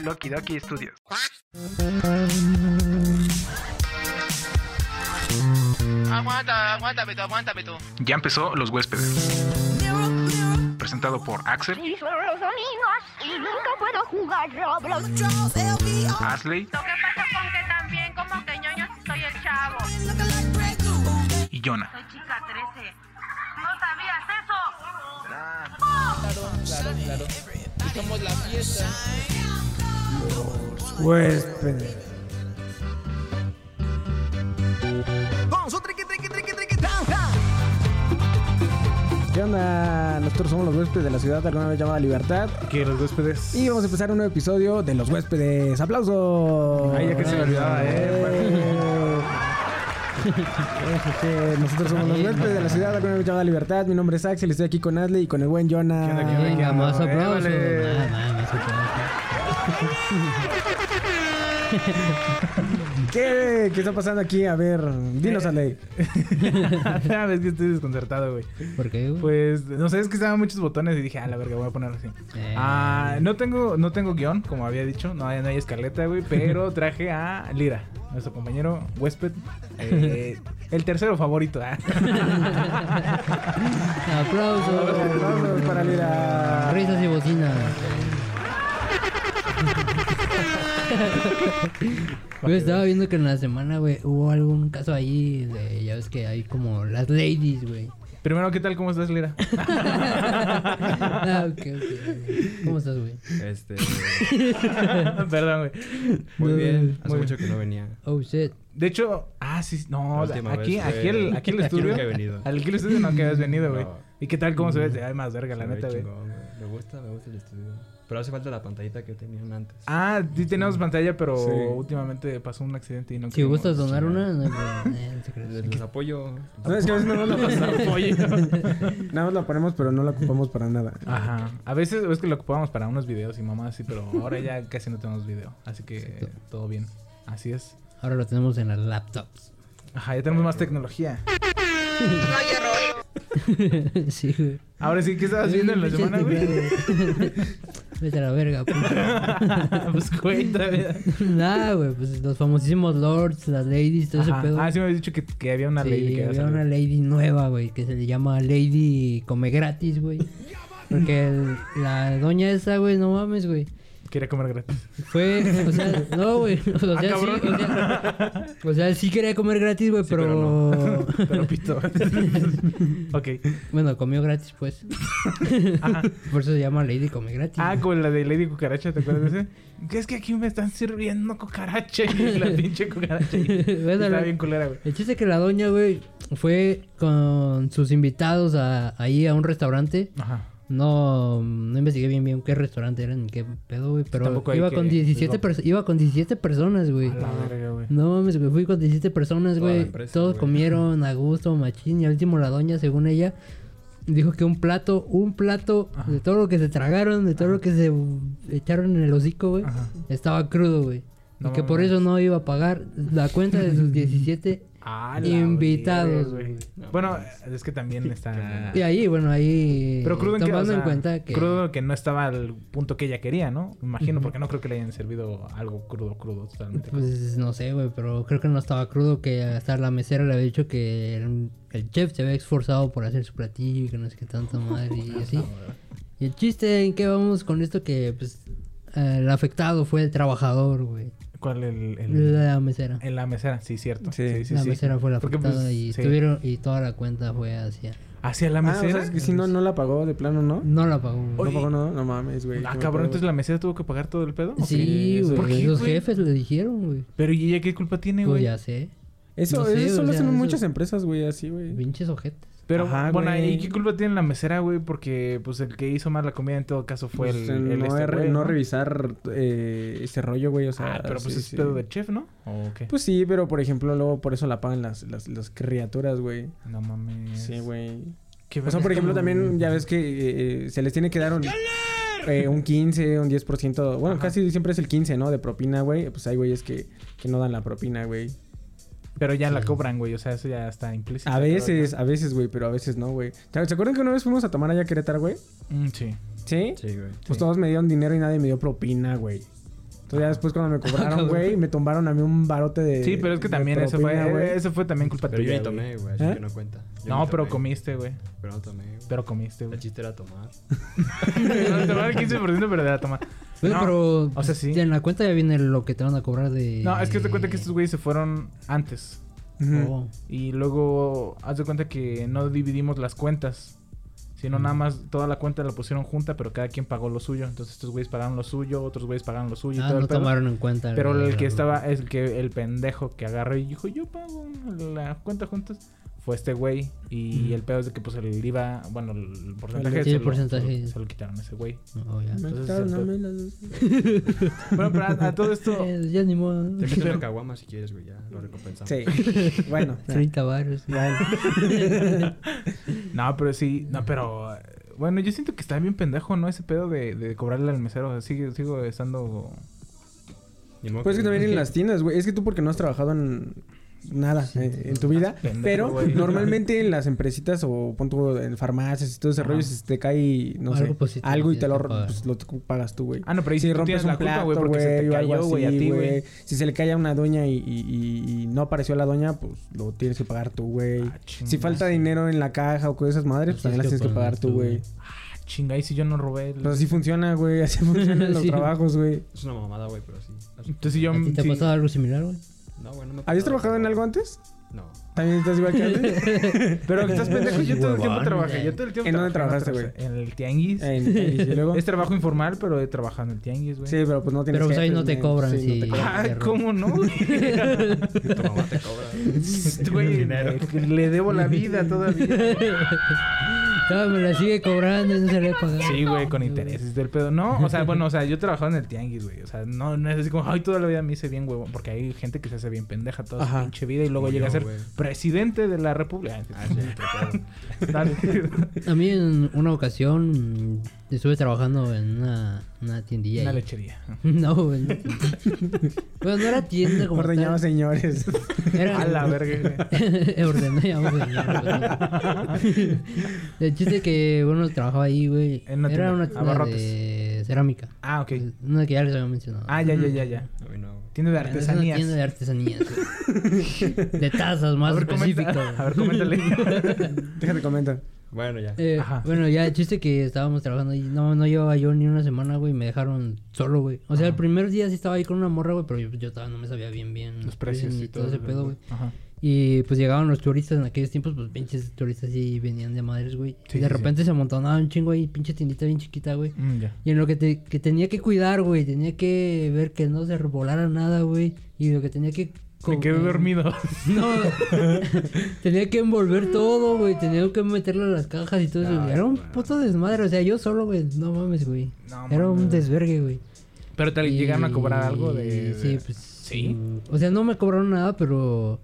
Loki Doki Studios. Aguanta, aguántame tú, aguántame tú. Ya empezó Los Huéspedes. Presentado por Axel, Y son los domingos y nunca puedo jugar Roblox. Asley Lo que pasa con que también como que ñoño soy el chavo. y Jonah. Soy chica 13. ¿No sabías eso? Claro, claro. Y somos la fiesta. Huéspedes. ¿Qué onda? Nosotros somos los huéspedes de la ciudad alguna vez llamada Libertad. Que Los Huéspedes. Y vamos a empezar un nuevo episodio de Los Huéspedes. ¡Aplausos! Ay, ya que se me olvidaba, eh. Nosotros somos los huéspedes de la ciudad alguna vez llamada Libertad. Mi nombre es Axel, estoy aquí con Adley y con el buen Jonah. ¿Qué onda, qué onda? Más aplausos. Nada, nada, más aplausos. ¿Qué, ¿Qué está pasando aquí? A ver, dinos, Adley. Ah, ves que estoy desconcertado, güey. ¿Por qué, güey? Pues, no sé, es que estaban muchos botones y dije, ah, la verga, voy a poner así. Eh. Ah, no tengo, no tengo guion, como había dicho, no hay, no hay escaleta, güey, pero traje a Lira, nuestro compañero huésped, eh, el tercero favorito. ah. Aplausos. Aplausos para Lira. Risas y bocinas. Yo estaba viendo que en la semana, güey, hubo algún caso ahí de, ya ves que hay como las ladies, güey. Primero, ¿qué tal? ¿Cómo estás, Lira? ah, ok, ok. ¿Cómo estás, güey? Este, Perdón, güey. muy bien. Hace Muy mucho que no venía. Oh, shit. De hecho, ah, sí, no, La aquí, vez aquí, el, aquí el Aquí estudio. nunca he venido. Al aquí el estudio no que habías venido, güey. No. ¿Y qué tal? ¿Cómo se ve? Se ve más verga, la Se neta, güey. Me gusta, me gusta el estudio. Pero hace falta la pantallita que tenían antes. Ah, sí tenemos pantalla, pero Sí. últimamente pasó un accidente y no Si gustas donar una, no, no, eh. Les, les apoyo. No, es que a veces no nos la pasamos. Nada más la ponemos, pero no la ocupamos para nada. Ajá. A veces es que lo ocupábamos para unos videos y mamá así, pero ahora ya casi no tenemos video. Así que todo bien. Así es. Ahora lo tenemos en las laptops. Ajá, ya tenemos más tecnología. sí, güey. Ahora sí, ¿qué estabas viendo en la semana, güey? Vete a la verga, puto. pues cuéntame. Nada, güey, pues los famosísimos lords, las ladies, todo Ajá. ese pedo. Ah, sí me habías dicho que, que había una Sí, ley que había una lady nueva, güey, que se le llama Lady Come Gratis, güey. Porque el- la doña esa, güey, no mames, güey. Quería comer gratis. Fue, o sea, no, güey. O sea, Ah, sí, o sea, o sea, sí quería comer gratis, güey, Sí, pero... pero Pero pito. ok. bueno, comió gratis, pues. Por eso se llama Lady Come Gratis. Ah, con la de Lady Cucaracha, ¿te acuerdas de ese? Que es que aquí me están sirviendo cucaracha y la pinche cucaracha. Bueno, Está bien culera, güey. El chiste es que la doña, güey, fue con sus invitados a, ahí a un restaurante. Ajá. No, no investigué bien bien qué restaurante era ni qué pedo, güey. Pero Tampoco hay iba que- con 17 perso- iba con 17 personas, güey. A la verga, güey. No mames, güey, fui con 17 personas, Toda la güey. empresa, Todos güey. comieron a gusto, machín. Y al último la doña, según ella, dijo que un plato, un plato Ajá. de todo lo que se tragaron, de todo lo que se echaron en el hocico, güey, Ajá. estaba crudo, güey. No y que por mames. eso no iba a pagar la cuenta de sus 17 Ah, invitados, güey. Bueno, es que también está. Y ahí, bueno, ahí. Pero crudo en, que, o tomando sea, en cuenta que. Crudo que no estaba al punto que ella quería, ¿no? Imagino, porque no creo que le hayan servido algo crudo, crudo, totalmente. Pues no sé, güey, pero creo que no estaba crudo. Que hasta la mesera le había dicho que el, el chef se había esforzado por hacer su platillo y que no sé qué tanta madre y así. Y el chiste en qué vamos con esto que, pues, eh, el afectado fue el trabajador, güey. ¿Cuál el, el- La mesera. En la mesera, sí, cierto. Sí. Sí, sí, la sí. mesera fue la Porque, afectada pues, y sí. tuvieron y toda la cuenta fue hacia. ¿Hacia la Ah, o mesera? sea, es que si no, no la pagó de plano, ¿no? No la pagó. güey. No Oye. pagó, no, no mames, güey. Ah, cabrón, entonces la mesera tuvo que pagar todo el pedo. ¿o Sí, qué? güey. ¿Por qué, Los jefes le dijeron, güey. Pero ¿y ella qué culpa tiene, Pues güey? ya sé. Eso, no sé, eso o lo sea, hacen eso- muchas empresas, güey, así, güey. Pinches ojetes. Pero, Ajá, bueno, güey. ¿y qué culpa tiene la mesera, güey? Porque, pues, el que hizo mal la comida en todo caso fue Pues, el, el no, este güey, no revisar eh, ese rollo, güey, o sea... Ah, pero pues sí, es sí. pedo de chef, ¿no? ¿O qué? Pues sí, pero por ejemplo, luego por eso la pagan las, las, las criaturas, güey. no mames. Sí, güey. ¿Qué O sea, por ejemplo, también ya ves que eh, eh, se les tiene que dar un, eh, un 15, un 10%. Bueno, Ajá. casi siempre es el 15, ¿no? De propina, güey. Pues hay güeyes que, que no dan la propina, güey. Pero ya la cobran, güey. O sea, eso ya está implícito. A veces, a veces, güey, pero a veces no, güey. ¿Se se acuerdan que una vez fuimos a tomar allá a Querétaro, güey? Mm, sí. ¿Sí? Sí, güey. Pues Sí. todos me dieron dinero y nadie me dio propina, güey. Entonces ya después cuando me cobraron, güey, me tumbaron a mí un barote de Sí, pero es que también eso fue, güey. eso fue también culpa Pero yo tuya, ni tomé, güey, así ¿Eh? que no cuenta. Yo No, pero tomé, comiste, güey. Pero no tomé, güey. Pero comiste, El güey. chiste era tomar. no, te van el 15%, pero de la toma. Güey, No, pero o sea, sí. en la cuenta ya viene lo que te van a cobrar de... No, es que te cuenta que estos güeyes se fueron antes. Oh. Y luego, haz de cuenta que no dividimos las cuentas. Sino nada más toda la cuenta la pusieron junta, pero cada quien pagó lo suyo. Entonces estos güeyes pagaron lo suyo, otros güeyes pagaron lo suyo y Ah, todo no el tomaron en cuenta. Pero el que estaba, es el que el pendejo que agarró y dijo, yo pago la cuenta juntas, fue este güey. Y el pedo es de que pues el IVA, bueno, el porcentaje, Sí, se, el lo- porcentaje. se lo- se lo quitaron a ese güey. Oh, Entonces, dos. Bueno, pero a, a todo esto, Eh, ya ni modo. Te metes una caguama si quieres, güey, ya lo recompensamos. Sí. bueno. ya. 30 baros. Bueno. no, pero sí, no, pero bueno, yo siento que está bien pendejo, ¿no? Ese pedo de, de cobrarle al mesero, o sea, sigue, sigo estando... Ni modo Pues es que también en las tiendas, güey. Es que tú porque no has trabajado en nada eh, en tu vida. Pendejo, pero normalmente en las empresitas o pon tú en farmacias y todo ese rollo, si te cae, no Algo sé, positivo algo y te lo, pues, lo pagas tú, güey. Ah, no, pero ahí si rompes un la plato, güey, porque se te güey, o algo cayó, güey, a así, ti, güey. güey. Si se le cae a una doña y, y- y- y no apareció la doña, pues lo tienes que pagar tú, güey. Ah, si falta dinero en la caja o con esas madres, pues Pues también las tienes que que pagar tú, güey. Ah, chinga, y si yo no robé... el- Pues así funciona, güey. Así funcionan los Sí. trabajos, güey. Es una mamada, güey, pero sí. Entonces si yo... ¿A ti te ha pasado algo similar, güey? No, güey, no me ha ¿Habías trabajado en algo antes? No. ¿También estás igual que antes? Pero estás pendejo, yo todo el tiempo trabajé. güey. Yo todo el tiempo ¿En dónde trabajaste, otras- En el tianguis. En- y luego- Es trabajo informal, pero he trabajado en el tianguis, güey. Sí, pero pues no tienes Pero pues ahí no te cobran, no sí. te cobran. Ah. ¿cómo no? güey? Tu mamá te cobra. Güey, le, le debo la vida todavía. No, me la sigue cobrando y no se le ha pagado. Sí, güey, con intereses del pedo. No, o sea, bueno, o sea, yo trabajaba en el tianguis, güey. O sea, no, no es así como, ay, toda la vida me hice bien, güey. Porque hay gente que se hace bien pendeja toda Ajá. su pinche vida y luego llega a ser güey. presidente de la república. Ah, sí. Dale. A mí en una ocasión estuve trabajando en una, una tiendilla. Una ahí. lechería. No, güey. no. Bueno, no era tienda como Ordeñaba tal. señores. Era... A la verga, güey. Ordenábamos señor. El chiste que, bueno, trabajaba ahí, güey. En una Era tienda, una tienda abarrotes. de cerámica. Ah, ok. Una que ya les había mencionado. Ah, ya, ya, ya, ya. A mí no. Tiene de artesanías. tienda de artesanías. güey. de tazas más a ver, específico. comenta- a ver, coméntale. Déjate comentar. Bueno, ya. Eh, Ajá. bueno, ya el chiste que estábamos trabajando ahí, no, no llevaba yo ni una semana, güey, me dejaron solo, güey. O sea, el primer día sí estaba ahí con una morra, güey, pero yo, yo todavía no me sabía bien, bien Los precios y todo. ese pedo, güey. Ajá. Y pues llegaban los turistas en aquellos tiempos, pues pinches turistas sí venían de madres, güey. Sí, y de sí, repente se amontonaba un chingo ahí, pinche tiendita bien chiquita, güey. Mm, ya. Y en lo que, te, que tenía que cuidar, güey, tenía que ver que no se volara nada, güey. Y lo que tenía que... Me quedé dormido. No, tenía que envolver todo, güey. Tenía que meterlo en las cajas y todo eso. Era un puto desmadre. O sea, yo solo, güey. No mames, güey. No, Era un desvergue, güey. Pero te Y- llegaron a cobrar algo de. Sí, pues. Sí. O sea, no me cobraron nada, pero.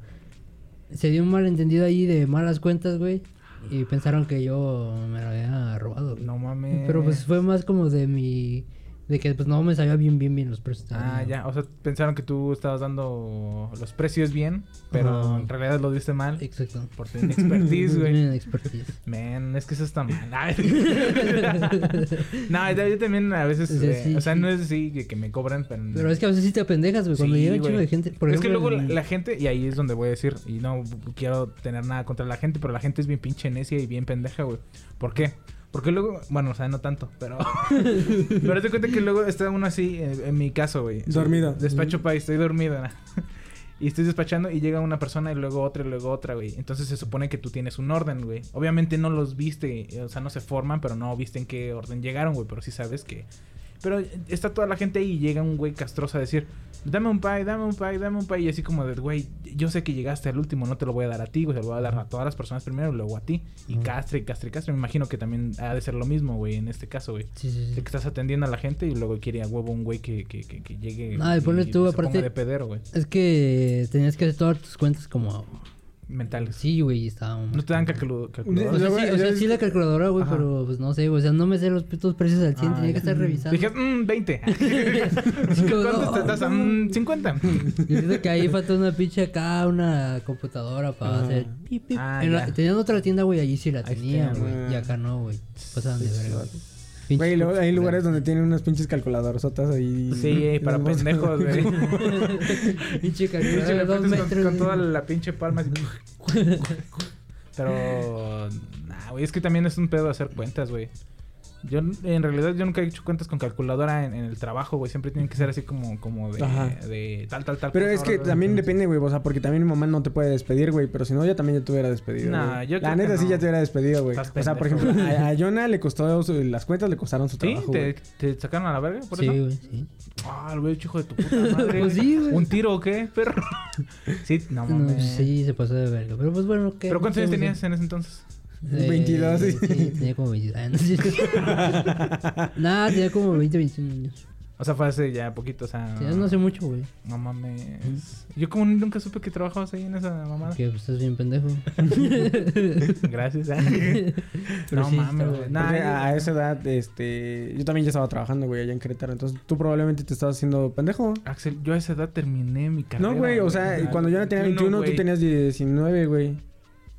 Se dio un malentendido ahí de malas cuentas, güey. Y pensaron que yo me lo había robado, güey. No mames. Pero pues fue más como de mi. De que pues no me sabía bien, bien, bien los precios. Ah, ya. O sea, pensaron que tú estabas dando los precios bien, pero en realidad lo diste mal. Exacto. Por tu inexpertise, güey. Expertise. Man, es que eso está mal. No, yo también a veces. O sea, eh, sí, o sea, sí. no es así que, que me cobran, pero. Pero es que a veces sí te apendejas, güey. Cuando llega chingo güey. de gente. Por es que luego la gente, y ahí es donde voy a decir, y no quiero tener nada contra la gente, pero la gente es bien pinche necia y bien pendeja, güey. ¿Por qué? Porque luego, bueno, o sea, no tanto, pero. pero te cuenta que luego está uno así, en, en mi caso, güey. Dormido. Despacho país, estoy dormido, ¿no? Y estoy despachando y llega una persona y luego otra y luego otra, güey. Entonces se supone que tú tienes un orden, güey. Obviamente no los viste, o sea, no se forman, pero no viste en qué orden llegaron, güey. Pero sí sabes que... Pero está toda la gente ahí y llega un güey castroso a decir, dame un pie, dame un pie, dame un pie. Y así como de, güey, yo sé que llegaste al último, no te lo voy a dar a ti, güey. Se lo voy a dar a todas las personas primero y luego a ti. Y castre, y castre, y castre. Me imagino que también ha de ser lo mismo, güey, en este caso, güey. Sí, sí, De que estás atendiendo a la gente y luego quiere a huevo un güey que, que, que, que llegue Ah, y ponle tú, aparte- de pedero, güey. Es que tenías que hacer todas tus cuentas como. Mentales. Sí, güey, estaba. No te dan calculu- O calculadora. sea, Luego, sí, o sea, sí la calculadora, güey, pero pues no sé, güey. O sea, no me sé los putos precios al 100, Ah, tenía que estar revisando. Dije, mmm, 20. como, ¿Cuánto te das? Mm, 50. Yo siento que ahí falta una pinche acá, una computadora para Ajá. hacer pip, pip. Ah, la- tenían otra tienda, güey, allí sí la tenían, güey. Y acá no, güey. Pasaban de verga, güey. Luego hay lugares donde tienen unas pinches calculadorzotas ahí. Sí, para pendejos, güey. Pinche calculadora de dos con, con toda la pinche palma así. Pero, nah, güey, es que también es un pedo hacer cuentas, güey. Yo, en realidad, yo nunca he hecho cuentas con calculadora en, en el trabajo, güey. Siempre tienen que ser así como, como de, de tal, tal, tal. Pero es que también depende, güey. O sea, porque también mi mamá no te puede despedir, güey. Pero si no, yo también ya te hubiera despedido. Nah, yo La creo neta que sí ya te hubiera despedido, güey. O sea, por ejemplo, a, a Jonah le costó. su- las cuentas le costaron su ¿Sí? trabajo. ¿Te, güey. ¿Te sacaron a la verga por Sí, eso? güey, sí. Ah, el güey, hijo de tu puta madre. Pues sí, güey. ¿Un tiro o qué, perro? sí, no No, mames. sí, se pasó de verga. Pero pues bueno, ¿qué? ¿Pero cuántos años ¿Qué tenías en ese entonces? A hacer? Eh, 22, sí. Sí, tenía como 22 años. Nada, tenía como 20, 21 años. O sea, fue hace ya poquito, o sea... Sí, no hace mucho, güey. No mames. Yo como nunca supe que trabajabas ahí en esa mamada. Que pues, estás bien pendejo. Gracias. Pero no sí, mames, güey. Nah, a, esa edad, este... Yo también ya estaba trabajando, güey, allá en Querétaro. Entonces, tú probablemente te estabas haciendo pendejo. Axel, yo a esa edad terminé mi carrera. No, güey. O sea, cuando yo no tenía 21, tú tenías 19, güey.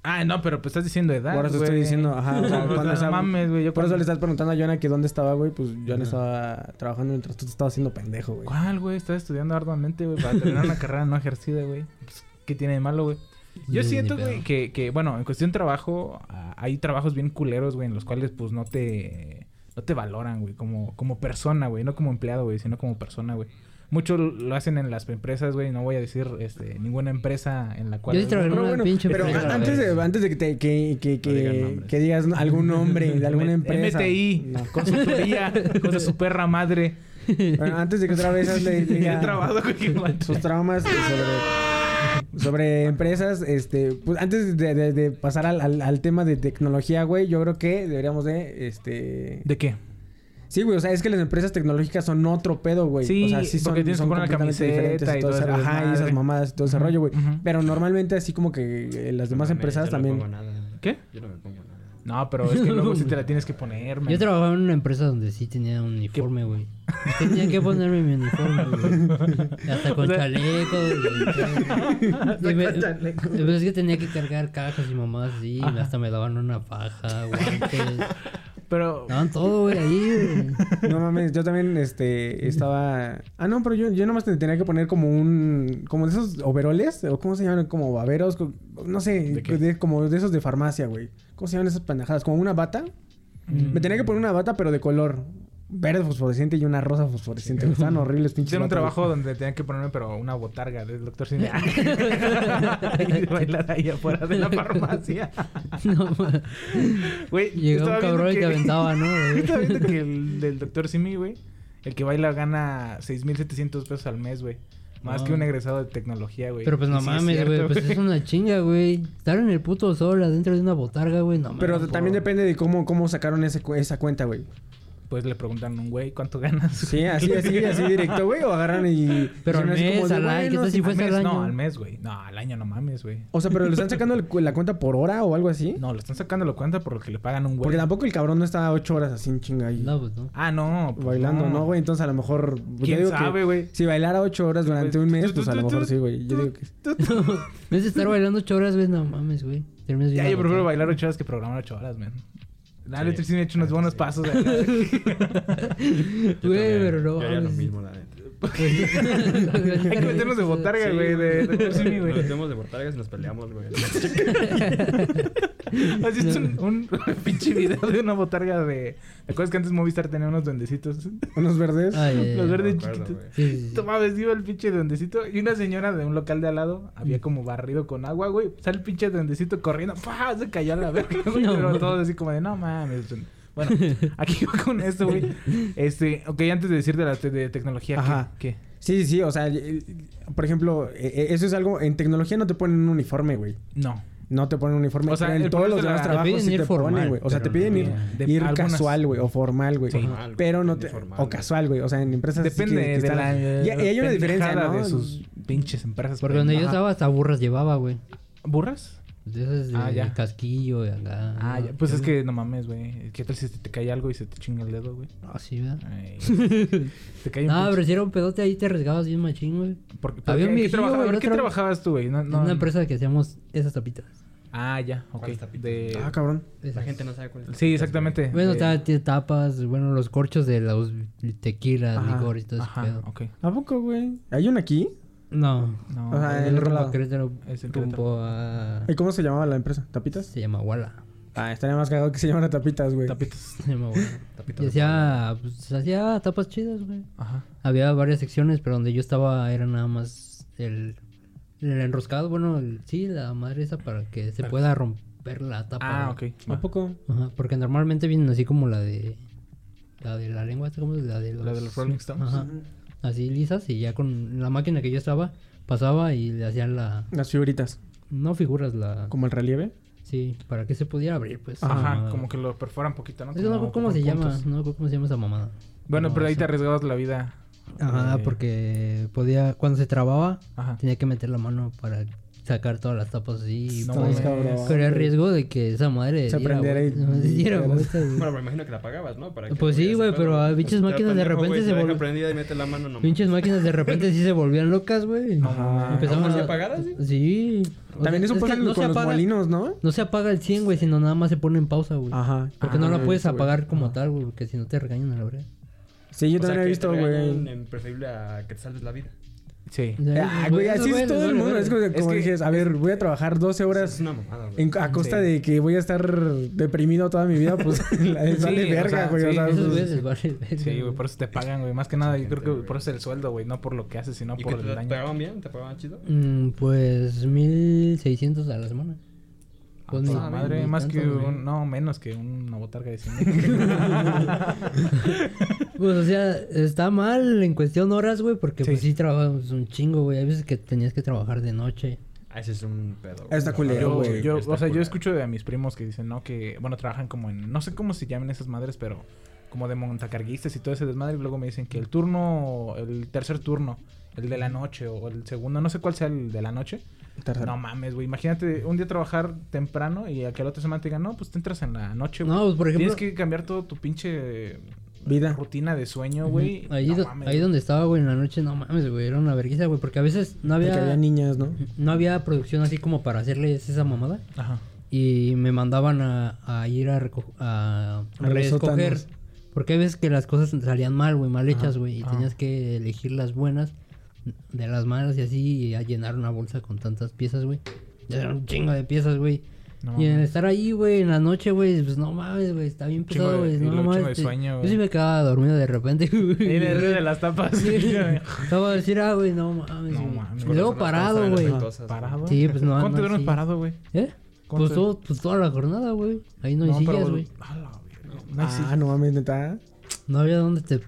Ah, no, pero pues estás diciendo edad, Por eso güey. estoy diciendo, ajá. O sea, O sea, cuando, o sea, no mames, güey. Yo Por eso le estás preguntando a Jonah que dónde estaba, güey. Pues Jonah Ajá. estaba trabajando mientras tú te estabas haciendo pendejo, güey. ¿Cuál, güey? Estás estudiando arduamente, güey, para terminar una carrera no ejercida, güey. Pues, ¿Qué tiene de malo, güey? Yo siento, güey, que, que, bueno, en cuestión de trabajo, ah, hay trabajos bien culeros, güey, en los cuales, pues, no te... No te valoran, güey, como, como persona, güey. No como empleado, güey, sino como persona, güey. Mucho lo hacen en las empresas, güey. No voy a decir, este, ninguna empresa en la cual... Yo trabajé en bueno, pinche pero empresa, antes de, antes de que, te, que, que, que, No digas algún nombre de alguna empresa. MTI, No. consultoría, con su perra madre. Bueno, antes de que otra vez le diga sus traumas sobre, sobre empresas, este, pues antes de, de- de pasar al, al, al tema de tecnología, güey, yo creo que deberíamos de, este... ¿De qué? Sí, güey, o sea, es que las empresas tecnológicas son otro pedo, güey. Sí, o sea, sí son, porque tienes que son poner la completamente diferentes y todo ese Ajá, y esas mamadas y todo ese rollo, güey. Pero normalmente así como que eh, las demás No empresas yo no también... pongo nada. ¿Qué? Yo no me pongo nada. No, pero es que luego sí te la tienes que poner, man. Yo trabajaba en una empresa donde sí tenía un uniforme, güey. Tenía que ponerme mi uniforme, güey. Hasta con O sea- chaleco. y- Hasta y me- con chaleco. Pero es que tenía que cargar cajas y mamadas así. Ajá. Hasta me daban una faja, guantes. Pero... Daban todo, güey, ahí, güey. No mames, yo también, este, estaba... Ah, no, pero yo, yo nomás te tenía que poner como un... Como de esos overoles, o cómo se llaman, como baberos, no sé, ¿De qué? de- como de esos de farmacia, güey. ¿Cómo se llaman esas pendejadas? Como una bata. Mm. Me tenía que poner una bata, pero de color verde fosforescente y una rosa fosforescente. Estaban horribles, pinches Hicieron un trabajo donde tenían que ponerme, pero una botarga del doctor Cine. y bailar ahí afuera de la farmacia. No, Güey, estaba un cabrón y te aventaba, ¿no? Estaba viendo que el del doctor Simi, güey, el que baila gana 6.700 pesos al mes, güey. Más No. que un egresado de tecnología, güey. Pero pues no sí mames, güey. Pues es una chinga, güey. Estar en el puto sol adentro de una botarga, güey. No mames. Pero no también depende de cómo, cómo sacaron ese, esa cuenta, güey. Pues le preguntan a un güey, ¿cuánto ganas? Sí, así, así, así directo, güey. O agarraron y... Pero al mes, de, al año, ¿qué bueno, tal sí. si fuese al año? No, al mes, güey. No, al año no mames, güey. O sea, pero le están sacando la cuenta por hora o algo así. No, lo están sacando la cuenta por lo que le pagan a un güey. Porque tampoco el cabrón no está ocho horas así en chinga ahí. No, pues no. Ah, no. pues bailando, ¿no, güey? Entonces a lo mejor... ¿Quién digo sabe, güey? Si bailara ocho horas durante un mes, pues a lo mejor sí, güey. Yo digo que... En vez de estar bailando ocho horas, güey, no mames, güey. Terminas Ya, bien yo prefiero bailar ocho horas que programar ocho horas, man. Dale, Sí. sí, me he hecho unos buenos Sí. pasos. Güey, pero no Yo haría lo mismo, la neta. Hay que meternos de botarga, güey, de doctor Simi, güey. Nos metemos de botargas y nos peleamos, güey. ¿Has visto un, un pinche video de una botarga de... ¿Te acuerdas que antes Movistar tenía unos duendecitos? Unos verdes. Ay, ay, ay. Los verdes acuerdo, chiquitos. Sí, sí, iba el pinche duendecito y una señora de un local de al lado había como barrido con agua, güey. Sale el pinche duendecito corriendo, ¡pah! Se cayó a la verga, güey. No, Pero todos así como de, no mames. Bueno, aquí va con esto, güey. Este, ok, antes de decir de la te- de tecnología. Ajá. ¿qué? Sí, sí, sí. O sea, eh, por ejemplo, eh, eh, eso es algo... En tecnología no te ponen un uniforme, güey. No. No te ponen un uniforme. O sea, pero en todos los de demás trabajos piden sí ir te formal, ponen, güey. O sea, te piden ir, de ir algunas- casual, güey. O formal, güey. Sí. Pero no te... formal, O casual, güey. O sea, en empresas Depende que- que de están- la... Y, y hay una diferencia, ¿no? de sus pinches empresas. Porque donde yo estaba hasta burras llevaba, güey. ¿Burras? De esas de Ah, ya. casquillo y acá. Ah, ya. Pues es que no mames, güey. ¿Qué tal si te, te cae algo y se te chinga el dedo, güey? Ah, sí, ¿verdad? Ay, te cae un No, pinche- pero si era un pedote ahí te arriesgabas bien machín, güey. Porque, Había un ¿en qué, viejillo, trabajaba- güey, ¿en el qué otro- trabajabas tú, güey? No, En una empresa que hacíamos esas tapitas. Ah, ya, ok. De... Ah, cabrón. La gente no sabe cuál es. Sí, exactamente. Bueno, de- tapas, bueno, los corchos de los tequilas, licor y todo ese Ajá, pedo. ok. ¿A poco, güey? ¿Hay una aquí? No, No, O sea, el otro rumbo Querétaro, Es en rumbo a... ¿Y cómo se llamaba la empresa? ¿Tapitas? Se llama Walla. Ah, estaría más cagado que se llamaran tapitas, güey. tapitas. Se llama Walla. Tapita Y hacía, pues, hacía tapas chidas, güey. Ajá. Había varias secciones, pero donde yo estaba era nada más el, el enroscado, bueno, el- sí, la madre esa para que se pueda romper la tapa. Ah, ok. ¿A poco? Ajá, porque normalmente vienen así como la de... La de la lengua, ¿cómo es? La de los... La de los Rolling Stones. Ajá. Así lisas y ya con la máquina que yo estaba pasaba y le hacían la... Las figuritas. No figuras, la... Como el relieve. Sí, para que se pudiera abrir, pues. Ajá, como que lo perforan poquito, ¿no? Es que no cómo se llama, no me acuerdo cómo se llama esa mamada. Bueno, pero ahí te arriesgabas la vida. Ajá, Eh, porque podía, cuando se trababa, Ajá. tenía que meter la mano para sacar todas las tapas así. No pues. Corría riesgo de que esa madre Se diera prendiera y- diera. Bueno, me imagino que la apagabas, ¿no? Para que Pues sí, güey, pero a pinches Pero máquinas de repente se volvían- prendida y mete la mano nomás. Pinches máquinas de repente sí se volvían locas, güey. No Ajá. mames. Empezaban ¿Aún así a- apagadas, sí? También eso es pasa con no se los apaga- molinos, ¿no? No se apaga el 100, güey, sino nada más se pone en pausa, güey. Ajá. Porque Ah, no la he puedes apagar como tal, güey, porque si no te regañan a la verdad. Sí, yo O sea, también he visto, güey. preferible a que te salves la vida. Sí. Ah, güey, así es todo el mundo. Es como, como que- dices, a ver, voy a trabajar 12 Es horas una mamada, güey. en- a costa Sí. de que voy a estar deprimido toda mi vida, pues vale Sí, verga, güey. sí, güey, por eso te pagan, güey. Más que nada, yo creo que güey. por eso es el sueldo, güey. No por lo que haces, sino ¿Y por que te, el te daño. pagaban bien? ¿Te pagaban chido? Mm, pues 1600 a la semana. Pues Ah, madre, ni más que un, no, menos que una botarga de cine. Pues, o sea, está mal en cuestión horas, güey, porque Sí. pues sí trabajamos un chingo, güey. Hay veces que tenías que trabajar de noche. Ah, ese es un pedo. Está culero, yo, güey. yo, Está o sea, yo culero. escucho de a mis primos que dicen, no, que, bueno, trabajan como en, no sé cómo se llaman esas madres, pero como de montacarguistas y todo ese desmadre. Y luego me dicen que el turno, el tercer turno, el de la noche o el segundo, no sé cuál sea el de la noche. Tercero. No mames, güey. Imagínate un día trabajar temprano y a que la otra semana te digan, no, pues te entras en la noche, güey. No, pues por ejemplo. Tienes que cambiar todo tu pinche Vida. rutina de sueño, güey. Ahí, No do- mames, ahí donde estaba, güey, en la noche, no mames, güey, era una vergüenza, güey, porque a veces no Porque había, había niñas, ¿no? no había producción así como para hacerles esa mamada. Ajá. Y me mandaban a, a ir a, a, A sótanos. Porque hay veces que las cosas salían mal, güey, mal hechas, güey. Y ajá. tenías que elegir las buenas de las malas y así. Y a llenar una bolsa con tantas piezas, güey. Ya Era un chingo de piezas, güey. No y en estar ahí, güey, en la noche, güey, pues no mames, güey, está bien pesado, güey. No mames. sueño, Yo sí me quedaba dormido de repente, güey. Y de, de las tapas. Estaba a decir, ah, güey, no mames. No mames. Y luego parado, güey. ¿Parado? Sí, pues no. ¿Cuánto sí. parado, güey? ¿Eh? Pues, todo, pues toda la jornada, güey. Ahí no hay sillas, güey. Ah, no mames, neta. No había dónde te...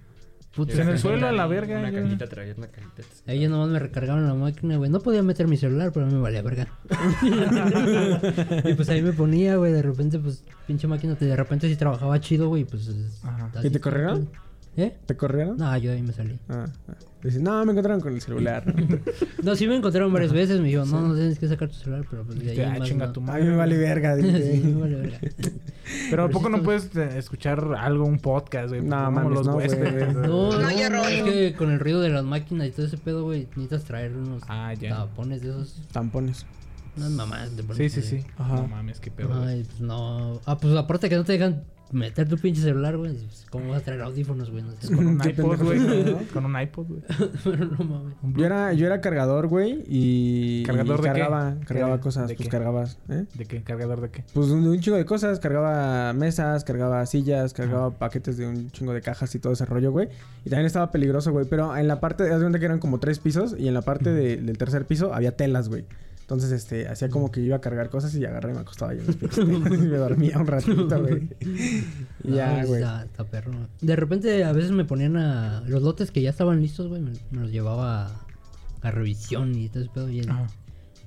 Puta, en el suelo, a la verga, Una ya. cajita, traías una cajita. Ahí ya nomás me recargaron la máquina, güey. No podía meter mi celular, pero a mí me valía verga. y pues ahí me ponía, güey. De repente, pues, pinche máquina, de repente si trabajaba chido, güey, pues... Ajá. así ¿Y te corrieron? ¿Eh? ¿Te corrieron? No, yo ahí me salí. Ah, ah. Dice, no, me encontraron con el celular. No, sí me encontraron varias veces. Me dijeron, no, no tienes que sacar tu celular, pero pues de ahí Ah, más chinga no. tu A madre. mí me vale verga. dice. Sí, me vale verga. Pero ¿a poco no puedes eh, escuchar algo, un podcast, güey? No, mames, los no, güey. No, no, No, ya no, es que con el ruido de las máquinas y todo ese pedo, güey, necesitas traer unos Ah, ya. tapones de esos. Tampones. Unas mamás. te Sí, sí, sí. Ajá. No mames, qué pedo. Ay, pues no. Ah, pues aparte que no te dejan meter tu pinche celular, güey. ¿Cómo vas a traer audífonos, güey? No sé. Con un iPod, güey. ¿no? Con un iPod, güey. Pero no mames. Yo era, yo era cargador, güey, y... ¿Cargador y de qué? cargaba, cosas, ¿De pues qué? cargabas, ¿eh? ¿De qué? ¿Cargador de qué? Pues un, un chingo de cosas, cargaba mesas, cargaba sillas, cargaba paquetes de un chingo de cajas y todo ese rollo, güey. Y también estaba peligroso, güey, pero en la parte, haz de cuenta que eran como tres pisos y en la parte de- del tercer piso había telas, güey. Entonces, este, hacía como que iba a cargar cosas y agarré y me acostaba ahí en los pies. y me dormía un ratito, güey. Y ya, güey. Está, está perro. De repente a veces me ponían a... Los lotes que ya estaban listos, güey, me, me los llevaba a, a revisión y todo ese pedo. Y el-.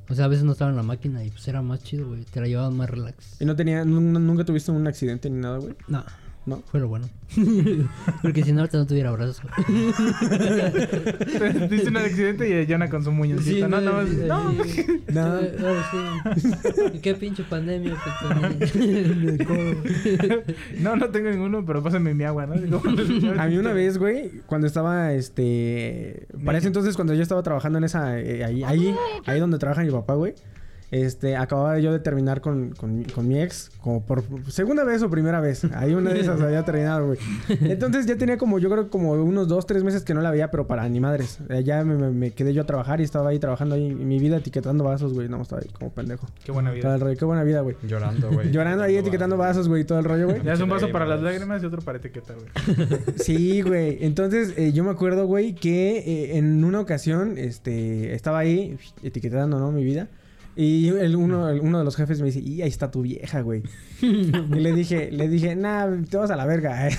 O sea, a veces no estaba en la máquina y pues era más chido, güey. Te la llevaban más relax. ¿Y no tenía, nu- nunca tuviste un accidente ni nada, güey? No, ¿No? fue lo bueno. Porque si no, ahorita no tuviera brazos. Dice un accidente y Jonah con su muñecita. no, no, sí, no. No. Oh, sí. ¿Y qué pinche pandemia? pues. No, no tengo ninguno, pero pásame mi agua, ¿no? Digo, A mí una vez, güey, cuando estaba, este... Para ese entonces, cuando yo estaba trabajando en esa... eh, ahí, ahí, ahí donde trabaja mi papá, güey. Este, acababa yo de terminar con, con, con mi ex, como por segunda vez o primera vez. Ahí una de esas había terminado, güey. Entonces ya tenía como, yo creo como unos dos, tres meses que no la veía, pero para ni madres. Eh, Ya me, me- me quedé yo a trabajar y estaba ahí trabajando ahí en mi vida etiquetando vasos, güey. No, estaba ahí como pendejo. Qué buena Todo vida. el rollo, qué buena vida, güey. Llorando, güey. Llorando ahí etiquetando vasos, güey, todo el rollo, güey. Ya es un vaso para las lágrimas y otro para etiquetar, güey. Sí, güey. Entonces, eh, yo me acuerdo, güey, que eh, en una ocasión, este, estaba ahí etiquetando, ¿no? Mi vida. Y el, uno, el- uno de los jefes me dice, y ahí está tu vieja, güey. y le dije, le dije, nah, te vas a la verga, eh.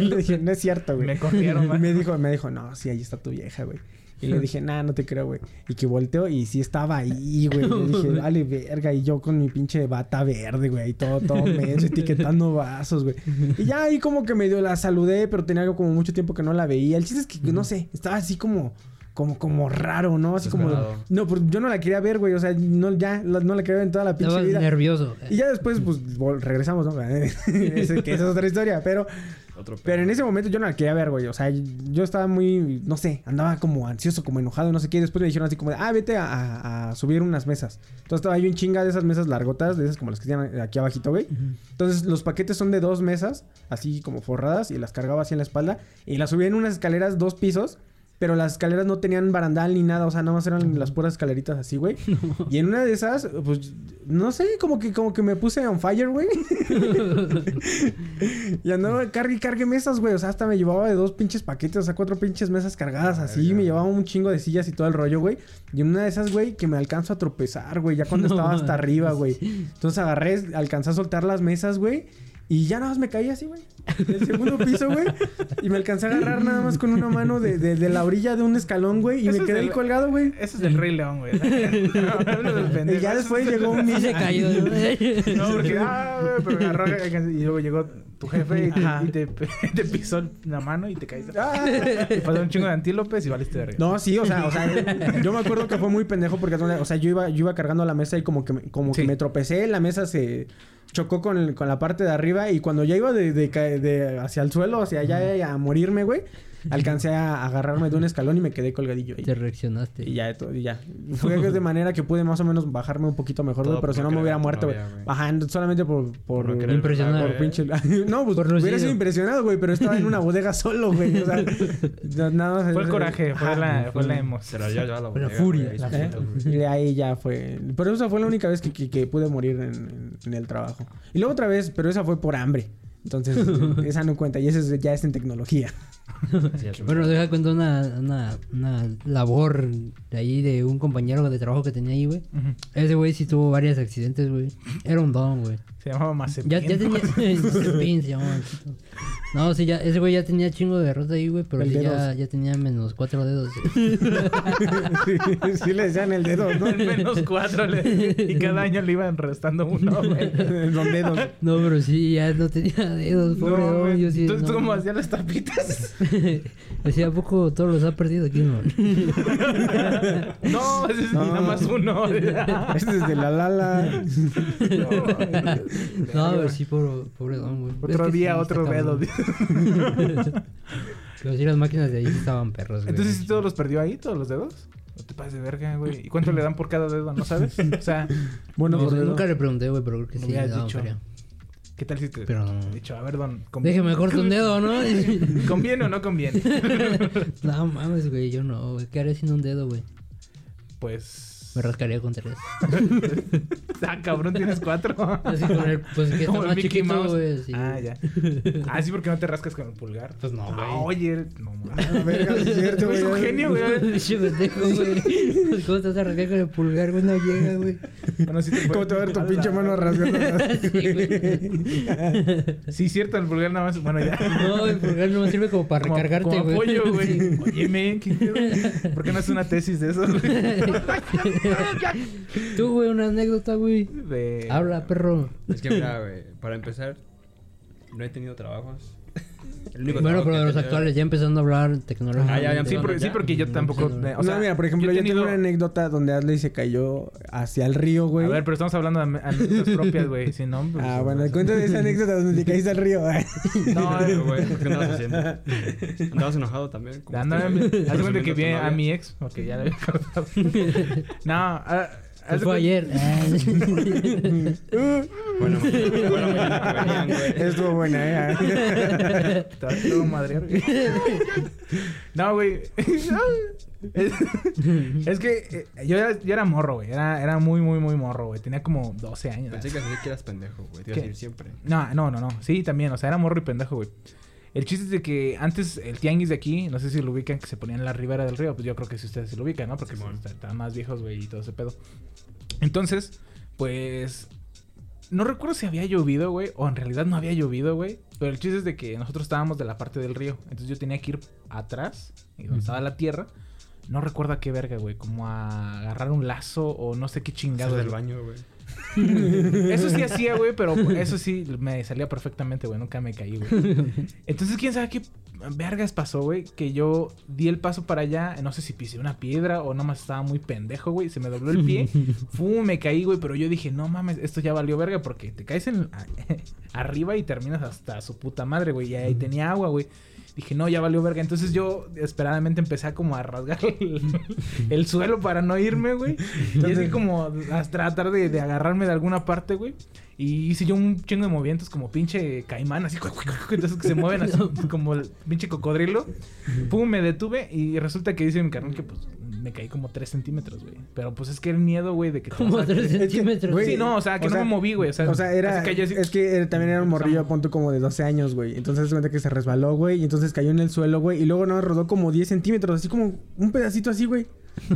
le dije, no es cierto, güey. Me corrieron, Y man. me dijo, me dijo, no, sí, ahí está tu vieja, güey. Y le dije, nah, no te creo, güey. Y que volteó y sí estaba ahí, güey. Le dije, dale, verga. Y yo con mi pinche bata verde, güey. Y todo, todo menso, etiquetando vasos, güey. Y ya ahí como que medio la saludé, pero tenía como mucho tiempo que no la veía. El chiste es que, no sé, estaba así como... Como, como raro, ¿no? Así como... No, pues yo no la quería ver, güey. O sea, no, ya, la- no la quería ver en toda la pinche vida. nervioso. Y ya después, pues, regresamos, ¿no? Ese- que esa es otra historia. Pero Otro pero en ese momento yo no la quería ver, güey. O sea, yo estaba muy, no sé, andaba como ansioso, como enojado, no sé qué. Y después me dijeron así como, de, ah, vete a, a- a subir unas mesas. Entonces estaba yo en chinga de esas mesas largotas, de esas como las que tienen aquí abajito, güey. Entonces los paquetes son de dos mesas, así como forradas, y las cargaba así en la espalda. Y las subía en unas escaleras dos pisos. Pero las escaleras no tenían barandal ni nada, o sea, nada más eran las puras escaleritas así, güey. Y en una de esas, pues, no sé, como que, como que me puse on fire, güey. y andaba cargue y cargue mesas, güey. O sea, hasta me llevaba de dos pinches paquetes, o sea, cuatro pinches mesas cargadas así. Me llevaba un chingo de sillas y todo el rollo, güey. Y en una de esas, güey, que me alcanzo a tropezar, güey, ya cuando No estaba hasta arriba, güey. Entonces agarré, alcancé a soltar las mesas, güey. Y ya nada más me caí así, güey. Del segundo piso, güey. Y me alcancé a agarrar nada más con una mano de, de, de la orilla de un escalón, güey. Y Eso me quedé ahí del- colgado, güey. Ese es el Rey León, güey. Y ya después llegó un Sí se cayó. ¿no? No, porque, ah, güey, pero agarró y luego llegó tu jefe y te, Ajá. y te, te pisó la mano y te caíste. Ah. Y pasó un chingo de antílopes y valiste de No, sí, o sea, o sea, yo me acuerdo que fue muy pendejo porque, o sea, yo iba, yo iba cargando la mesa y como que me, como que me tropecé, la mesa se chocó con, el- con la parte de arriba y cuando ya iba de, de hacia el suelo, hacia allá a morirme, güey, alcancé a agarrarme de un escalón y me quedé colgadillo ahí. Te reaccionaste. Y ya, de todo, y ya. Fue de manera que pude más o menos bajarme un poquito mejor, güey, pero si no me hubiera muerto, güey. Ajá, solamente por... Por, Por no por güey. pinche... no, pues Por hubiera sido impresionado, güey, pero estaba en una bodega solo, güey. O sea, na- nada más... Fue el coraje, fue la, fue la emoción. la lleva ya a la Fue la bodega, furia. güey, La güey. Y de ahí ya fue. Pero esa fue la única vez que, que- que pude morir en, en- en el trabajo. Y luego otra vez, pero esa fue por hambre. Entonces, esa no cuenta. Y esa es- ya es en tecnología. Bueno, deja cuento una, una, una labor de ahí de un compañero de trabajo que tenía ahí, güey. Ujú. Ese güey sí tuvo varios accidentes, güey. Era un don, güey. Se llamaba Mazepin. Ya, ya tenía... Mazepin se llamaba. No, sí, ya, ese güey ya tenía chingo de derrota ahí, güey, pero El sí ya, ya tenía menos cuatro dedos. sí, sí le decían el dedo, ¿no? Menos cuatro. le- y cada año le iban restando uno, güey. Los dedos. No, pero sí, ya no tenía dedos, pobre No, don. güey. Yo sí, ¿Tú, tú no, cómo hacías las tapitas? Decía, ¿a poco todos los ha perdido aquí, no? no, ese es No. nada más uno. Este es de la Lala. No, pero sí, pobre, pobre don, güey. Es Otro que día, sí, otro cabrón. Pero sí, las máquinas de ahí sí estaban perros, güey. Entonces, ¿sí todos los perdió ahí, todos los dedos? No te pases de verga, güey. ¿Y cuánto le dan por cada dedo? ¿No sabes? O sea, Bueno, No por nunca le pregunté, güey, pero creo que Me sí daban dicho. feria. ¿Qué tal si te Pero he dicho, a ver, don, ¿conviene, Déjeme corto un dedo, ¿no? ¿conviene o no conviene? no mames, güey, yo no, güey. ¿Qué haría sin un dedo, güey? Pues. Me rascaría con tres. Ah, cabrón, tienes cuatro. Así con el, pues que está Como el más Mickey chiquito, Mouse. güey. así. Ah, ya. Ah, sí, porque no te rascas con el pulgar. Pues no, Ah, güey. oye, no mames. A ver, sí es cierto, Es un güey. genio, güey. Pinche pendejo, güey. ¿Cómo te vas a rascar con el pulgar, güey? No llega, güey. Bueno, sí te ¿Cómo te va a ver tu A pinche la- mano rasgando? Sí, güey. Sí, cierto, el pulgar nada más. Bueno, ya. No, el pulgar no me sirve como para Como- recargarte, como güey. apoyo, güey. Sí. Oye, men. ¿por qué no haces una tesis de eso, güey? Tú, güey, una anécdota, güey. De... Habla, perro. Es que mira, güey, para empezar, no he tenido trabajos. El único Bueno, pero de los actuales, ya empezando a hablar tecnológicamente. Ah, ya, ya, Sí, porque, sí, porque yo tampoco... O sea, no, mira, por ejemplo, yo, tenido- tengo una anécdota donde Adley se cayó hacia el río, güey. A ver, pero estamos hablando de anécdotas propias, güey. Si no, pues... Ah, bueno, cuéntame esa anécdota donde te caíste al río. No, Pero, güey, ¿qué andabas haciendo? ¿Andabas enojado también? ¿Cómo Anda, estás, haz güey? cuenta que vi a mi ex, porque ya le había cortado. no, ah, Pues fue ayer. Bueno, bueno, mañana güey. Estuvo buena, eh. Te vas a luego madrear, güey. No, güey. Es, que eh, yo, era, yo era morro, güey. Era, era muy, muy, muy morro, güey. Tenía como 12 años. Pensé que así que eras pendejo, güey. Te iba a decir siempre. No, no, no, no. Sí, también. O sea, era morro y pendejo, güey. El chiste es de que antes el tianguis de aquí, no sé si lo ubican, que se ponían en la ribera del río. Pues yo creo que si ustedes se lo ubican, ¿no? Porque pues, estaban más viejos, güey, y todo ese pedo. Entonces, pues... No recuerdo si había llovido, güey, o en realidad no había llovido, güey. Pero el chiste es de que nosotros estábamos de la parte del río. Entonces yo tenía que ir atrás, y donde estaba la tierra. No recuerdo a qué verga, güey. Como a agarrar un lazo o no sé qué chingado. Del baño, güey. Eso sí hacía, güey, pero eso sí me salía perfectamente, güey. Nunca me caí, güey. Entonces, quién sabe qué vergas pasó, güey. Que yo di el paso para allá. No sé si pisé una piedra o nomás estaba muy pendejo, güey. Se me dobló el pie. Fum, me caí, güey. Pero yo dije, no mames, esto ya valió verga porque te caes en, arriba y terminas hasta su puta madre, güey. Y ahí tenía agua, güey. Dije, no, ya valió verga. Entonces yo desesperadamente empecé a como a rasgar el, el suelo para no irme, güey. Y así como a tratar de, de agarrarme de alguna parte, güey. Y hice yo un chingo de movimientos como pinche caimán, así, entonces que se mueven así como el pinche cocodrilo. Pum, me detuve y resulta que dice mi carnal que pues me caí como 3 centímetros, güey. Pero pues es que el miedo, güey, de que... Como vas a- 3 centímetros. güey, Sí, no, o sea, que o no sea, me moví, güey. O sea, O sea, era. así caí así. Es que también era un morrillo a punto como de 12 años, güey. Entonces se cuenta que se resbaló, güey. Y entonces cayó en el suelo, güey. Y luego no rodó como 10 centímetros, así como un pedacito así, güey.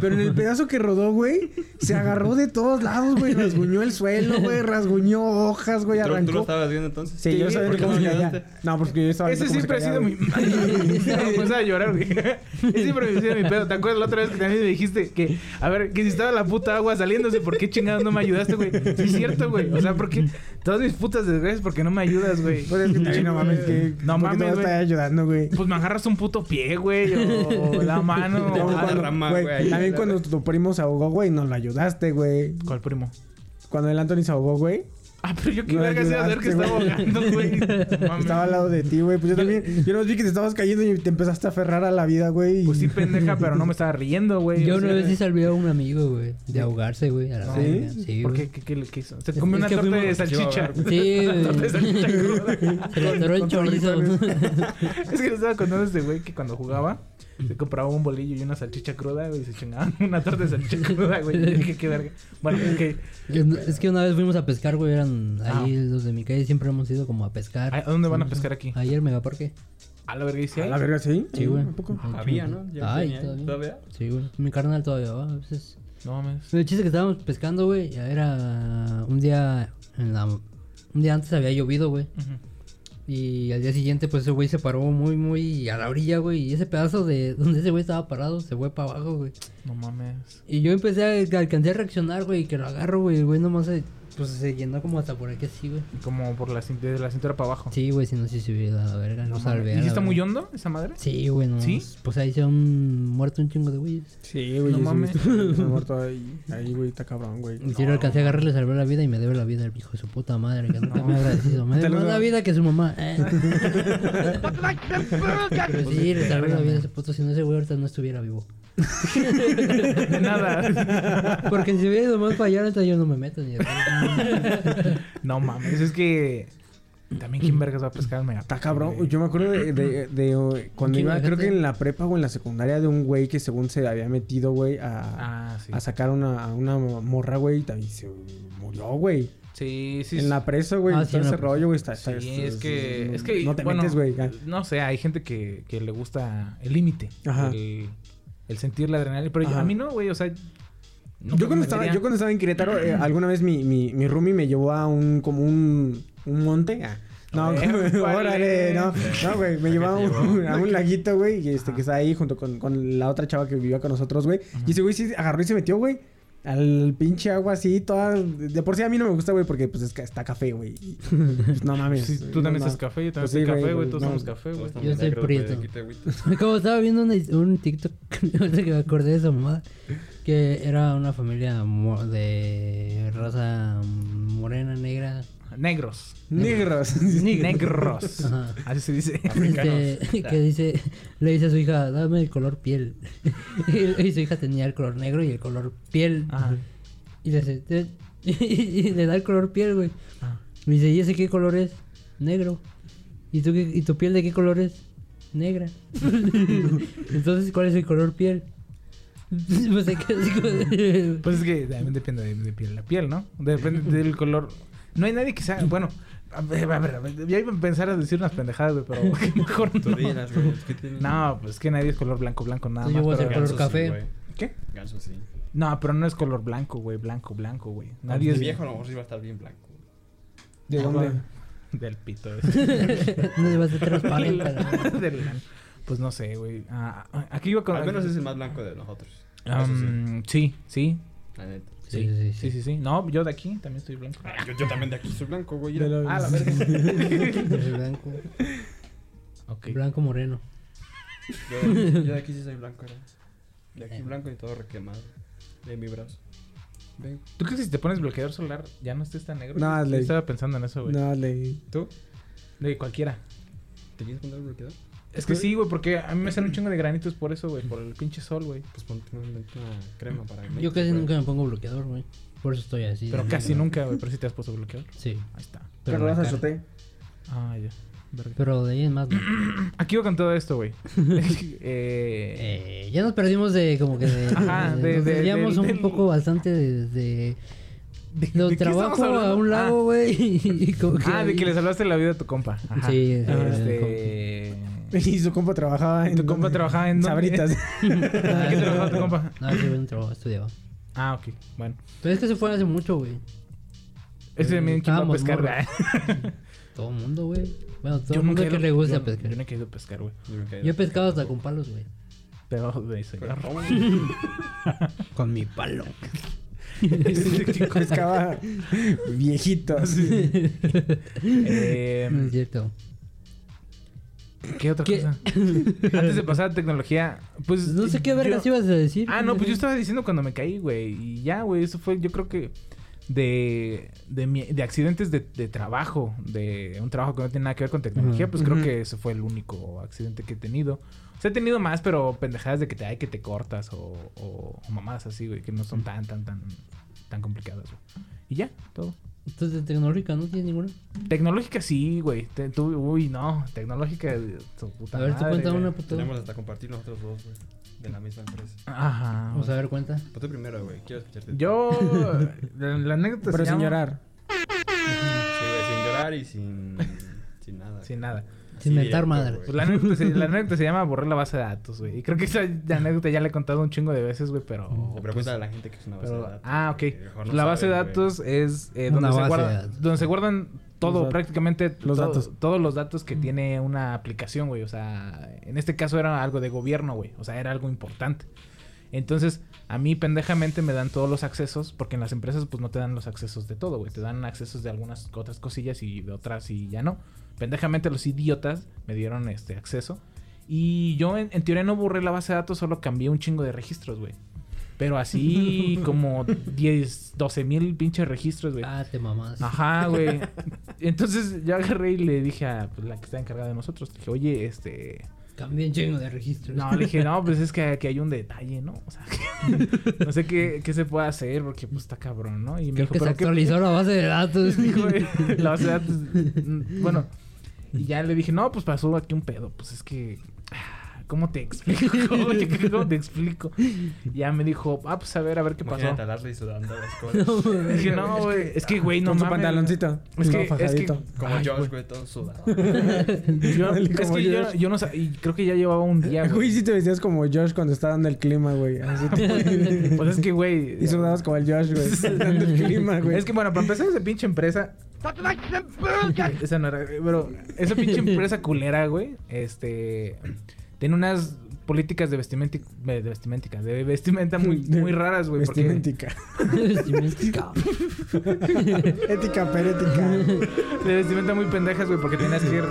Pero en el pedazo que rodó, güey, se agarró de todos lados, güey. Rasguñó el suelo, güey. Rasguñó hojas, güey. ¿Tú, tú lo Arrancó. estabas viendo entonces? Sí, yo sabía ¿por qué cómo no se caía. No, porque yo estaba Ese viendo siempre se ha sido mi... me puse a llorar, güey. Ese siempre ha sido mi pedo. ¿Te acuerdas la otra vez que también me dijiste que... A ver, que si estaba la puta agua saliéndose, ¿por qué chingados no me ayudaste, güey? Sí es cierto, güey. O sea, porque... Todas mis putas desgracias porque no me ayudas, güey. Pues es que no mames, que. No ¿por qué te mames, güey. ayudando, güey. Pues me agarras un puto pie, güey. O la mano. O la rama, güey. También cuando tu primo se ahogó, güey, no lo ayudaste, güey. ¿Cuál primo? Cuando el Anthony se ahogó, güey, Ah, pero yo qué No verga iba a ver que estaba ahogando, güey. No estaba al lado de ti, güey. Pues yo también, yo no vi que te estabas cayendo y te empezaste a aferrar a la vida, güey. y- Pues sí, pendeja, pero no me estaba riendo, güey. Yo O una sea, vez sí salvé a un amigo, güey, de ahogarse, güey. a la ¿Sí? Sí, ¿Por qué? ¿Qué, qué, qué hizo? Se comió una torta de salchicha. Sí, Una torta de salchicha cruda. güey. Se le atoró el chorizo. Es que le estaba contando a este güey que cuando jugaba se compraba un bolillo y una salchicha cruda, güey, y se chingaban una torta de salchicha cruda, güey. Y dije, qué verga. Bueno, ok. Es que una vez fuimos a pescar, güey. Eran Ah. ahí los de mi calle. Siempre hemos ido como a pescar. ¿A dónde van a pescar aquí? Ayer, Megaparque. A la verga, dice. A la verga, sí. Sí, güey. Había, ¿no? Ya Ay, tenía, todavía. ¿Todavía? Sí, güey. Mi carnal todavía va. A veces. No mames. El chiste es que estábamos pescando, güey. Ya era un día. En la... Un día antes había llovido, güey. Ujú. Y al día siguiente, pues ese güey se paró muy, muy a la orilla, güey. Y ese pedazo de donde ese güey estaba parado se fue para abajo, güey. No mames. Y yo empecé a alcancé a reaccionar, güey. Que lo agarro, güey. El güey nomás se, pues, se llenó como hasta por aquí así, güey. Como por la, cin- desde la cintura para abajo. Sí, güey, si no, sí se hubiera a la verga. No, No a ¿Y si está muy hondo esa madre? Sí, güey, no. ¿Sí? Pues ahí se han muerto un chingo de güeyes. Sí, güey. No mames. Se ha muerto ahí. Ahí, güey, está cabrón, güey. Si lo alcancé a agarrar, le salvé la vida y me debe la vida el hijo de su puta madre, que nunca me ha agradecido. Me debe más la vida que su mamá. eh. Pero sí, le salvé la vida a ese puto. Si no, ese güey ahorita no estuviera vivo. De nada. Porque si hubiera ido más para allá, ahorita yo no me meto ni no mames. Es que. También, ¿quién vergas va a pescar al mega? Está cabrón. Yo me acuerdo de, de, de, cuando ¿Quién iba, creo que en la prepa o en la secundaria, de un güey que según se había metido, güey, a, Ah, sí. a sacar una, a una morra, güey, y también se murió, güey. Sí, sí. En la presa, güey, Ah, todo sí, en ese rollo, güey, está, Sí, está- es que, no- es que, No te bueno, metes, güey. No sé, hay gente que, que le gusta el límite. Ajá. El, el sentir la adrenalina. Pero yo- a mí no, güey, o sea... no yo, cuando estaba, yo cuando estaba en Querétaro, eh, alguna vez mi, mi, mi roomie me llevó a un, como un, un monte. ah. No, órale, no, no, güey, me llevó a un, a un laguito, güey, este, que está ahí junto con, con la otra chava que vivía con nosotros, güey. Y ese güey sí agarró y se metió, güey. Al pinche agua así, toda... De por sí a mí no me gusta, güey, porque pues es que está café, güey. Pues, no mames. Sí, tú también no. estás café, yo también Pues sí, soy café, güey. Todos no. somos café, güey. Yo soy prieto. Como estaba viendo una- un TikTok, ahorita que me acordé de esa mamada, que era una familia mo- de raza morena, negra. Negros. Negros. Negros. Ajá. Así se dice. Este, que dice, le dice a su hija, dame el color piel. y, y su hija tenía el color negro y el color piel. Ajá. Y le, hace, "Te-" y le da el color piel, güey. Ah. Me dice, ¿y ese qué color es? Negro. ¿Y, tú qué- ¿Y tu piel de qué color es? Negra. Entonces, ¿cuál es el color piel? pues Pues es que también depende de, de piel a piel, ¿no? Depende del color. No hay nadie que sea. Bueno, a ver, a ver, a ver, ya iba a pensar a decir unas pendejadas, güey, pero mejor Tú no. güey. ¿qué tienes? No, pues que nadie es color blanco, blanco, nada Yo más. voy a color sí, café. güey. ¿Qué? Ganso sí. No, pero no es color blanco, güey, blanco, blanco, güey. Nadie es viejo, a lo mejor sí va a estar bien blanco. ¿De dónde? Del pito. ese. no va a hacer transparente. Del- pues no sé, güey. Ah, aquí iba con. Al menos es el más blanco de nosotros. Eso sí, Um, sí, sí. la neta. Sí, sí, sí, sí, sí. No, yo de aquí también estoy blanco. Ah, Yo, yo también de aquí soy blanco, güey. De Ah, la verga. El blanco. ok. Blanco moreno. Yo, de- yo de aquí sí soy blanco, era. De aquí blanco y todo requemado. De mi brazo. Ven. ¿Tú crees que si te pones bloqueador solar ya no estés tan negro? No, Yo estaba pensando en eso, güey. No, le... ¿Tú? De cualquiera. ¿Te quieres poner bloqueador? Es que sí, güey, porque a mí me salen un chingo de granitos por eso, güey, por el pinche sol, güey. Pues ponte una, crema para el Yo casi güey. nunca me pongo bloqueador, güey. Por eso estoy así. Pero casi nunca, güey, pero sí te has puesto bloqueador. Sí. Ahí está. Pero, cara. chote. Ah, ya. Verga. pero de ahí en más. no. Aquí iba con todo esto, güey. eh, Eh, ya nos perdimos de como que de, Ajá, de- nos de- un del- poco bastante de, de ¿de- lo trabajo a un lado, güey. y como Ah, ah, de que le salvaste la vida a tu compa. Ajá. Sí, Este... Y su compa trabajaba en... ¿Tu compa trabajaba en? Sabritas. ¿En qué trabajaba tu compa? No, sí, buen trabajo, estudiaba. Ah, ok. Bueno. Pero es que se fue hace mucho, güey. Ese también Estábamos pescar. Todo el mundo, güey. Bueno, todo Yo el mundo que le gusta pescar. Yo no he querido pescar, güey. Yo he pescado hasta con palos, güey. Pero de ¿cómo? Con mi palo. Pescaba viejitos. Eh, No es cierto. ¿Qué otra ¿Qué? cosa? Antes de pasar a tecnología, pues. No sé qué vergas yo- ibas a decir. Ah, no, pues yo estaba diciendo cuando me caí, güey. Y ya, güey, eso fue, yo creo que de, de, mi- de accidentes de, de trabajo, de un trabajo que no tiene nada que ver con tecnología, pues creo que ese fue el único accidente que he tenido. O sea, he tenido más, pero pendejadas de que te hay que te cortas o, o, o mamadas así, güey, que no son tan, tan, tan, tan complicadas, güey. Y ya, todo. Entonces, de tecnológica, ¿no tienes ninguna? Tecnológica sí, güey. Te- tú- uy, no. Tecnológica, tu puta A ver, te madre, cuenta güey. una puta. Tenemos hasta compartir nosotros dos, güey. De la misma empresa. Ajá. Vamos a ver, cuenta. Pues tú primero, güey. Quiero escucharte. Yo. La, la anécdota Pero se sin llama- llorar. Sí, güey, sin llorar y sin. sin nada. Sin nada. Sin directo, madre. Pues la anécdota, se, la anécdota se llama borrar la base de datos, güey. Y creo que esa anécdota ya la he contado un chingo de veces, güey, pero. Pero pues, a la gente que es una base pero- de datos. ah, ok. no la base de güey. datos es eh, donde, se guarda- donde se guardan todo, Los prácticamente los todo- datos. todos los datos que tiene una aplicación, güey. O sea, en este caso era algo de gobierno, güey. O sea, era algo importante. Entonces, a mí pendejamente me dan todos los accesos, porque en las empresas pues no te dan los accesos de todo, güey. Te dan accesos de algunas otras cosillas y de otras y ya no. Pendejamente los idiotas me dieron este acceso. Y yo en, en teoría no borré la base de datos, solo cambié un chingo de registros, güey. Pero así como 10, 12 mil pinches registros, güey. Ah, te mamás. Ajá, güey. Entonces yo agarré y le dije a pues, la que está encargada de nosotros, le dije, oye, este... Cambié un chingo de registros. No, le dije, no, pues es que aquí hay un detalle, ¿no? O sea, que no sé qué, qué se puede hacer porque pues está cabrón, ¿no? Y me Creo dijo, que se "¿Pero qué actualizó la base de datos. Dijo, la base de datos, mm, Bueno, y ya le dije, no, pues pasó aquí un pedo. Pues es que. ¿Cómo te explico? ¿Cómo te explico? Y ya me dijo, ah, pues a ver, a ver qué pasó. Imagínate a Larry sudando a la escuela. Dije, no, güey. Es que, güey, no Con su mames. pantaloncito. Es que, es que. Como Josh, güey. todo sudado. Yo, es que yo, yo no sé, y creo que ya llevaba un día, Güey, güey. sí te vestías como Josh cuando está dando el clima, güey. Pues es que, güey. Y sudabas como el Josh, güey. Dando el clima, güey. Es que, bueno, para empezar, esa pinche empresa. esa no era. Pero esa pinche empresa culera, güey. Este. Tiene unas políticas de vestimenta. De vestimenta. De vestimenta muy, muy raras, güey. Porque. Vestimentica. Vestimenta. Ética perética. De vestimenta muy pendejas, güey. Porque tenías que ir.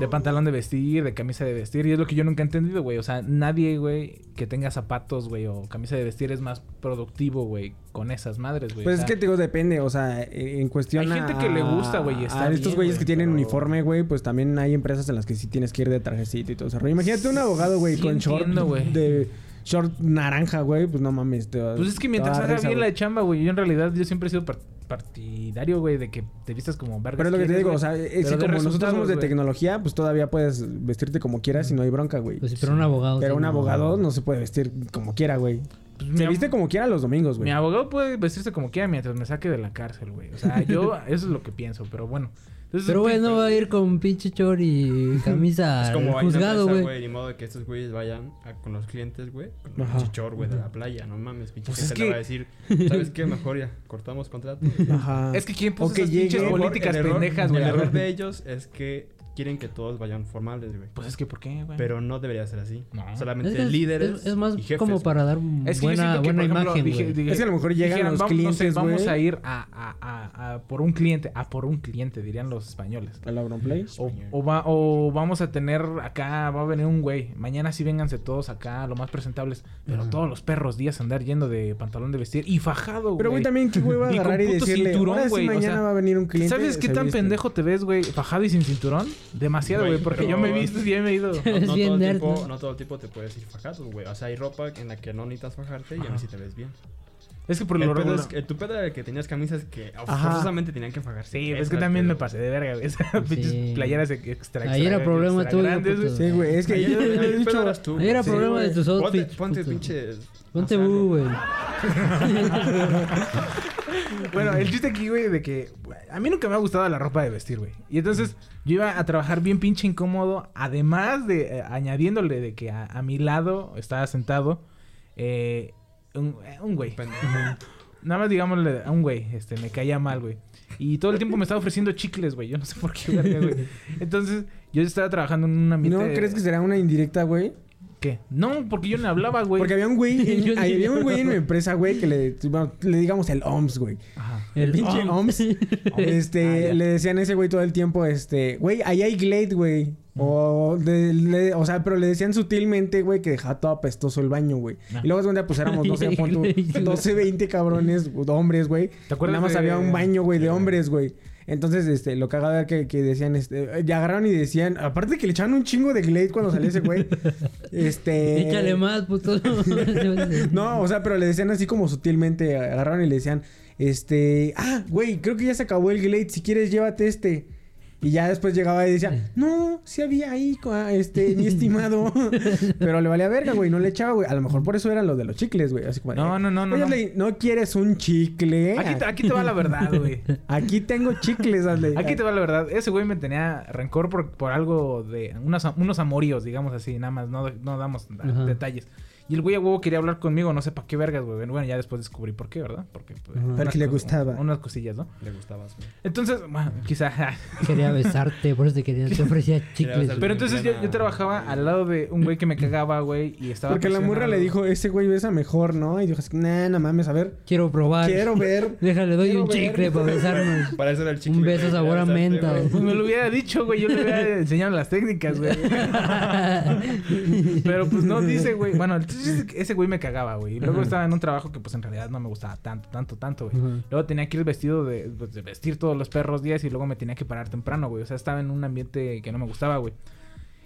De pantalón de vestir, de camisa de vestir. Y es lo que yo nunca he entendido, güey. O sea, nadie, güey, que tenga zapatos, güey, o camisa de vestir es más productivo, güey, con esas madres, güey. Pues O es que te digo, depende. O sea, en cuestión Hay gente a- que le gusta, güey, A estos bien, güeyes güey, que tienen pero- uniforme, güey, pues también hay empresas en las que sí tienes que ir de trajecito y todo eso. Imagínate un abogado, güey, Sí con short entiendo, güey. de short naranja, güey, pues no mames. Te, Pues es que mientras haga bien la chamba, güey. Yo en realidad, yo siempre he sido partidario, güey, de que te vistas como vergas. Pero es lo que te digo, güey. o sea, es de como nosotros somos de güey. tecnología, pues todavía puedes vestirte como quieras y no hay bronca, güey. Pues sí, pero un abogado. Pero sí, un no. abogado no se puede vestir como quiera, güey. Pues, Se viste como quiera los domingos, güey. mi abogado puede vestirse como quiera mientras me saque de la cárcel, güey. O sea, yo, eso es lo que pienso, pero bueno. Entonces, Pero, güey, no va a ir con pinche chor y camisa Es como juzgado, güey. Ni modo de que estos güeyes vayan a- con los clientes, güey. Con Ajá. un chichor, güey, de la playa. No mames, pinche Pues es gente le que- va a decir, ¿sabes qué? Mejor ya, cortamos contrato. Ajá. Es que quién puso esas llegue- pinches políticas el error- pendejas, güey. El error de ellos es que quieren que todos vayan formales, güey. Pues es que, ¿por qué, güey? Pero no debería ser así. No. Solamente Es, que es- líderes es, es más y jefes. como para dar Es que yo buena, que, buena por ejemplo, imagen, dije- güey. dije- Es que a lo mejor llegan dijeran, los vamos, no sé, clientes, vamos güey. a ir a, a, a, a por un cliente, a por un cliente, dirían los españoles. ¿El Auronplay? O, o, va, o vamos a tener acá, va a venir un güey. Mañana sí vénganse todos acá, lo más presentables. Pero todos los perros días andar yendo de pantalón de vestir y fajado, Pero, güey, güey. también qué güey va a Y con agarrar y puto decirle, cinturón, güey, o mañana sea, va a venir un cliente. ¿Sabes qué tan viste". pendejo te ves, güey? Fajado y sin cinturón. Demasiado, Güey. Porque pero- yo me he visto y ya me he ido. No, Es no bien todo el tiempo, ¿no? todo el tiempo te puedes ir fajado, güey. O sea, hay ropa en la que no necesitas fajarte y aún así te ves bien. Es que por el lo regular... es que, tu pedo era que tenías camisas que Ajá. forzosamente tenían que fajarse. Sí, es que también me pasé de verga, güey. Esas Sí. pinches playeras extra, Ahí era problema tuyo. Sí, güey, es que Ahí yo pedo eras tú, Ahí era problema de tus Ponte, outfits. ponte. Ponte no sé, bu, güey. Bueno, el chiste aquí, güey, de que a mí nunca me ha gustado la ropa de vestir, güey. Y entonces yo iba a trabajar bien pinche incómodo, además de eh, añadiéndole de que a, a mi lado estaba sentado eh, un, eh, un güey. Nada más digámosle a un güey, este, me caía mal, güey. Y todo el tiempo me estaba ofreciendo chicles, güey. Yo no sé por qué, güey. Entonces, yo estaba trabajando en un ambiente... ¿No crees que será una indirecta, güey? ¿Qué? No, porque yo no hablaba, güey. Porque había un güey, en- Yo había un güey en mi empresa, güey, que le, bueno, le digamos el OMS, güey. Ajá. El pinche OMS. Este, Ah, le decían a ese güey todo el tiempo, este, güey, ahí hay Glade, güey. O, de- le- o sea, pero le decían sutilmente, güey, que dejaba todo apestoso el baño, güey. Ah. Y luego un día pues éramos, no sé, Ay, pon tú, Glade, güey. 12, 20 cabrones, hombres, güey. ¿Te acuerdas Nada más de- había un baño, güey, de hombres, güey. Entonces, este, lo cagado era que, que decían, este, ya agarraron y decían, aparte que le echaban un chingo de Glade cuando salía ese güey, este... Échale más, puto. No, o sea, pero le decían así como sutilmente, agarraron y le decían, este, ah, güey, creo que ya se acabó el Glade, si quieres llévate este. Y ya después llegaba y decía, no, sí había ahí, ah, este, mi estimado. pero le valía verga, güey, no le echaba, güey. A lo mejor por eso eran los de los chicles, güey. Así como, No, no, no, no, oye, no. Ashley, ¿no quieres un chicle? Aquí te, aquí te va la verdad, güey. Aquí tengo chicles, Ashley. Aquí te va la verdad. Ese güey me tenía rencor por, por algo de... Unos, unos amoríos, digamos así. Nada más. No, no damos Ajá. detalles. Y el güey a huevo quería hablar conmigo. No sé para qué vergas, güey. Bueno, ya después descubrí por qué, ¿verdad? Porque... Pues, unas Porque le gustaba. Unas cosillas, ¿no? Le gustabas, güey. Entonces, bueno, quizá... Quería besarte, por eso te quería, te ofrecía chicles. Pero entonces yo, yo trabajaba al lado de un güey que me cagaba, güey. Y estaba... Porque la morra le dijo, ese güey besa mejor, ¿no? Y dijo así, nah, no mames, a ver, Quiero probar. quiero ver. Déjale, doy un ver. chicle para besarnos. Para eso era el chicle. Un beso sabor a menta. güey. Pues me lo hubiera dicho, güey. Yo le hubiera enseñado las técnicas, güey. Pero pues no dice, güey. Bueno, el ese güey me cagaba, güey. Y luego estaba en un trabajo que pues en realidad no me gustaba tanto, tanto, tanto, güey. Luego tenía que ir vestido de, pues, de vestir todos los perros días y luego me tenía que parar temprano, güey. O sea, estaba en un ambiente que no me gustaba, güey.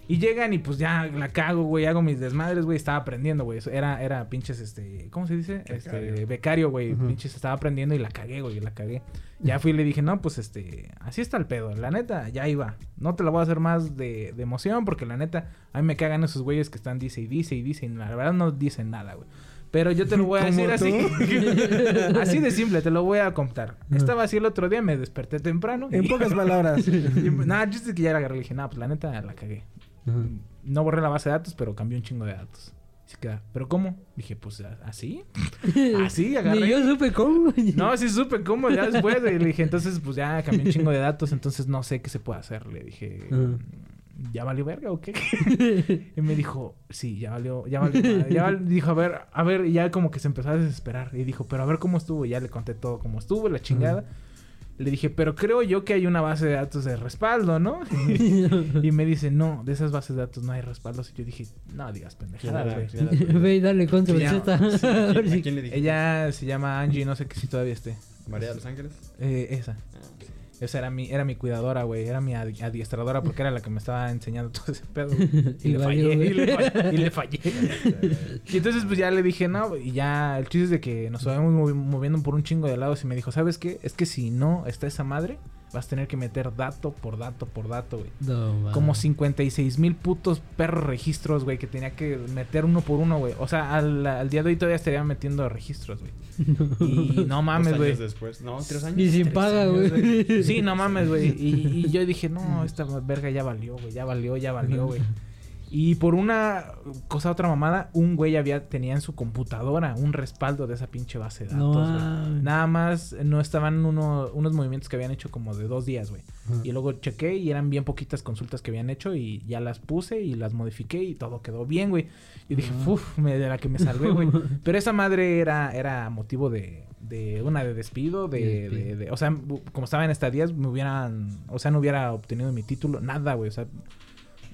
Y llegan y pues ya la cago, güey, hago mis desmadres, güey, estaba aprendiendo, güey. Eso Era, era pinches, este, ¿cómo se dice? Este, becario, güey. Pinches estaba aprendiendo y la cagué, güey, la cagué. Ya fui y le dije, no, pues este, así está el pedo. La neta, ya iba. No te la voy a hacer más de, de emoción porque la neta, a mí me cagan esos güeyes que están dice y dice y dice y la verdad no dicen nada, güey. Pero yo te lo voy a ¿Como decir así. así de simple, te lo voy a contar. Estaba así el otro día, me desperté temprano. En y- pocas palabras. Nada, chiste es que ya la agarré y le dije, no, pues la neta la cagué. No borré la base de datos, pero cambié un chingo de datos. Y se queda, ¿pero cómo? Dije, pues, ¿a- ¿así? ¿Así? Agarré. Ni yo supe cómo. No, sí supe cómo ya después. Y le dije, entonces, pues ya cambié un chingo de datos, entonces no sé qué se puede hacer. Le dije, Ajá. ¿ya valió verga o qué? y me dijo, sí, ya valió, ya valió. madre". Ya val- dijo, a ver, a ver, y ya como que se empezó a desesperar. Y dijo, pero a ver cómo estuvo. Y ya le conté todo cómo estuvo, la chingada. Le dije, pero creo yo que hay una base de datos de respaldo, ¿no? y me dice, no, de esas bases de datos no hay respaldos. Y yo dije, no digas ¿Quién pendejadas, güey. ¿Quién era tu- Ve y dale con tu Sí, ya. receta. Sí, A ¿a ver quién- si- ¿A quién le dijiste? Ella se llama Angie, no sé que si todavía esté. María de los Ángeles. Eh, esa. Ah. Esa era mi, era mi cuidadora, güey. Era mi adi- adiestradora porque era la que me estaba enseñando todo ese pedo. Y, Y le fallé, y, le fallé, y le fallé. y entonces pues ya le dije, no, y ya el chiste es de que nos movi- moviendo por un chingo de lados y me dijo, ¿sabes qué? Es que si no está esa madre, vas a tener que meter dato por dato por dato, güey. No, mames. Como 56 mil putos perros registros, güey, que tenía que meter uno por uno, güey. O sea, al, al día de hoy todavía estaría metiendo registros, güey. Y no mames, años güey. después. No, tres años. Y sin paga, güey. Sí, no mames, güey. Y, y yo dije, no, esta verga ya valió, güey. Ya valió, ya valió, güey. Y por una cosa otra mamada, un güey había, tenía en su computadora un respaldo de esa pinche base de datos, No güey. mames. Nada más no estaban uno, unos movimientos que habían hecho como de dos días, güey. Y luego chequé y eran bien poquitas consultas que habían hecho y ya las puse y las modifiqué y todo quedó bien, güey. Y dije, uff, de la que me salvé, güey. Pero esa madre era, era motivo de, de una de despido, de, De de- o sea, como estaba en estadías, me hubieran, o sea, no hubiera obtenido mi título, nada, güey, o sea,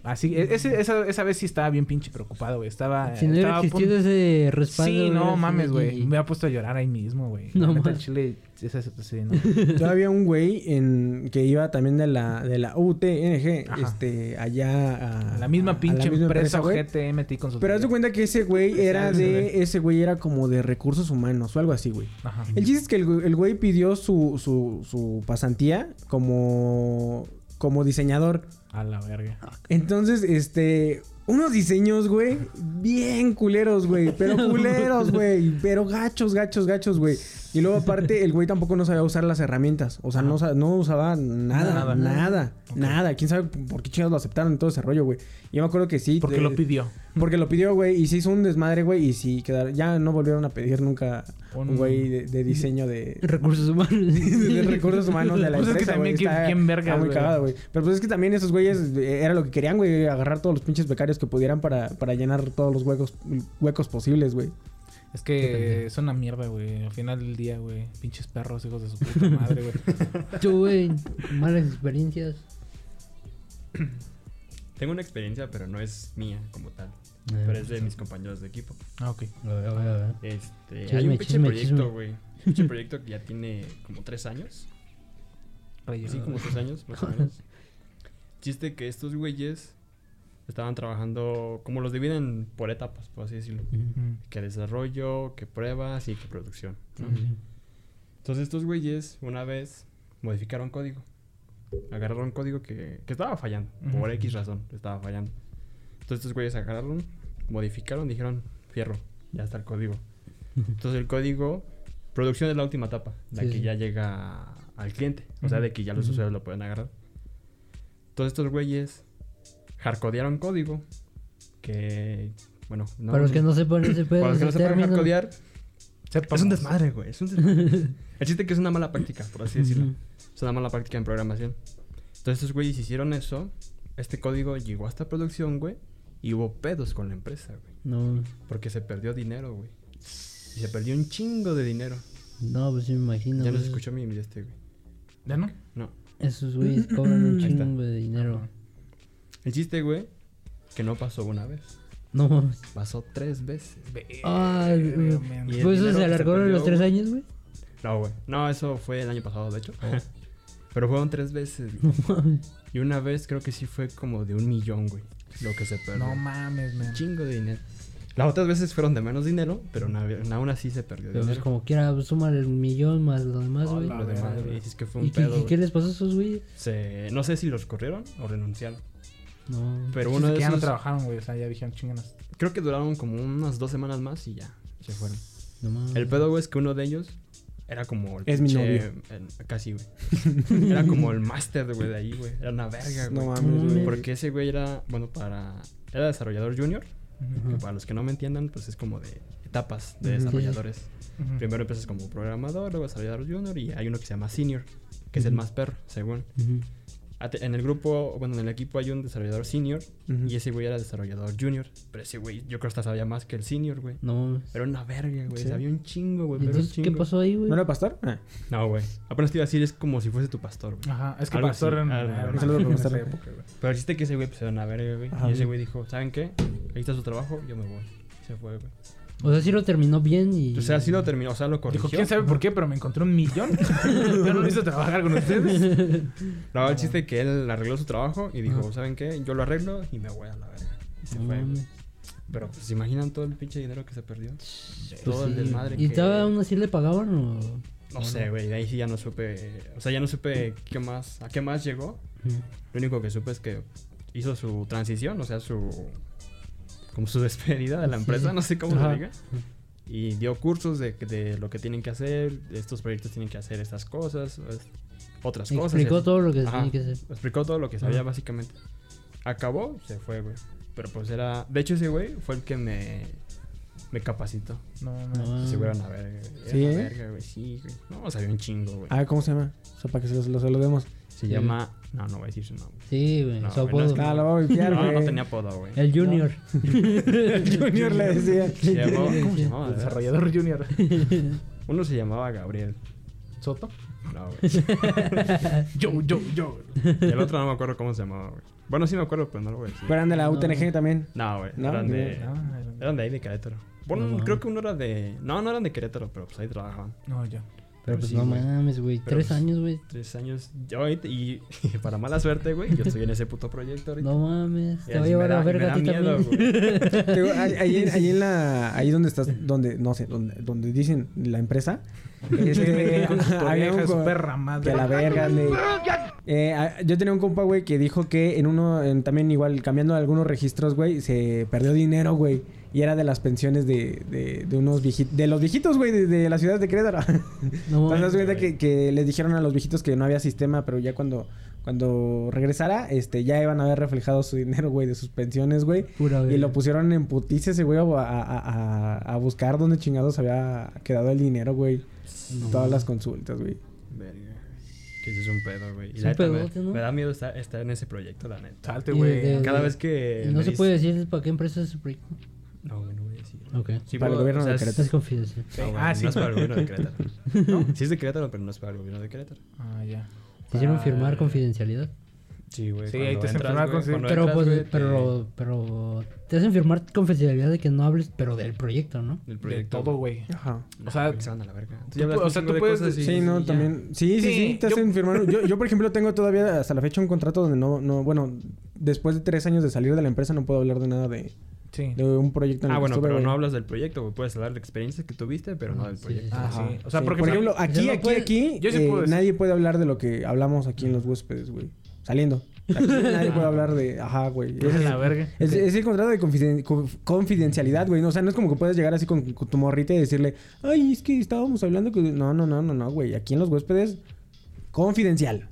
así, e- ese, esa, esa vez sí estaba bien pinche preocupado, güey, estaba... Si no hubiera existido ese respaldo. Sí, no mames, güey, me hubiera puesto a llorar ahí mismo, güey. No La mames. chile, esa- sí, no. Todavía un güey en que iba también de la de la UTNG, Ajá. este allá a La misma a- a pinche misma empresa, güey. ojete, MTI Consultoría. Pero haz de cuenta que ese güey era de ese güey era como de recursos humanos o algo así, güey. Ajá. El chiste es que el, güey- el güey pidió su, su, su pasantía como como diseñador. A la verga. Entonces, este, unos diseños, güey, bien culeros, güey, pero culeros, güey, pero gachos, gachos, gachos, güey. Y luego aparte, el güey tampoco no sabía usar las herramientas, o sea, no, no usaba nada, Nada. nada, nada. ¿Quién sabe por qué chingados lo aceptaron en todo ese rollo, güey? Y Yo me acuerdo que sí. Porque de- lo pidió. Porque lo pidió, güey, y se hizo un desmadre, güey, y sí quedaron, ya no volvieron a pedir nunca Un- güey de, de diseño de... Recursos humanos. de recursos humanos de la Pues es que empresa, también güey. quién- Está- quién vergas, está muy cagado, güey. Pero pues es que también esos güeyes eh, era lo que querían, güey, agarrar todos los pinches becarios que pudieran para, para llenar todos los huecos, huecos posibles, güey. Es que es una mierda, güey. Al final del día, güey. Pinches perros, hijos de su puta madre, güey. Yo, güey, malas experiencias. Tengo una experiencia, pero no es mía como tal. Eh, Pero es de mis compañeros de equipo. Ah, ok. A ver, a ver, a ver. Este, Chisme, hay un pinche proyecto, güey. Un pinche proyecto que ya tiene como tres años. Sí, como tres años, más o menos. Chiste que estos güeyes estaban trabajando, como los dividen por etapas, por así decirlo. Que desarrollo, que pruebas y que producción. Entonces estos güeyes una vez modificaron código. Agarraron código que, que estaba fallando. Por Ujú. X razón, estaba fallando. Entonces estos güeyes agarraron, modificaron, dijeron, fierro, ya está el código. Entonces el código, producción es la última etapa, la Sí, que sí. ya llega al cliente. O sea, Ujú. de que ya los usuarios lo pueden agarrar. Entonces estos güeyes hardcodearon código que, bueno, no... Para los que no sepan ese pedo, para los que no sepan hardcodear, es un desmadre, güey. Es un desmadre. El chiste que es una mala práctica, por así decirlo. Es una mala práctica en programación. Entonces estos güeyes hicieron eso. Este código llegó hasta producción, güey. Y hubo pedos con la empresa, güey. No, Porque se perdió dinero, güey. Y se perdió un chingo de dinero. no, pues sí me imagino. ya no se escuchó mi este, güey. ¿Ya no? No. Esos güeyes cobran un chingo de dinero. El chiste, güey, que no pasó una vez. No. Pasó tres veces. Ay, güey. Pues eso se alargó los tres años, güey. No, güey. No, eso fue el año pasado, de hecho. Oh. Pero fueron tres veces, No güey. mames. Y una vez creo que sí fue como de un millón, güey. Lo que se perdió. No mames, man. Un chingo de dinero. Las otras veces fueron de menos dinero, pero aún así se perdió Pero pues dinero. como quiera, pues, sumar el millón más lo demás, güey. Lo demás, güey, es que fue ¿Y un qué, pedo. qué- les pasó a esos güeyes? Se- No sé si los corrieron o renunciaron. No. Pero uno de que ya no esos... trabajaron, güey. O sea, ya dijeron chinganas. creo que duraron como unas dos semanas más y ya, se fueron. No mames. El pedo, güey, es que uno de ellos era como el Es mi novio. el- casi, güey. era como el máster, güey, de ahí, güey. Era una verga, güey. No mames, güey. Porque ese güey era, bueno, para... Era desarrollador junior. Para los que no me entiendan, pues es como de etapas de desarrolladores. Primero empiezas como programador, luego desarrollador junior y hay uno que se llama senior, que es el más perro, según. En el grupo, bueno, en el equipo hay un desarrollador senior Ujú. y ese güey era desarrollador junior. Pero ese güey, yo creo que hasta sabía más que el senior, güey. No. Era una verga, güey. Sí. Sabía un chingo, güey. ¿Y Pero un entonces qué chingo. pasó ahí, güey? ¿No era pastor? Ah. No, güey. Apenas te iba a decir, es como si fuese tu pastor, güey. Ajá, es que Algo Pastor así. en, Ah, una saludo en esa época, güey. Pero existe que ese güey pues era una verga, güey. Ajá, y ese güey. dijo, ¿saben qué? Ahí está su trabajo, yo me voy. Se fue, güey. O sea, sí lo terminó bien y... O sea, sí lo terminó, o sea, lo corrigió. Dijo, quién sabe por qué, pero me encontré un millón. Yo no hice trabajar con ustedes. No, el chiste es que él arregló su trabajo y dijo, ¿saben qué? Yo lo arreglo y me voy a la verga. Y se No fue. Pero pues, ¿se imaginan todo el pinche dinero que se perdió? Pues todo el sí. desmadre ¿Y que- todavía aún así le pagaban o...? No sé, güey, de ahí sí ya no supe, o sea, ya no supe qué más, a qué más llegó. Lo único que supe es que hizo su transición, o sea, su como su despedida de la empresa, sí. no sé cómo Ajá. se diga. Y dio cursos de, de lo que tienen que hacer, estos proyectos tienen que hacer estas cosas, otras cosas. Explicó todo lo que Ajá, tenía que hacer. Explicó todo lo que sabía Ajá. básicamente. Acabó, se fue, güey. Pero pues era, de hecho ese güey fue el que me me capacitó. No, No, no. Se verga, güey. Era ¿Sí, eh? verga, güey. Sí, güey. No, sabía un chingo, güey. Ah, ¿cómo se llama? O sea, para que se los, los saludemos. Se Sí. llama. No, no voy a decir su nombre. Sí, güey, No, su güey, no es apodo. que- Ah, lo vamos a vipiar, No, güey. no tenía apodo, güey. El Junior. El Junior le decía. Se llamaba- ¿Cómo se llamaba? Desarrollador junior. Uno se llamaba Gabriel. ¿Soto? No, güey. Yo, yo, yo. Y el otro no me acuerdo cómo se llamaba, güey. Bueno, sí me acuerdo, pero no lo voy a decir. Pero eran de la No. UTNG también. No, güey. No, eran de. No, Eran de ahí de Querétaro. Bueno, No. creo que uno era de. No, no eran de Querétaro, pero pues ahí trabajaban. no, ya. Pero pues sí, no güey. mames, güey. Tres pues, años, güey. Tres años. Yo, y, y para mala suerte, güey, yo estoy en ese puto proyecto ahorita. No mames. Te va a llevar a la verga a ti miedo, también. ahí en la, ahí donde estás, donde, no sé, donde, donde dicen la empresa, este, su había un vieja, su co- perra madre. que a la verga, le- Eh, ah, yo tenía un compa, güey, que dijo que en uno, en- también igual, cambiando algunos registros, güey, se perdió dinero, güey. Y era de las pensiones de, de, de unos viejitos, de los viejitos, güey, de, de la ciudad de Querétaro. No Entonces, cuenta que, que les dijeron a los viejitos que no había sistema, pero ya cuando, cuando regresara, este, ya iban a haber reflejado su dinero, güey, de sus pensiones, güey. Pura Y lo pusieron en putiza ese güey a, a, a- a buscar dónde chingados había quedado el dinero, güey. Todas las consultas, güey. Verga. Que ese es un pedo, güey. Y la me, ¿no? da miedo estar, estar en ese proyecto, la neta. Salte, güey. de- Cada vez que. No se dice- puede decir para qué empresa es su proyecto. No, güey, no voy a decir. Ok. Sí, Para el gobierno de Querétaro. Es confidencial. No, güey, Ah, sí. No es para el gobierno de Querétaro. Sí es de Querétaro, pero no es para el gobierno de Querétaro. Ah, ya. ¿Te hicieron Ah. firmar confidencialidad? Sí, güey. Sí, ahí te hacen firmar con- Pero, entras, pues, te- pero, pero... Te hacen firmar confidencialidad de que no hables, pero del proyecto, ¿no? El De proyecto. todo, güey. Ajá. O sea, que se van a la verga. Tú o sea, tú de puedes y- Sí, no, también. Sí, sí, sí, Sí, te yo- hacen firmar. Yo, yo, por ejemplo, tengo todavía hasta la fecha un contrato donde no, no, bueno, después de tres años de salir de la empresa no puedo hablar de nada de, Sí. de un proyecto en el Ah, que bueno, estuve, pero no hablas del proyecto, güey. Puedes hablar de experiencias que tuviste, pero no del Sí, proyecto. Ah, Ajá. sí. O sea, Sí, porque, por ejemplo, aquí, no aquí, aquí, yo sí eh, puedo decir. nadie puede hablar de lo que hablamos aquí en los huéspedes, güey. Saliendo. Aquí nadie puede hablar de, ajá, güey. es- la verga. Es, es el contrato de confiden- conf- confidencialidad, güey. No, o sea, no es como que puedes llegar así con, con tu morrita y decirle, ay, es que estábamos hablando que... No, no, no, no, no, güey. Aquí en los huéspedes, confidencial.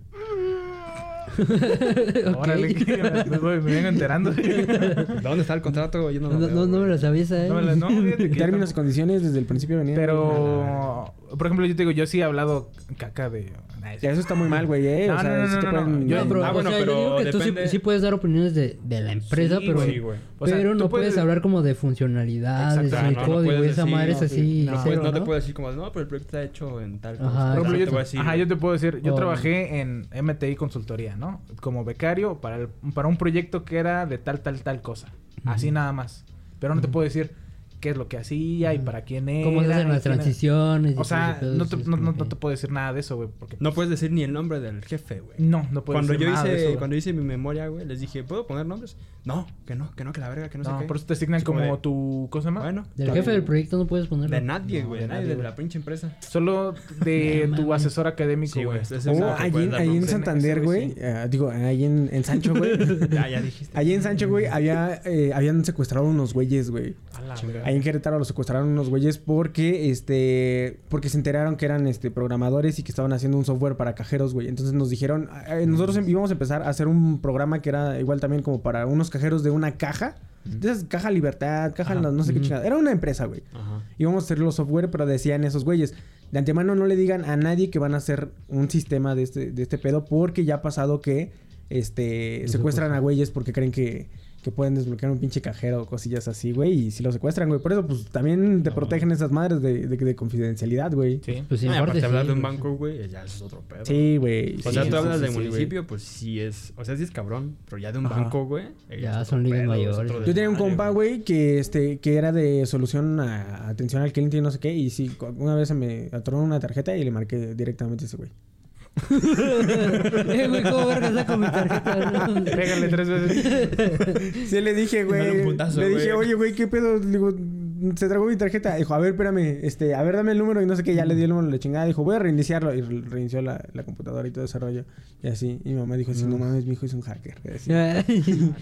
Órale, que me, me vengo enterando. ¿Dónde está el contrato? Yo no No, lo no, veo, no me güey. lo sabías, ¿eh? No, no, Términos y condiciones desde el principio venían. Pero, por ejemplo, yo te digo, yo sí he hablado caca de. Ya, eso está muy mal, güey, eh. No, o sea, no, no, sí te pueden- yo- No, pero, Ah, o bueno, sea, yo pero digo que tú sí, puedes dar opiniones de, de la empresa, Sí, pero, Sí, güey. O sea, pero no puedes, puedes- hablar como de funcionalidades, no, no código, esa decir- madre es así. no, cero, puedes- no te puedo decir como, no, pero el proyecto está hecho en tal Ajá. cosa. Por ejemplo, No yo, te voy a decir, ajá, yo te puedo decir, yo Oh. trabajé en MTI Consultoría, ¿no? Como becario para, el- para un proyecto que era de tal, tal, tal cosa. Así nada más. Pero no te puedo decir qué es lo que hacía y para quién era. ¿Cómo se hacen las transiciones? y O sea, no sí, te, no, no- te puedo decir nada de eso, güey. Porque No puedes decir ni el nombre del jefe, güey. no, no puedo Cuando decir yo nada de hice, eso, güey. cuando hice mi memoria, güey, les dije, ¿puedo poner nombres? No, que no, que no, que la verga, que no, No, sé qué. por eso te asignan como como de- tu... ¿Cómo se llama? Bueno, Del jefe del proyecto no puedes ponerlo. De nadie, güey, de de nadie, de la pinche empresa. Solo de tu asesor académico, Sí, güey. Oh, que ahí, puedes en-. Santander, güey. sí. digo, ahí en, Sancho, güey. Ya, ya dijiste. Ahí en Sancho, güey, había, eh, habían secuestrado unos güeyes, güey. Ahí en Querétaro los secuestraron unos güeyes porque, este, porque se enteraron que eran, este, programadores y que estaban haciendo un software para cajeros, güey. Entonces nos dijeron, eh, nosotros em- íbamos a empezar a hacer un programa que era igual también como para unos cajeros de una caja. De esas, caja Libertad, caja Ajá. no, sé qué Ujú. chingada. Era una empresa, güey. Ajá. Íbamos a hacer los software, pero decían esos güeyes. De antemano no le digan a nadie que van a hacer un sistema de este, de este pedo porque ya ha pasado que este secuestran a güeyes porque creen que, que pueden desbloquear un pinche cajero o cosillas así, güey, y si lo secuestran, güey. Por eso, pues también te protegen esas madres de, de, de confidencialidad, güey. Sí. Pues sí, Ah, en parte aparte hablar de un banco, güey, ya es otro pedo. Sí, güey. O sí, sea, sí, tú hablas sí, del sí, güey. municipio, pues sí es. O sea, sí es cabrón, pero ya de un Ajá. banco, güey. Ya son ligas mayores. Yo tenía un compa, güey, que este, que era de solución a atención al cliente y no sé qué. Y sí, una vez se me atoró una tarjeta y le marqué directamente a ese güey. Eh, güey, ¿cómo verga saco mi tarjeta? Pégale tres veces. Sí, le dije, güey. un putazo, Le dije, güey. oye, güey, ¿qué pedo? Le digo, se tragó mi tarjeta. Dijo, a ver, espérame, este, a ver, dame el número y no sé qué. Ya le di el número, le chingada. Dijo, voy a reiniciarlo. Y re- reinició la, la computadora y todo ese rollo. Y así. Y mi mamá dijo, sí, no mames, mi hijo es un hacker. Y así.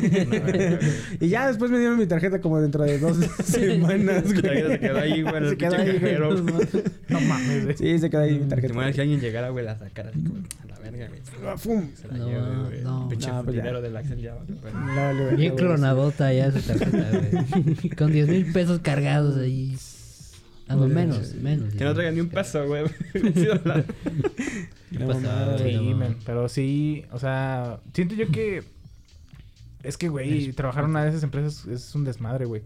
y ya después me dieron mi tarjeta como dentro de dos semanas, güey. se quedó ahí, güey, Se quedó ahí, güey. No mames, güey. Sí, se quedó ahí mi Te tarjeta. imaginas que alguien llegara, güey, la sacara así como a la verga, güey. Fum. Se la No, güey. no. Pinche No, pues ya. dinero del Axel ya. güey. No, vale, güey, Bien güey, clonadota ya su tarjeta, güey. Con 10 mil pesos cargados ahí. Ah, no, menos, menos. Que no traiga ni un peso, güey. Pero sí, o sea, siento yo que es que, güey, trabajar en una de esas empresas es un desmadre, güey.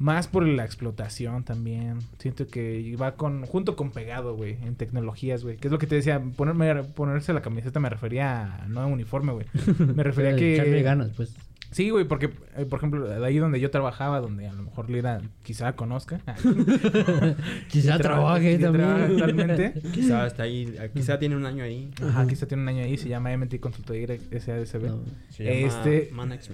Más por la explotación también. Siento que va con junto con pegado, güey, en tecnologías, güey. Que es lo que te decía, ponerme ponerse la camiseta me refería a no a uniforme, güey. Me refería a Pero echarle que ganas, pues. Sí, güey, porque, eh, por ejemplo, de ahí donde yo trabajaba, donde a lo mejor Lira quizá conozca. Quizá Que trabaje que también. actualmente. Quizá está ahí, quizá tiene un año ahí. Ajá, quizá tiene un año ahí, se llama MT Consultoría SADCB. No. Se llama Este- Manax-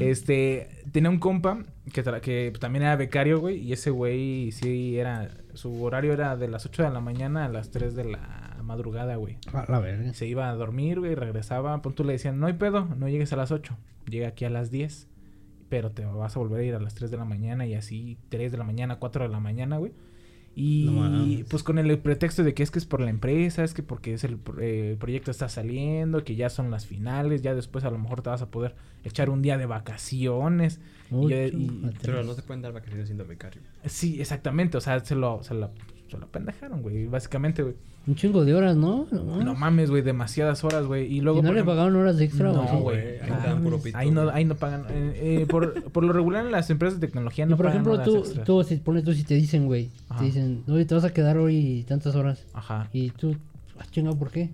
Este, tenía un compa que, también era becario, güey, y ese güey sí era, su horario era de las 8 de la mañana a las 3 de la madrugada, güey. A la verga. Se iba a dormir, güey, regresaba, pon tú le decían, no hay pedo, no llegues a las 8, llega aquí a las 10, pero te vas a volver a ir a las 3 de la mañana y así 3 de la mañana, 4 de la mañana, güey. Y No pues con el pretexto de que es que es por la empresa, es que porque es el, eh, el proyecto está saliendo, que ya son las finales, ya después a lo mejor te vas a poder echar un día de vacaciones. Y y- Pero no se pueden dar vacaciones siendo becario. Sí, exactamente, o sea, se lo, se lo, se lo pendejaron, güey, básicamente, güey. Un chingo de horas, ¿no? No, No mames, güey, demasiadas horas, güey. Y luego... ¿Y no le ejemplo- pagaron horas extra o No, güey. Ahí Ah, ahí no, güey. ahí no pagan. eh, eh, por, por lo regular en las empresas de tecnología Y no por pagan ejemplo, horas tú, extras. tú, si pones tú, si te dicen, güey, te dicen, oye, te vas a quedar hoy tantas horas. Ajá. Y tú, ah, chinga, ¿por qué?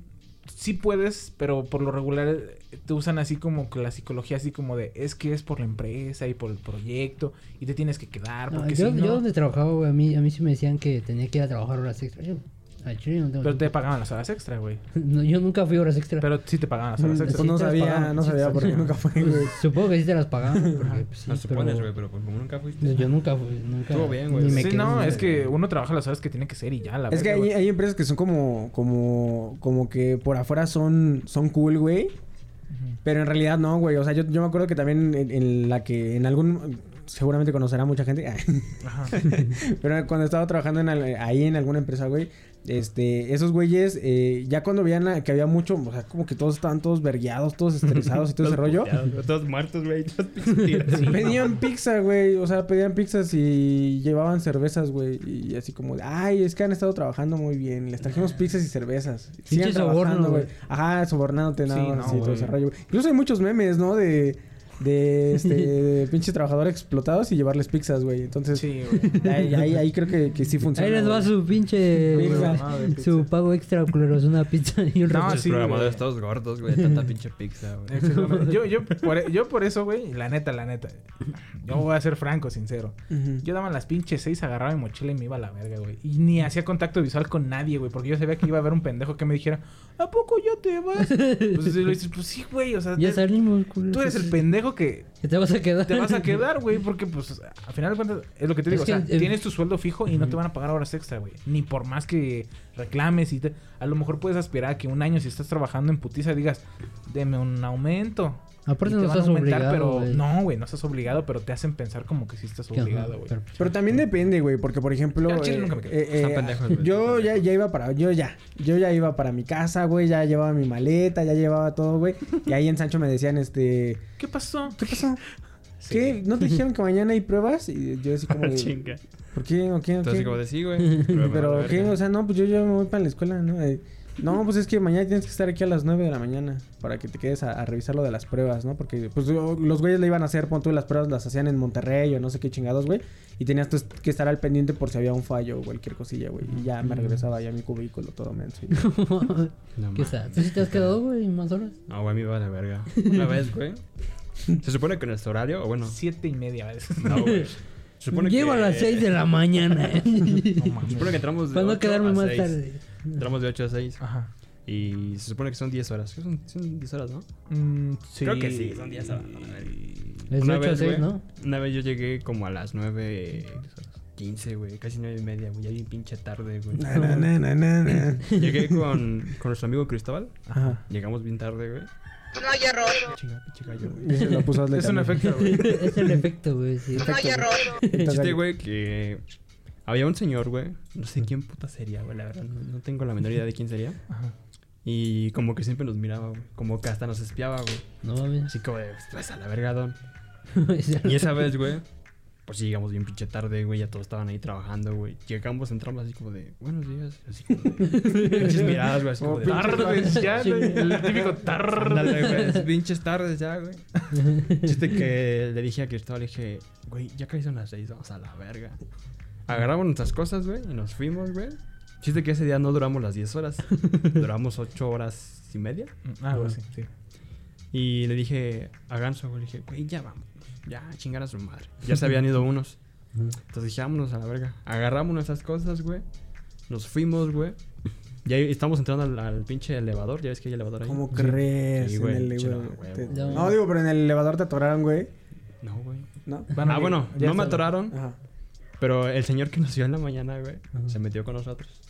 Sí puedes, pero por lo regular eh, te usan así como que la psicología así como de es que es por la empresa y por el proyecto y te tienes que quedar No, porque yo, si yo no... donde trabajaba, güey, a mí, a mí sí me decían que tenía que ir a trabajar horas extra. Yo, al chile no tengo Pero te pagaban las horas extra, güey. No, yo nunca fui horas extra. Pero sí te pagaban las horas Mm, extra. Pues no Sí las sabía, no sabía sí. porque nunca fue, güey. Pues, supongo que sí te las pagaban, porque pues, sí, No supones, güey, pero pues como nunca fuiste. Yo nunca fui, nunca. Estuvo bien, güey. Sí, quedé no, es que uno trabaja las horas que tiene que ser y ya, la Es que hay, empresas que son como, como, como que por afuera son, son cool, güey. Pero en realidad no, güey. O sea, yo, yo me acuerdo que también en, en la que en algún... Seguramente conocerá mucha gente. Ajá. Pero cuando estaba trabajando en al- ahí en alguna empresa, güey, este, esos güeyes, eh, ya cuando veían la- que había mucho, o sea, como que todos estaban todos vergueados, todos estresados y todo ese rollo. Todos muertos, güey. Todos tirados. pedían pizza, güey. O sea, pedían pizzas y llevaban cervezas, güey. Y así como, ay, es que han estado trabajando muy bien. Les trajimos pizzas y cervezas. Sigan trabajando, güey. Ajá, sobornándote nada Sí, más no, así, todo ese rollo. Incluso hay muchos memes, ¿no? De, de este, pinche trabajadores explotados y llevarles pizzas, güey. Entonces, Sí, güey. ahí, ahí, ahí creo que, que sí funciona. Ahí les va güey. su pinche. Pizza. de Su pago extra, culeros. Una pizza y un No, sí, programadores todos gordos, güey. Tanta pinche pizza, güey. Yo, yo, por, yo por eso, güey, la neta, la neta. Yo voy a ser franco, sincero. Yo daba las pinches seis, agarraba mi mochila y me iba a la verga, güey. Y ni hacía contacto visual con nadie, güey. Porque yo sabía que iba a haber un pendejo que me dijera, ¿a poco ya te vas? Pues, y le dices, pues sí, güey. O sea, Ya te- salimos, culeros. tú eres el pendejo que Que te vas a quedar. te vas a quedar, güey. Porque, pues, al final de cuentas, es lo que te digo. Es o sea, tienes tu sueldo fijo y no te van a pagar horas extra, güey. Ni por más que reclames y te... A lo mejor puedes aspirar a que un año, si estás trabajando en putiza, digas, deme un aumento. Aparte Y te no van a estás aumentar, obligado, pero no, güey, no estás obligado, pero te hacen pensar como que sí estás obligado, güey. pero, pues, Pero también depende, güey, porque por ejemplo, chile eh, nunca me quedé. eh, eh, pendejos, yo ya, ya iba para, yo ya, yo ya iba para mi casa, güey, ya llevaba mi maleta, ya llevaba todo, güey, y ahí en Sancho me decían, este, ¿Qué pasó? ¿qué pasó? Sí. ¿Qué? ¿No te dijeron que mañana hay pruebas? Y yo así como, de, Chinga. ¿por qué? ¿O qué? ¿O Entonces, qué? como de sí, güey. Pero, ¿qué? O sea, no, pues yo ya me voy para la escuela, ¿no? No, pues es que mañana tienes que estar aquí a las 9 de la mañana para que te quedes a, a revisar lo de las pruebas, ¿no? Porque pues lo- los güeyes le iban a hacer, pon tú, las pruebas las hacían en Monterrey o no sé qué chingados, güey. Y tenías tú que estar al pendiente por si había un fallo o cualquier cosilla, güey. Y ya me regresaba ya a mi cubículo todo menso. No, ¿Qué. ¿Tú sí te has quedado, güey, más horas? No, güey, a mí me vale verga. Una vez, güey. Se supone que nuestro horario, o bueno, Siete y media a veces. no, güey. Se supone Llego que... a las 6 de la mañana. No mames. Se supone que entramos de Para no 8 quedarme a más 6. tarde. Entramos de 8 a 6. Ajá. Y se supone que son 10 horas. ¿Qué son, son 10 horas, no? Mm, sí. Creo que sí, son 10 horas. Es de 8 a 6, güey, ¿no? Una vez yo llegué como a las 9... 15, güey, casi 9 y media, güey, ya bien pinche tarde, güey. Na, na, na, na, na, na. Llegué con, con nuestro amigo Cristóbal. Ajá. Llegamos bien tarde, güey. No hay error. Chinga, pinche gallo, güey. Y se lo puso a Es un efecto, güey. es el efecto, güey, sí. No hay error. El chiste, güey, que había un señor, güey. No sé quién puta sería, güey, la verdad. No, no tengo la menor idea de quién sería. Ajá. Y como que siempre nos miraba, güey. Como que hasta nos espiaba, güey. No mames. Así como de, pues a la verga, don. Y esa vez, güey, pues sí, llegamos bien pinche tarde, güey. Ya todos estaban ahí trabajando, güey. Llegamos, entramos así como de, buenos días. Así como de, pinches miradas, güey. Así como de, Tardes ya, güey. El típico tarde. Ándale, güey, es pinches tardes ya, güey. Chiste que le dije a Cristóbal, le dije, güey, ya casi son las seis, vamos a la verga. Agarramos nuestras cosas, güey, y nos fuimos, güey. Chiste que ese día no duramos las 10 horas, duramos 8 horas y media. Ah, algo así, sí. Y le dije a Ganso, güey, le dije, güey, ya vamos, ya chingar a su madre. Ya se habían ido unos. Entonces dije, vámonos a la verga. Agarramos nuestras cosas, güey. Nos fuimos, güey. Ya estamos entrando al, al pinche elevador. Ya ves que hay elevador ahí. ¿Cómo crees? Sí, En güey, el güey. Te- No. No, digo, pero en el elevador te atoraron, güey. No, güey. ¿No? Ah, bueno, ya no me atoraron. Ajá. Pero el señor que nos vio en la mañana, güey, Ajá. se metió con nosotros.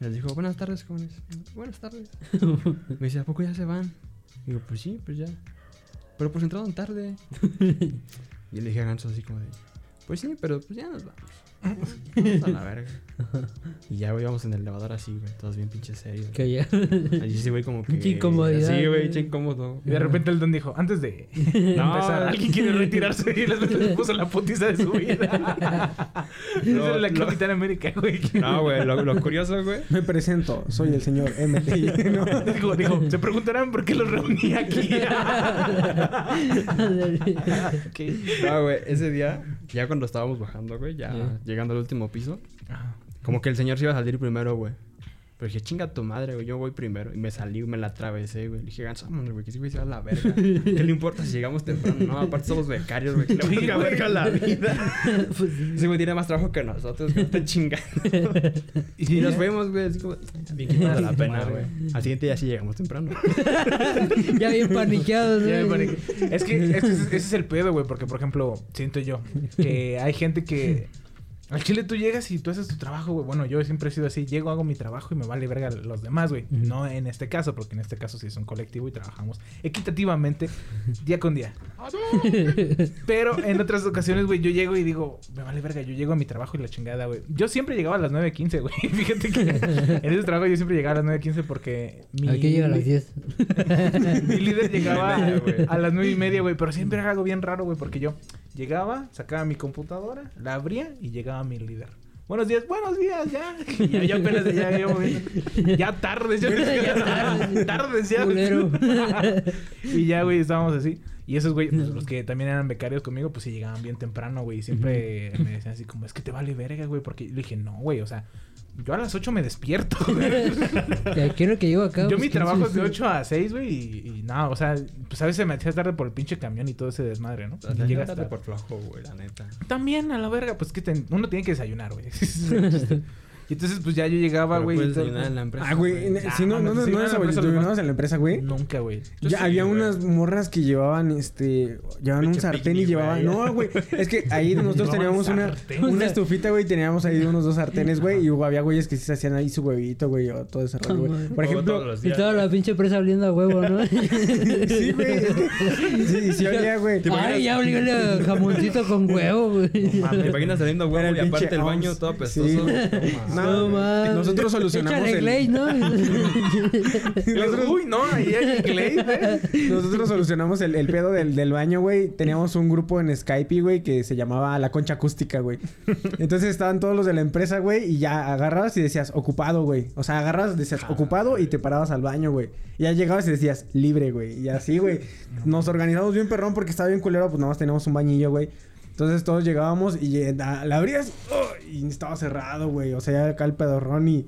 Nos dijo, buenas tardes, jóvenes. Buenas tardes. Me dice, ¿a poco ya se van? Y digo, pues sí, pues ya. Pero pues entraron tarde. y le dije a Ganso así como de, pues sí, pero pues ya nos vamos. Vamos a la verga. Y ya, güey, íbamos en el elevador así, güey, todos bien pinches serios. Que ya. Allí sí, güey, como que... Mucha incomodidad, Sí, güey, pinche incómodo. Y de repente el don dijo, antes de empezar, alguien quiere retirarse y les puso la putiza de su vida. No, Esa es la. Capitán América, güey. No, güey, lo, lo curioso, güey. Me presento, soy el señor MTI. ¿no? Dijo, dijo, se preguntarán por qué los reuní aquí. Ok. No, güey, ese día, ya cuando estábamos bajando, güey, ya llegando al último piso, Ajá. como que el señor se iba a salir primero, güey. Pero dije, chinga tu madre, güey, yo voy primero. Y me salí, me la atravesé, güey. Le dije, ganso, vámonos, güey, que ese güey se va a la verga. ¿Qué le importa si llegamos temprano? No, aparte somos becarios, güey. Que le verga la vida. Pues sí. Ese güey tiene más trabajo que nosotros, que no te chingando. Y nos fuimos, güey, así como, bien quitado la pena, güey. Al siguiente día sí llegamos temprano. Ya bien paniqueados, güey. Es que ese, es- ese es el pedo, güey, porque por ejemplo, siento yo que hay gente que al chile tú llegas y tú haces tu trabajo, güey. Bueno, yo siempre he sido así, llego, hago mi trabajo y me vale verga los demás, güey. No en este caso, porque en este caso sí es un colectivo y trabajamos equitativamente día con día. Pero en otras ocasiones, güey, yo llego y digo, me vale verga, yo llego a mi trabajo y la chingada, güey. Yo siempre llegaba a las 9.15, güey. Fíjate que en ese trabajo yo siempre llegaba a las 9.15 porque mi... Aquí llega a las 10. Mi líder llegaba a las nueve y media, güey. Pero siempre era algo bien raro, güey. Porque yo llegaba, sacaba mi computadora, la abría y llegaba mi líder. Buenos días, buenos días, ya. Ya, yo apenas ya, moviendo. Ya tardes, yo Ya tardes. ya. Y ya, güey, estábamos así. Y esos, güey, pues, los que también eran becarios conmigo, pues sí llegaban bien temprano, güey. Y siempre me decían así como, es que te vale verga, güey. Porque le dije, no, güey, o sea, yo a las 8 me despierto, güey. Ya quiero que llego acá. Yo pues, mi ¿quién trabajo es de 8 a 6, güey, y, y nada, o sea, pues a veces me hacía tarde por el pinche camión y todo ese desmadre, ¿no? Y llegas tarde tarde. por flojo, güey, la neta. También a la verga, pues que te- uno tiene que desayunar, güey. Y entonces, pues ya yo llegaba, güey. en la empresa. Ah, güey. ne- Si no, Ah, no, no, sí, no en la empresa lo desayunabas más- en la empresa, güey. Nunca, güey. Yo Ya sí, había güey. unas morras que llevaban, este, llevaban un sartén picnic, y llevaban, güey. no, güey, es que ahí nosotros teníamos una, una estufita, güey, teníamos ahí unos dos sartenes, güey, y había güeyes que sí se hacían ahí su huevito, güey, o todo ese rollo, güey. Por ejemplo, Y toda güey. la pinche presa oliendo a huevo, ¿no? sí, güey, sí, sí olía, güey. Ay, ya olió el jamoncito con huevo, güey. ¿Te imaginas saliendo Era huevo y aparte el baño todo Sí. apestoso? No No, mames. Nosotros solucionamos el- Glade, ¿no? Nosotros- Uy, no, ahí hay Glade, ¿eh? Nosotros solucionamos el, el pedo del, del baño, güey. Teníamos un grupo en Skype, güey, que se llamaba La Concha Acústica, güey. Entonces estaban todos los de la empresa, güey, y ya agarrabas y decías ocupado, güey. O sea, agarrabas, decías ocupado y te parabas al baño, güey. Y ya llegabas y decías libre, güey. Y así, güey. Nos organizamos bien perrón porque estaba bien culero, pues nada más teníamos un bañillo, güey. Entonces todos llegábamos y eh, la la abrías ¡oh! y estaba cerrado, güey. O sea, ya acá el pedorrón y...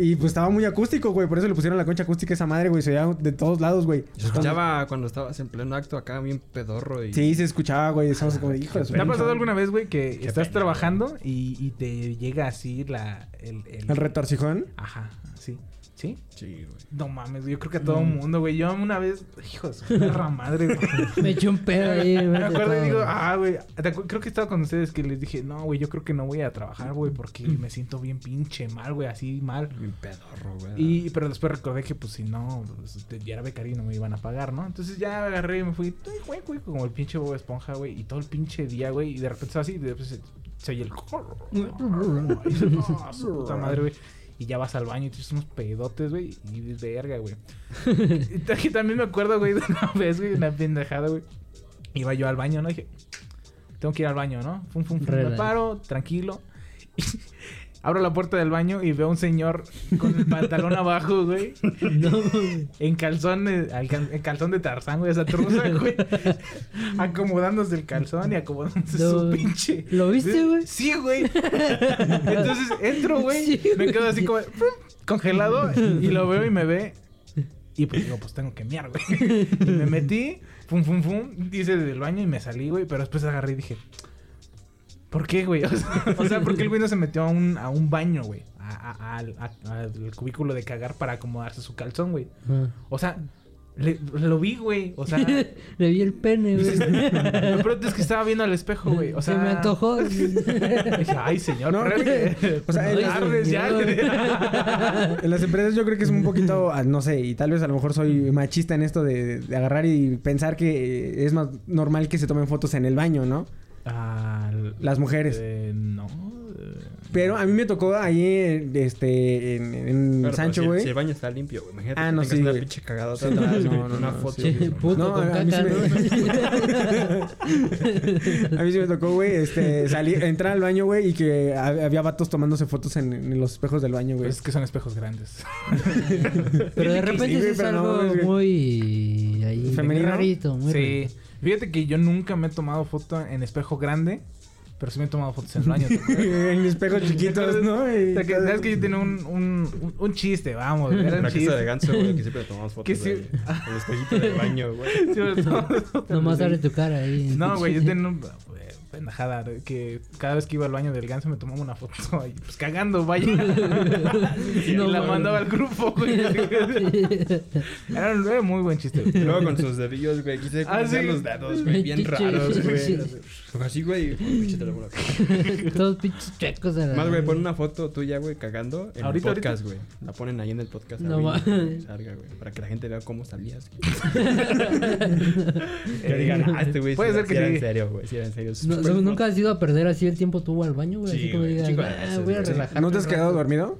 Y pues estaba muy acústico, güey. Por eso le pusieron la concha acústica a esa madre, güey. Se oía de todos lados, güey. Se escuchaba cuando estabas en pleno acto acá, bien pedorro y... Sí, se escuchaba, güey. Estamos como hijo ¿Te ha pasado madre". alguna vez, güey, que estás trabajando y, y te llega así la... El, el- ¿El retorcijón? Ajá, sí. ¿Sí? Sí, güey. No mames, yo creo que a todo mundo, güey. Yo una vez, hijo de su perra madre, güey. Me eché un pedo ahí. Me acuerdo y digo, ah, güey. Creo que estaba con ustedes que les dije, no, güey, yo creo que no voy a trabajar, güey, porque me siento bien pinche mal, güey, así mal. Bien pedorro, güey. Y, pero después recordé que, pues, si no, pues, te- ya era becario y no me iban a pagar, ¿no? Entonces ya agarré y me fui, güey, güey, como el pinche Bob Esponja, güey, y todo el pinche día, güey, y de repente estaba así, y de repente se, se oye el... "No, su puta madre, güey. Y ya vas al baño y tienes unos pedotes, güey, y verga, güey. y también me acuerdo, güey, de una vez, güey, una pendejada, güey. Iba yo al baño, ¿no? Dije, tengo que ir al baño, ¿no? Fum, fum, fum, me paro, tranquilo. Abro la puerta del baño y veo a un señor con el pantalón abajo, güey. No, En calzón, de- en calzón de Tarzán, güey, esa truza, güey. Acomodándose el calzón y acomodándose No. su pinche. ¿Lo viste, güey? Sí, güey. Entonces entro, güey. Sí, me güey. quedo así como ¡pum! congelado y lo veo y me ve. Y pues digo, pues tengo que miar, güey. Y me metí, pum, pum, pum, dice del baño y me salí, güey. Pero después agarré y dije, ¿por qué, güey? O sea, o sea, ¿por qué el güey no se metió a un, a un baño, güey? A- a- al- cubículo de cagar para acomodarse su calzón, güey. Ah. O sea, le- lo vi, güey. O sea, Le vi el pene, güey. lo peor es que estaba viendo al espejo, güey. O sea, Se me antojó. Dije, ay, señor, No, que- o sea, Ay, el- ardes ya. En las empresas yo creo que es un poquito, ah, no sé, y tal vez a lo mejor soy machista en esto de, de agarrar y pensar que es más normal que se tomen fotos en el baño, ¿no? Las mujeres. eh, no. Pero a mí me tocó ahí, eh, este, en, en Pero, Sancho, pero si- güey. Si el baño está limpio, güey. Imagínate Ah, que no, tengas sí, una güey. pinche cagada Sí, atrás, no, güey, no, una no, foto. Sí, güey. puto No, con a mí sí caca, me- ¿no? A mí sí me tocó, güey, este, salir, entrar al baño, güey, y que hab- había vatos tomándose fotos en, en los espejos del baño, güey. Es que son espejos grandes. Pero de repente güey, sí es no, algo güey. muy... Ahí, ¿Femenino? rarito, muy sí. rarito. Fíjate que yo nunca me he tomado foto en espejo grande, pero sí me he tomado fotos en el baño. en espejos chiquitos, ¿no? Y O sea, que, ¿Sabes que yo tenía un, un, un, chiste? Vamos, era un Una casa de chiste. ganso, güey, que siempre tomamos fotos Que sí. de- El espejito del baño, güey. Sí, me tomaba fotos. Nomás abre tu cara ahí. No, güey, yo tenía un... pendejada, que cada vez que iba al baño del ganso me tomaba una foto ahí, pues cagando, vaya. y No, la mandaba al grupo, güey. Era un muy buen chiste. Luego con sus dedillos, güey. Quise Ah, sí. los dedos, güey. Bien raros, güey. Así, güey. Pinche teléfono acá. Todos pinches checos la... Más, güey, pon una foto tuya, güey, cagando en Ahorita, el podcast, güey. La ponen ahí en el podcast. No salga, güey. Para que la gente vea cómo salías. Que digan, ah, este güey Puede ser era- que sí era sí. en serio, güey. Sí era en serio. ¿Nunca has ido a perder así el tiempo tú al baño, güey? Sí, así como digas, de ah, voy a güey. relajarme. ¿No te has quedado rato". dormido?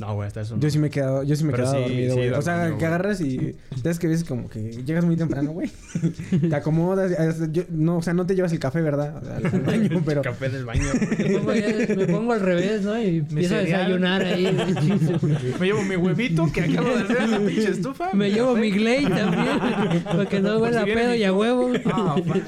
No, güey, hasta eso. no. Yo sí me he quedado, yo sí me he quedado sí, dormido, güey. o sea, que agarras y sabes que ves como que llegas muy temprano, güey. te acomodas, yo- no, o sea, no te llevas el café, ¿verdad? Al, al baño, pero Café del baño. Me pongo, ya- me pongo al revés, ¿no? Y empiezo a desayunar ahí. Me llevo mi huevito que acabo de hacer en la pinche estufa. Me llevo café. mi Glade también. Para que no si a pedo y a huevo. Ah, güey.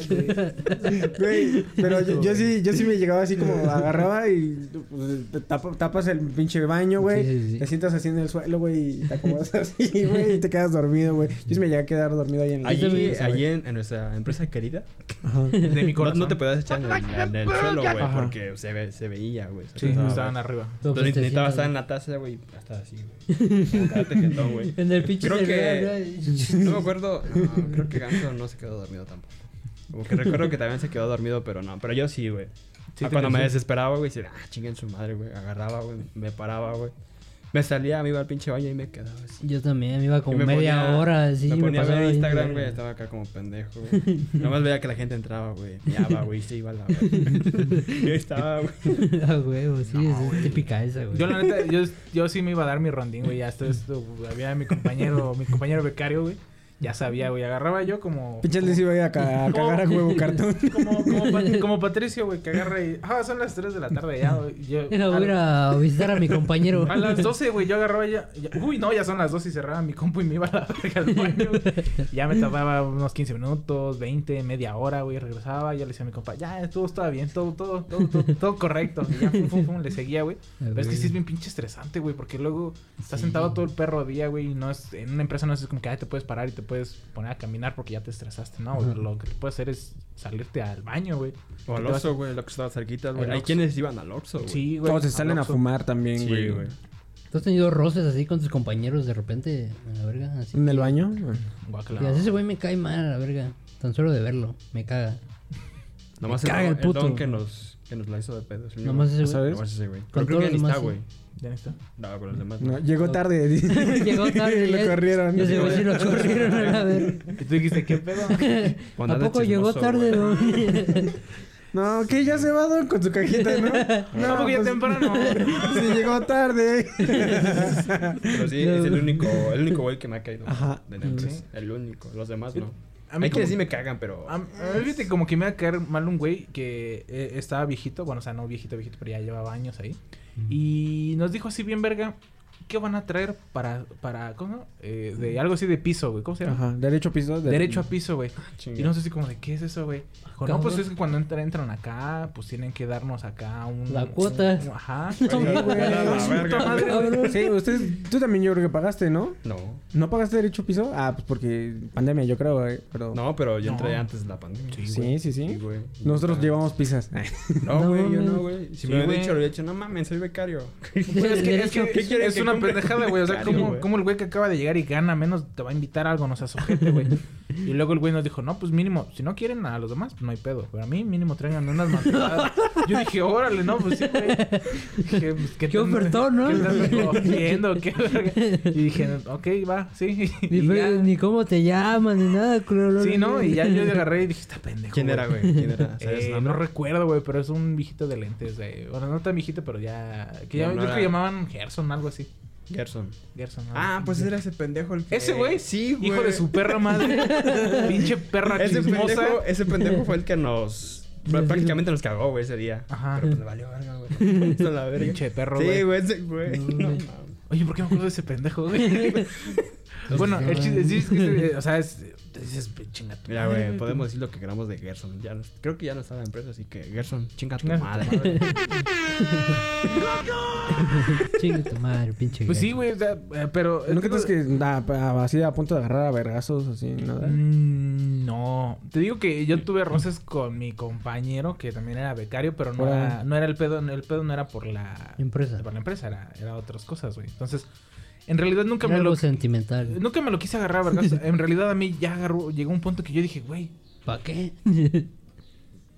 Güey, pero yo, yo sí, yo sí me llegaba así como agarraba y pues, tapas el pinche baño, güey. Sí, sí, sí. Te sientas así en el suelo, güey, y te acomodas así, güey, y te quedas dormido, güey. Yo sí me llegué a quedar dormido ahí en el Allí, güey. allí en, en nuestra empresa querida, De mi no, corazón. no te podías echar en el, en el suelo, güey, Ajá. porque se, ve, se veía, güey. se Sí, notaba, estaban arriba. Entonces necesitaba sientas- estar en la taza, güey, hasta así, güey. En el pinche Creo que... No me acuerdo... No, creo que Ganso no se quedó dormido tampoco. Como que recuerdo que también se quedó dormido, pero no. Pero yo sí, güey. Sí, Ah, cuando me desesperaba, güey, decía, ah, chinguen su madre, güey. Agarraba, güey, me paraba, güey. Me salía, me iba al pinche baño y me quedaba así. Yo también, me iba como me media ponía- hora así. me ponía a pasaba ver bien Instagram, güey. Estaba acá como pendejo. güey. Nomás veía que la gente entraba, güey. Miaba, güey. Se iba a la verga. Y ahí estaba, güey. A huevo, sí, es, es típica esa, güey. Yo la neta, yo, yo sí me iba a dar mi rondín, güey. Ya esto, esto, había mi compañero, mi compañero becario, güey. Ya sabía, güey. Agarraba yo como. Pinche les iba a ir a, ca- a cagar a huevo cartón. Como, como, Pat- como Patricio, güey, que agarra y. Ah, son las 3 de la tarde ya, güey. Yo, Deja, voy a ir a visitar a mi compañero. A las 12, güey, yo agarraba ya, ya- Uy, no, ya son las 12 y cerraba mi compu y me iba a la verga al baño. güey. Ya me tardaba unos 15 minutos, 20, media hora, güey. Regresaba, ya le decía a mi compa, ya, todo estaba bien, todo, todo, todo, todo, todo correcto. Y ya, pum, pum, pum, le seguía, güey. Pero es que sí es bien pinche estresante, güey, porque luego estás Sí. sentado todo el perro día, güey, y no es. En una empresa no es como que, ay, te puedes parar y te puedes poner a caminar porque ya te estresaste. No, lo que te puedes hacer es salirte al baño, güey. O al Oxxo, güey. Lo que estaba cerquita, güey. Hay quienes iban al Oxxo, güey. Sí, güey. Todos se salen a fumar también, Sí, güey. güey. ¿Tú has tenido roces así con tus compañeros de repente en la verga? Así ¿En el baño? Guácala. que ese güey me cae mal a la verga. Tan solo de verlo, me caga. Nomás Me el, caga el el puto. don que nos, que nos la hizo de pedo. Nomás ese güey. ¿Sabes? Nomás ese, güey. Creo que todos ni está, güey. ¿Ya está? No, con los demás. No, No. llegó tarde. Llegó tarde. Lo ya- corrieron. Yo sé, güey, sí lo corrieron a verga. Y tú dijiste, ¿qué pedo? ¿A poco llegó tarde, güey. don? No, que ya se va Don con su cajita, ¿no? No, porque ya pues, temprano. Sí, llegó tarde. Pero sí, es el único, el único güey que me ha caído. Ajá. De la empresa. Sí. El único. Los demás no. A mí Hay quienes sí me cagan, pero. A, a mí, fíjate, como que me iba a caer mal un güey que eh, estaba viejito. Bueno, o sea, no viejito, viejito, pero ya llevaba años ahí. Y nos dijo así bien verga, ¿qué van a traer para, para ¿cómo? Eh, de algo así de piso, güey. ¿Cómo se llama? Ajá, derecho a piso. de- Derecho a piso, güey. Chinga. Y no sé si como de qué es eso, güey. Dijo, no, pues es que cuando entran, entran acá, pues tienen que darnos acá un... La cuota. un- ajá. Sí, güey. Sí, ustedes, tú también yo creo que pagaste, ¿no? No. ¿No pagaste derecho a piso? Ah, pues porque pandemia, yo creo, güey. Pero... No, pero yo entré No. antes de la pandemia. Sí, Sí, sí, sí. Sí, güey. Nosotros Ah. llevamos pizzas. No, No güey, yo no, güey. Si Sí, me lo güey. he dicho, le he dicho, no mames, soy becario. Pues es que, es, que ¿Qué quieren es que una pendejada, güey. O sea, ¿cómo, cómo el güey que acaba de llegar y gana menos te va a invitar a algo? No seas ojete, güey. Y luego el güey nos dijo, no, pues mínimo, si no quieren a los demás, pues no hay pedo. Pero a mí mínimo tráiganme unas mantecadas. Yo dije, órale, no, pues sí, güey. Dije, pues, Qué tan- ofertón, ¿no? ¿Qué recogiendo? ¿Qué verga? Y dije, ok, va, sí. Ni, ni cómo te llaman, ni nada, culero. Sí, ¿no? Y ya yo agarré y dije, está pendejo. ¿Quién era, güey? ¿Quién era? ¿Sabes Eh, no recuerdo, güey, pero es un viejito de lentes, güey. Bueno, no tan viejito, pero ya... Que ya No, no yo creo que llamaban Gerson, algo así. Gerson. Gerson. algo Ah, pues era ese pendejo el que... Ese güey, Sí, güey. Hijo de su perra madre. Pinche perra Ese chismosa. pendejo, ese pendejo fue el que nos... Prácticamente nos cagó, güey, ese día. Ajá. Pero pues le valió verga, güey. La verga. Pinche perro, Sí, güey. güey, ese güey. No, No, güey. Oye, ¿por qué me acuerdo de ese pendejo, güey? bueno, el chiste es que, o sea, es... Dices, chinga tu Mira, güey, podemos decir lo que queramos de Gerson. Ya no- creo que ya no está en la empresa, así que Gerson, chinga tu Chinga tu madre. madre. Chingue tu madre, pinche. Pues sí, güey, o sea, eh, pero... ¿No crees que así a punto de agarrar a vergazos, así, nada? Mm, No, te digo que yo tuve roces con mi compañero que también era becario, pero no era, no era el pedo, el pedo no era por la Empresa. por la empresa, era, era otras cosas, güey. Entonces, en realidad nunca Era me algo lo sentimental. nunca me lo quise agarrar, ¿verdad? en realidad a mí ya agarró, llegó un punto que yo dije, güey, ¿Para qué?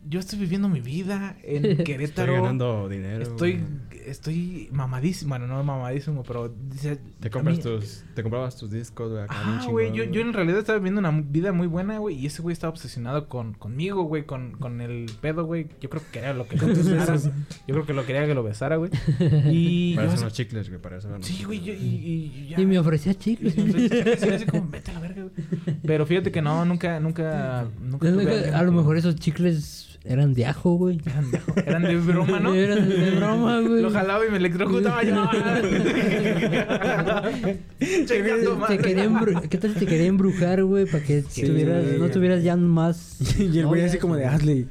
yo estoy viviendo mi vida en Estoy Querétaro. ganando dinero. Estoy, güey. estoy mamadísimo, bueno, no mamadísimo, pero dice... Te compras mí- tus... Te comprabas tus discos, güey, Ah, güey, yo, yo en realidad estaba viviendo una vida muy buena, güey, y ese güey estaba obsesionado con, conmigo, güey, con, con el pedo, güey. Yo creo que quería lo que lo besara. Yo creo que lo quería que lo besara, güey. Y Para eso los chicles, güey, para eso Sí, güey, yo, y, y, ya. Y me ofrecía Y chicles. me ofrecía- sí, así como, vete a la verga, güey. Pero fíjate que no, nunca, nunca, nunca. tuve alguien A lo mejor esos chicles eran de ajo, güey. Eran de, eran de broma, ¿no? Eran de broma, güey. Lo jalaba y me electrocutaba yo. Tu Te quería ¿Qué tal si te quería embrujar, güey? Para que Sí. tuvieras, no tuvieras ya más. y el güey así como de, güey.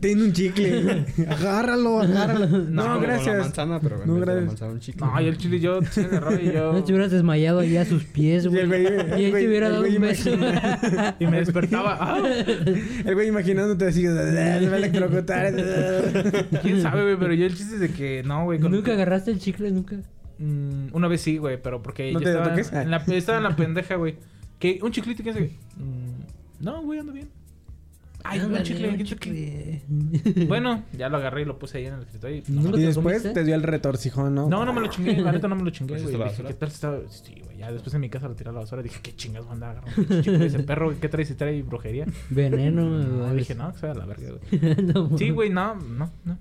Ten un chicle. agárralo, agárralo. No, No, como con la gracias. manzana, pero No, de la gracias. manzana, un chicle. No, y el chile yo se agarró y yo. No te hubieras desmayado ahí a sus pies, Y güey. el güey- Y el él te güey- hubiera dado güey un beso. Y me despertaba. Ah, El güey imaginándote así, se va a electrocutar. ¿Quién sabe, güey? Pero yo el chiste es de que no, güey. con- ¿Nunca agarraste el chicle? ¿Nunca? Mm, una vez sí, güey, pero porque ¿No yo te estaba, toques? en la, estaba en la pendeja, güey. Que un chiclito que hace. Mm, no, güey, ando bien. Ay, un chicle, un ¿qué chicle? chicle. Bueno, ya lo agarré y lo puse ahí en el escritorio. y- No después te dio el retorcijón, ¿no? no, no me lo chingué. La neta no me lo chingué, ¿Pues güey. Dije? ¿qué tal estaba...? Sí, güey. Ya después en mi casa lo tiré a la basura. Dije, ¿qué chingas a chicle? Ese perro, ¿qué trae si trae brujería? Veneno. No, güey. dije, no, que se vaya a la verga, güey. No, Sí, güey, no, no, no.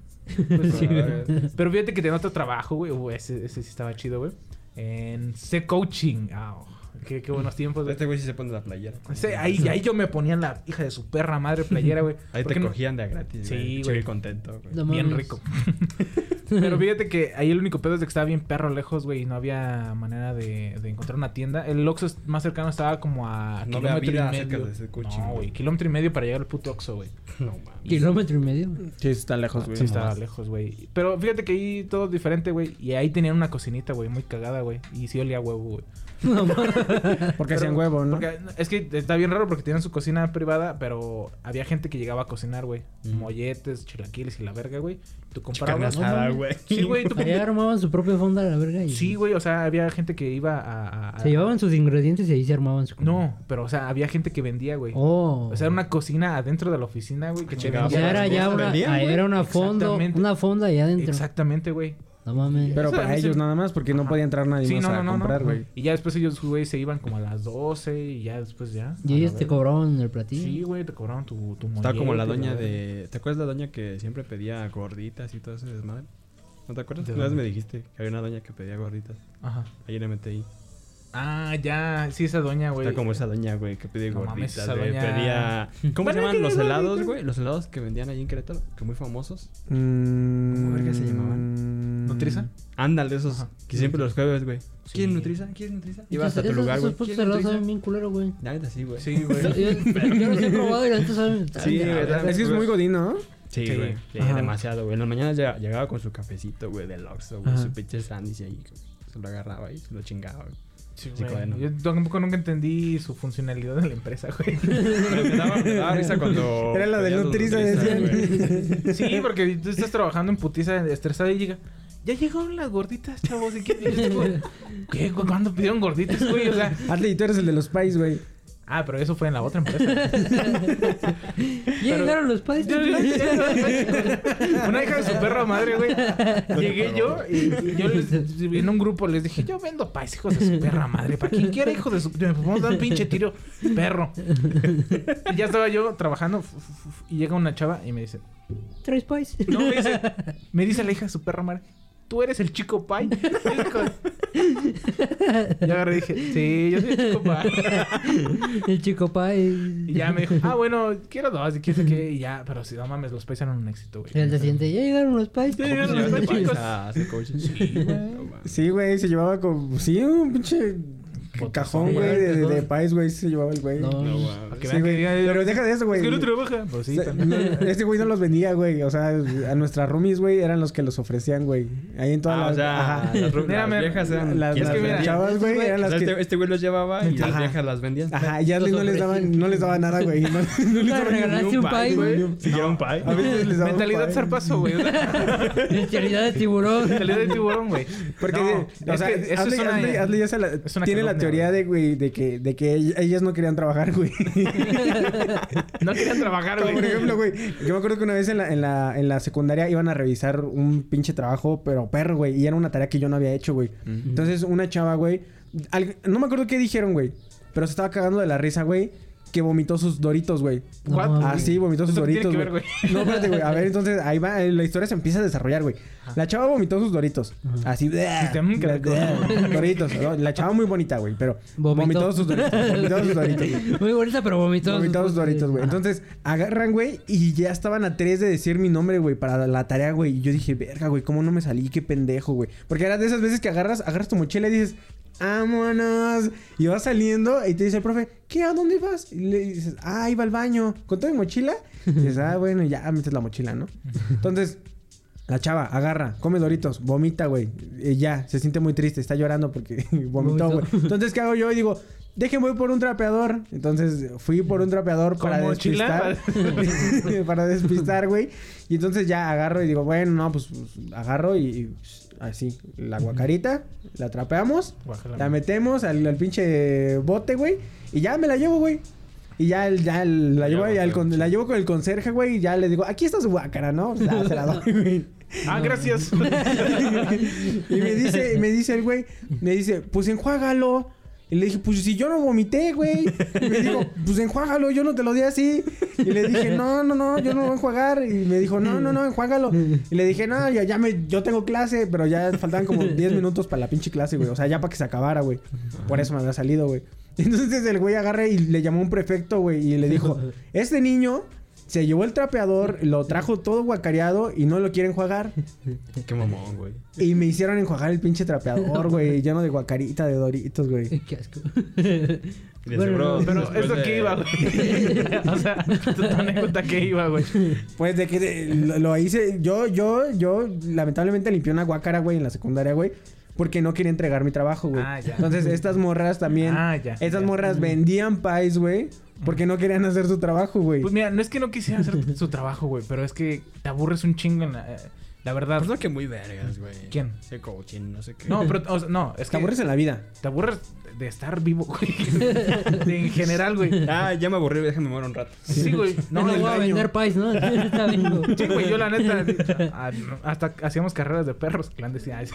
Pues, Sí. Pero fíjate que tenía otro trabajo, güey. Uh, ese, ese sí estaba chido, güey. En C Coaching. Ah, oh, qué, qué buenos tiempos, güey. Este güey sí se pone la playera. Sí, ahí, ahí yo me ponía en la hija de su perra madre playera, güey. Ahí ¿Por te cogían de a gratis, Sí, güey. contento, güey. No Bien rico. Pero fíjate que ahí el único pedo es de que estaba bien perro lejos, güey, y no había manera de, de encontrar una tienda. El Oxxo más cercano estaba como a No había kilómetro vida y cerca medio. de ese coaching, no, güey. kilómetro y medio para llegar al puto Oxxo, güey. No, mames. Kilómetro y medio. Sí, está lejos, güey. Sí, estaba lejos, güey. Pero fíjate que ahí todo diferente, güey. Y ahí tenían una cocinita, güey, muy cagada, güey. Y sí olía huevo, güey. Porque Pero- hacían huevo, ¿no? Porque es que está bien raro porque tenían su cocina privada, pero había gente que llegaba a cocinar, güey. Molletes, chilaquiles y la verga, güey. Tú comprabas. mames. güey. Sí, güey. tú Allá armaban su propia fonda a la verga y... Sí, güey, o sea, había gente que iba a... a- Se llevaban sus ingredientes y ahí se armaban su comida. No, pero o sea, había gente que vendía, güey. Oh. O sea, era una cocina adentro de la oficina, güey, que te Chingada, O sea, era ya una, vendían, ah, era una fonda, una fonda allá adentro. Exactamente, güey. No mames. Pero Eso para ellos se- nada más, porque no podía entrar nadie Sí, más no, a no, comprar, no. güey. Y ya después ellos, güey, se iban como a las 12 y ya después ya. y ellos te cobraban el platillo. Sí, güey, te cobraban tu, tu Estaba como la doña de... ¿Te acuerdas la doña que siempre pedía gorditas y todo ese desmadre? ¿No te acuerdas? ¿De Una vez me dijiste que había una doña que pedía gorditas. Ajá. Ahí en MTI. Ah, ya. Sí, esa doña, güey. Está como esa doña, güey, que pedía No mames, gorditas, güey. doña- Pedía... ¿Cómo se llaman los helados, güey? Los helados que vendían ahí en Querétaro, que muy famosos. Mm, ¿Cómo verga se llamaban? ¿Nutriza? Ándale, esos Ajá. que siempre los jueves, güey. Sí. ¿Quién nutriza? ¿Quién nutriza? Ibas a tu lugar, güey. Esos putos ¿Quién helados nutriza? saben bien culero, güey. La neta sí, güey. Sí, güey. Yo, los he probado y la neta saben... Sí. Es que es muy godín, ¿no? Sí, Sí. güey. Sí, demasiado, güey. En las mañanas llega- llegaba con su cafecito, güey, del Oxxo, güey. Su pinche sándwich ahí. Se lo agarraba y se lo chingaba, güey. Sí, Sí, güey. bueno. Yo tampoco nunca entendí su funcionalidad en la empresa, güey. Pero me daba, me daba risa cuando... Era la de Nutriza, decían. güey. Sí, porque tú estás trabajando en putiza estresada y llega. Ya llegaron las gorditas, chavos. ¿Y qué? ¿Qué? ¿Cuándo pidieron gorditas, güey? O sea. Arley, tú eres el de los pais, güey. Ah, pero eso fue en la otra empresa. Ya llegaron los padres. Una hija de su perra madre, güey. Llegué yo y, y yo les, en un grupo les dije, yo vendo pais, hijos de su perra madre. Para quien quiera, hijo de su... Me vamos a dar un pinche tiro, perro. Y ya estaba yo trabajando y llega una chava y me dice... Tres pais. No, me dice, me dice la hija de su perra madre. ¿Tú eres el chico Pai? Y agarré y dije, sí, yo soy el chico Pai. El chico pai. Y ya me dijo, ah, bueno, quiero dos, y quiero qué. Y ya, pero si no mames, los pais eran un éxito, güey. Día siguiente, ya llegaron los pais. Ya ¿Cómo llegaron se los pais? Sí, güey. No. Sí, güey, se llevaba como... Sí, un pinche cajón, güey, de, de, de pais, güey, se llevaba el güey. No, No, Sí, güey. diga, Pero deja de eso, güey. Es que no trabaja. Pues sí, O sea, también. no, este güey no los vendía, güey. O sea, a nuestras roomies, güey, eran los que los ofrecían, güey. Ahí en todas Ah, las... o sea, Ajá. las, Mira, las viejas eran... Las, ¿quién las es que mira? chavas, güey, eran O las sea, que... este, este güey los llevaba y las Ajá. viejas las vendían. Ajá, ya no les daban, no les daban nada, güey. No, no les Le daban regalaste un pay, güey. Siquiera un pie. A veces les daban Mentalidad zarpazo, güey. Mentalidad de tiburón. Mentalidad de tiburón, güey. Porque, o es sea, que eso hazle, ya se la- es una tiene la calumnia, teoría de, güey, de que, de que ell- ellas no querían trabajar, güey. No querían trabajar, güey. por ejemplo, güey, yo me acuerdo que una vez en la, en la, en la secundaria iban a revisar un pinche trabajo, pero perro, güey, y era una tarea que yo no había hecho, güey. Entonces, una chava, güey, al- no me acuerdo qué dijeron, güey, pero se estaba cagando de la risa, güey, que vomitó sus doritos, güey. What? mames. Ah, sí, vomitó sus ¿Eso qué tiene doritos, que güey. ver, No, espérate, güey. A ver, entonces, ahí va. eh, La historia se empieza a desarrollar, güey. La chava vomitó sus doritos. Así, Dijiste, "Mm, qué rico". Doritos. ¿no? La chava muy bonita, güey. Pero Vomitó. vomitó sus doritos. Vomitó sus doritos. Muy bonita, pero vomitó. Vomitó sus doritos, güey. Entonces, agarran, güey. Y ya estaban a tres de decir mi nombre, güey, para la tarea, güey. Y yo dije, verga, güey, ¿cómo no me salí? Qué pendejo, güey. Porque era de esas veces que agarras, agarras tu mochila y dices, vámonos. Y vas saliendo y te dice el profe, ¿qué? ¿A dónde vas? Y le dices, ah, iba al baño. ¿Con toda mi mochila? Y dices, ah, bueno, ya metes la mochila, ¿no? Entonces, la chava agarra, come doritos, vomita, güey. Y ya, se siente muy triste, está llorando porque vomitó, güey. Entonces, ¿qué hago yo? Y digo, déjenme voy por un trapeador. Entonces, fui por un trapeador ¿Con para mochila? despistar. para despistar, güey. Y entonces ya agarro y digo, bueno, no, pues, pues, agarro y, y, así, la guacarita, la trapeamos, Guácala, la metemos al, al pinche bote, güey. Y ya me la llevo, güey. Y ya, el- ya el- la, llevo, ya el con, la llevo con el conserje, güey, y ya le digo, aquí está su guácara, ¿no? O sea, se la doy, güey. Ah, gracias. y me dice, me dice el güey, me dice, pues enjuágalo. Y le dije, pues si yo no vomité, güey. Y me dijo, pues enjuágalo, yo no te lo di así. Y le dije, no, no, no, yo no voy a enjuagar. Y me dijo, no, no, no, enjuágalo. Y le dije, no, ya, ya me, yo tengo clase, pero ya faltaban como 10 minutos para la pinche clase, güey. O sea, ya para que se acabara, güey. Por eso me había salido, güey. Entonces el güey agarra y le llamó a un prefecto, güey, y le dijo, este niño se llevó el trapeador, lo trajo todo guacareado y no lo quiere enjuagar. Qué mamón, güey. Y me hicieron enjuagar el pinche trapeador, güey, lleno de guacarita, de doritos, güey. Qué asco. Bueno, no, Pero eso de- que iba, güey. o sea, tu anécdota que iba, güey. Pues de que de- lo, lo hice, yo, yo, yo lamentablemente limpié una guacara, güey, en la secundaria, güey. Porque no quería entregar mi trabajo, güey. Ah, ya. Entonces, estas morras también. Ah, ya, Estas ya. morras vendían pies, güey. Porque no querían hacer su trabajo, güey. Pues mira, no es que no quisiera hacer su trabajo, güey, pero es que te aburres un chingo en la, eh, la verdad. Pues no que muy vergas, güey. ¿Quién? Ese coaching, no sé qué. No, pero, o sea, no, es Te aburres en la vida. te aburres de estar vivo, güey. De- en general, güey. Ah, ya me aburrí, déjame morir un rato. Sí, güey. No, No, voy a vender pais, ¿no? Está. Sí, güey, yo la neta, ah, hasta hacíamos carreras de perros, clandestinas.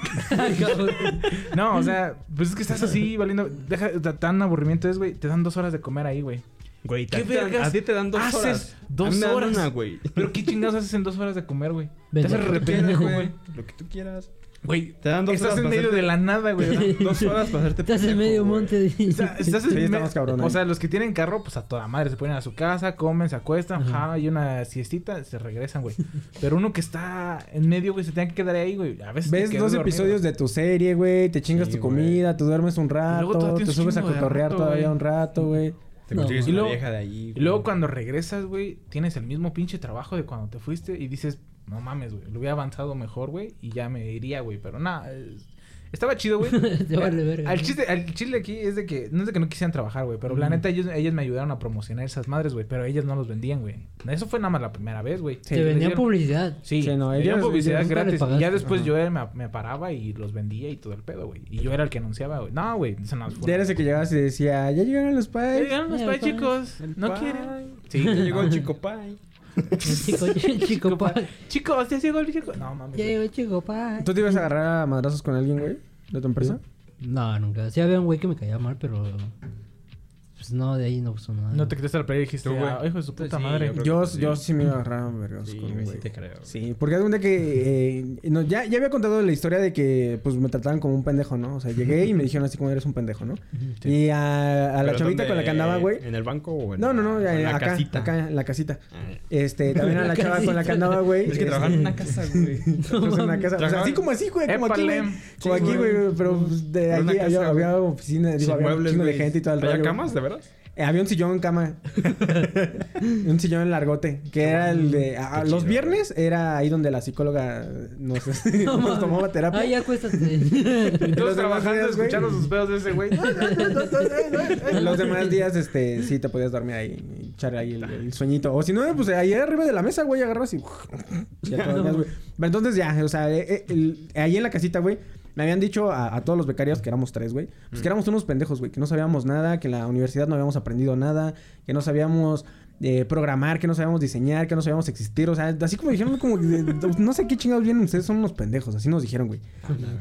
No, o sea, pues es que estás así, valiendo, deja, ta- tan aburrimiento es, güey, te dan dos horas de comer ahí, güey. Güey, ¿Qué vergas A ti te dan dos haces horas. dos A mí me dan horas? una, güey. Pero qué chingados haces en dos horas de comer, güey. Te haces rependejo, güey. Lo que tú quieras. Güey, Te dan dos estás horas en medio hacerte- de la nada, güey. Dos horas para hacerte Estás en medio güey. monte. de- O sea, estás en Sí, me- estamos cabrón O sea, los que tienen carro, pues a toda madre se ponen a su casa, comen, se acuestan, Ajá. hay una siestita, se regresan, güey. Pero uno que está en medio, güey, se tiene que quedar ahí, güey. A veces te Ves dos dormido. episodios de tu serie, güey. Te chingas Sí, tu güey. comida, te duermes un rato, te subes a cotorrear rato, todavía güey. un rato, güey. Te No, consigues y una luego- vieja de ahí. Y luego cuando regresas, güey, tienes el mismo pinche trabajo de cuando te fuiste y dices, no mames, güey, lo hubiera avanzado mejor, güey, y ya me iría, güey. Pero nada, es- estaba chido, güey. Te vale verga. Al chiste, al chile aquí es de que, no es de que no quisieran trabajar, güey, pero la neta ellos, ellas me ayudaron a promocionar esas madres, güey, pero ellas no los vendían, güey. Eso fue nada más la primera vez, güey. Sí, Te vendían Les dieron- publicidad. Sí, Sí, no, ellos- publicidad gratis. Y ya después yo me, me paraba y los vendía y todo el pedo, güey. Y yo era el que anunciaba, güey. No, güey, eso no fue. Ya eres el que llegabas y decía, ya llegaron los Ya pies. llegaron los Ya, pay. chicos. El No pay. quieren. Sí, Ya llegó el chico pay. Chico, chico, pa. Chicos, ya llegó el chico. No, mames. Ya llegó chico, pa. ¿Tú te ibas a agarrar a madrazos con alguien, güey? ¿De tu empresa? No, nunca. Sí había un güey que me caía mal, pero... Pues no, de ahí no pasó nada. No te quitaste la playa y dijiste, ah, hijo de su Pues puta sí, madre. yo creo Yo, sí. yo sí me iba a agarrar a vergas Sí, con sí te creo. Sí, porque es de que eh, no, ya, ya había contado la historia de que pues me trataban como un pendejo, ¿no? O sea, llegué y me dijeron así como eres un pendejo, ¿no? Sí. Y a, a la ¿Pero chavita dónde? con la que andaba, güey. ¿En el banco o en No, no, no, ya, en la acá, casita? acá en la casita. Ah, Este, también a la chava con la que andaba, güey. Es que este, trabajaban en una casa, güey. pues, en una casa. O sea, así como así, güey, como aquí, güey. Como aquí, güey. pero pues, de allí había, oficina, digo, había un de gente y todo el ¿Había rollo. camas, de verdad? Eh, había un sillón en cama. un sillón en largote. Que era el de. ah, los viernes era ahí donde la psicóloga nos, nos tomaba terapia. Ah, ya acuéstate. Todos trabajando, escuchando sus pedos de ese güey. Los demás días, este, sí te podías dormir ahí y echar ahí el, el sueñito. O si no, pues ahí arriba de la mesa, güey, agarras y. ya te dormías, güey. Pero entonces ya, o sea, eh, eh, el- ahí en la casita, güey. Me habían dicho a, a todos los becarios que éramos tres, güey. Pues que éramos unos pendejos, güey. Que no sabíamos nada, que en la universidad no habíamos aprendido nada, que no sabíamos eh, programar, que no sabíamos diseñar, que no sabíamos existir. O sea, así como dijeron, como que de- no sé qué chingados vienen ustedes, son unos pendejos. Así nos dijeron, güey.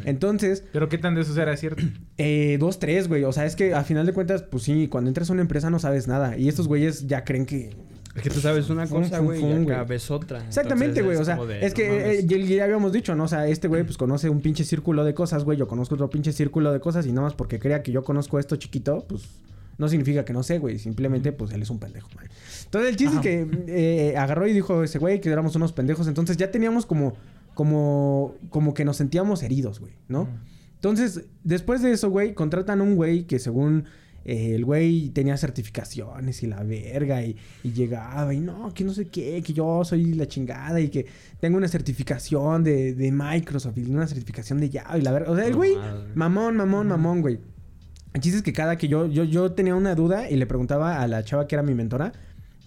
Entonces, Pero qué tan de eso era cierto. eh, dos, tres, güey. O sea, es que a final de cuentas, pues sí, cuando entras a una empresa no sabes nada. Y estos güeyes ya creen que. Es que tú sabes una Fum, cosa, güey, y acá ves otra. Exactamente, güey. O sea, de, es que no eh, ya, ya habíamos dicho, ¿no? O sea, este güey, pues conoce un pinche círculo de cosas, güey. Yo conozco otro pinche círculo de cosas y nada más porque crea que yo conozco esto chiquito, pues no significa que no sé, güey. Simplemente, pues él es un pendejo, güey. Entonces, el chiste es que eh, agarró y dijo ese güey que éramos unos pendejos. Entonces, ya teníamos como, como, como que nos sentíamos heridos, güey, ¿no? Entonces, después de eso, güey, contratan un güey que según eh, el güey tenía certificaciones y la verga y, y llegaba y no, que no sé qué, que yo soy la chingada y que tengo una certificación de, de Microsoft y una certificación de Java y la verga. O sea, el güey, mamón, mamón, mamón, güey. El chiste es que cada que yo, yo, yo tenía una duda y le preguntaba a la chava que era mi mentora,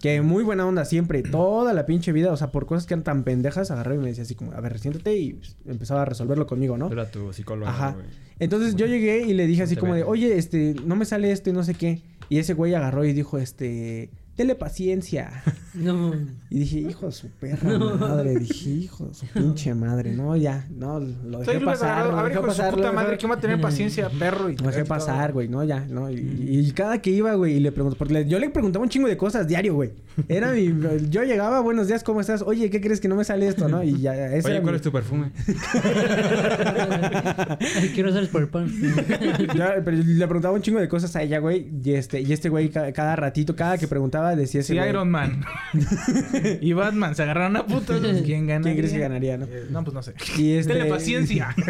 que muy buena onda siempre, toda la pinche vida, o sea, por cosas que eran tan pendejas, agarré y me decía así como, a ver, siéntate y empezaba a resolverlo conmigo, ¿no? Era tu psicólogo, Ajá. güey. Entonces yo llegué y le dije así como de, oye, este, no me sale esto y no sé qué. Y ese güey agarró y dijo, este, Dele paciencia. No. Y dije, hijo de su perra madre. Dije, hijo de su pinche madre. No, ya, no, lo dejé Estoy pasar. Lo A ver, dejé hijo de su pasar. puta lo madre, ¿quién va a tener paciencia, perro? Y Lo dejé pasar, güey, no, ya, no. Y, y cada que iba, güey, y le pregunto, porque le- yo le preguntaba un chingo de cosas diario, güey. Era mi. Yo llegaba, buenos días, ¿cómo estás? Oye, ¿qué crees que no me sale esto, no? Y ya, ese Oye, ¿cuál mi- es tu perfume? Ay, quiero hacer por pan. Ya, pero le preguntaba un chingo de cosas a ella, güey. Y este, y este güey, ca- cada, ratito, cada que preguntaba, decía ese Si güey, Iron Man y Batman se agarraron a putos, ¿quién gana? ¿Quién crees que ganaría, no? Eh, no, pues no sé. Y este- Tenle paciencia.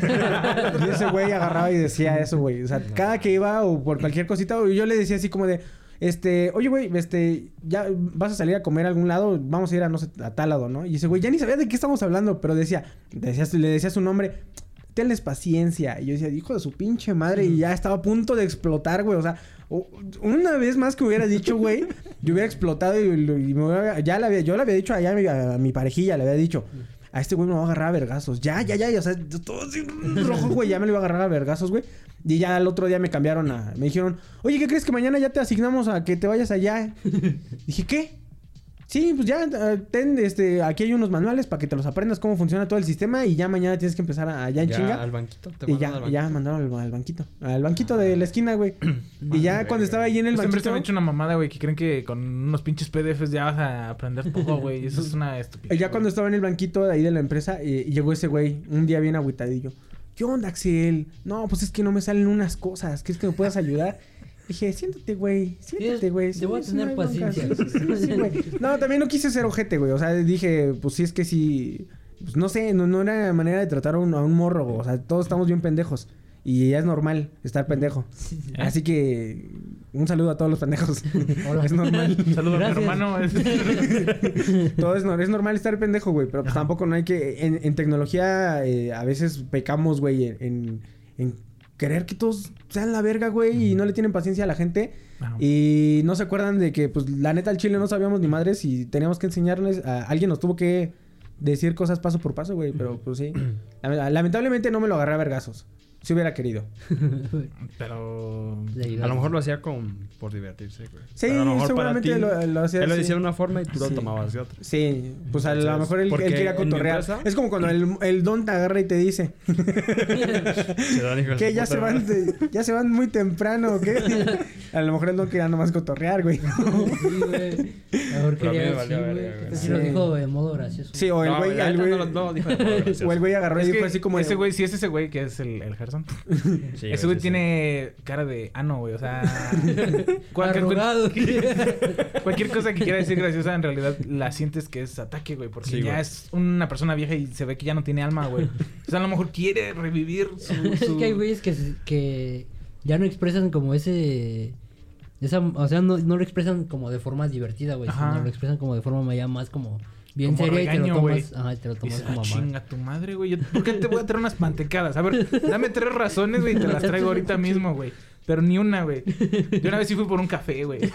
Y ese güey agarraba y decía eso, güey. O sea, cada que iba o por cualquier cosita, yo le decía así como de, este, oye, güey, este, ya vas a salir a comer a algún lado, vamos a ir a, no sé, a tal lado, ¿no? Y ese güey ya ni sabía de qué estamos hablando, pero decía, decía le decía su nombre, tenles paciencia. Y yo decía, hijo de su pinche madre, y ya estaba a punto de explotar, güey. O sea, una vez más que hubiera dicho, güey, yo hubiera explotado y, me hubiera- ya le había, yo le había dicho allá a mi, a mi parejilla, le había dicho. A este güey me va a agarrar a vergazos. Ya, ya, ya. O sea, todo así rojo, güey. Ya me lo iba a agarrar a vergazos, güey. Y ya al otro día me cambiaron a... Me dijeron, oye, ¿qué crees que mañana ya te asignamos a que te vayas allá? Dije, ¿qué? Sí, pues ya, eh, ten, este, aquí hay unos manuales para que te los aprendas cómo funciona todo el sistema y ya mañana tienes que empezar a- allá en Ya, chinga. al banquito. Te Y ya, al y banquito. ya mandaron al, al banquito. Al banquito de la esquina, güey. y ya cuando estaba ahí en el Siempre banquito... se me ha hecho una mamada, güey, que creen que con unos pinches PDFs ya vas a aprender todo, güey. Eso es una estupidez. Ya cuando estaba en el banquito de ahí de la empresa, y, y llegó ese güey, un día bien agüitadillo. ¿Qué onda, Axel? No, pues es que no me salen unas cosas. ¿Quieres que me puedas ayudar? Dije, siéntate, güey. Siéntate, Sí, güey. te voy a tener no paciencia. Sí, sí, sí, sí, güey. No, también no quise ser ojete, güey. O sea, dije, pues sí es que sí... Pues no sé, no, no era manera de tratar a un, a un morro, güey. O sea, todos estamos bien pendejos. Y ya es normal estar pendejo. Así que... Un saludo a todos los pendejos. Hola. es normal. Saludos a mi hermano. Todo es, nor- es normal estar pendejo, güey. Pero pues tampoco no hay que. En, en tecnología eh, a veces pecamos, güey, en, en, en querer que todos sean la verga, güey, y no le tienen paciencia a la gente. Y no se acuerdan de que, pues, la neta, al chile no sabíamos ni madres y teníamos que enseñarles. A, alguien nos tuvo que decir cosas paso por paso, güey. Pero pues sí. Lame- Lamentablemente no me lo agarré a vergazos. Si hubiera querido. Pero... A lo mejor lo hacía con, por divertirse, güey. Sí, a lo mejor para seguramente ti, lo, lo hacía Él lo decía de una forma y tú lo Sí. tomabas de otra. Sí, pues a lo mejor él, él quería cotorrear. empresa- Es como cuando el, el don te agarra y te dice que ya se van de- ya se van muy temprano, ¿o qué? A lo mejor el don quería nomás cotorrear, güey. Sí, güey. Mí quería sí lo dijo de modo gracioso. Sí, o el No, güey, no, no gracioso. o el güey agarró Es y dijo así como ese güey, sí es ese güey que es el, Sí, ese güey sí, sí. tiene cara de ano, güey. O sea, cualquier, Arrugado. cualquier cosa que quiera decir graciosa, en realidad la sientes que es ataque, güey. Porque Sí, ya güey. es una persona vieja y se ve que ya no tiene alma, güey. O sea, a lo mejor quiere revivir su. Es que hay güeyes que, se- que ya no expresan como ese... Esa, o sea, no, no lo expresan como de forma divertida, güey. Sino lo expresan como de forma ya más como bien Como seria y te regaño, lo güey. tomas... Ajá, te lo tomas dices, como ah, chinga tu madre, güey. ¿Por qué te voy a traer unas mantecadas? A ver, dame tres razones, güey, y te las traigo ahorita mismo, güey. Pero ni una, güey. Yo una vez sí fui por un café, güey.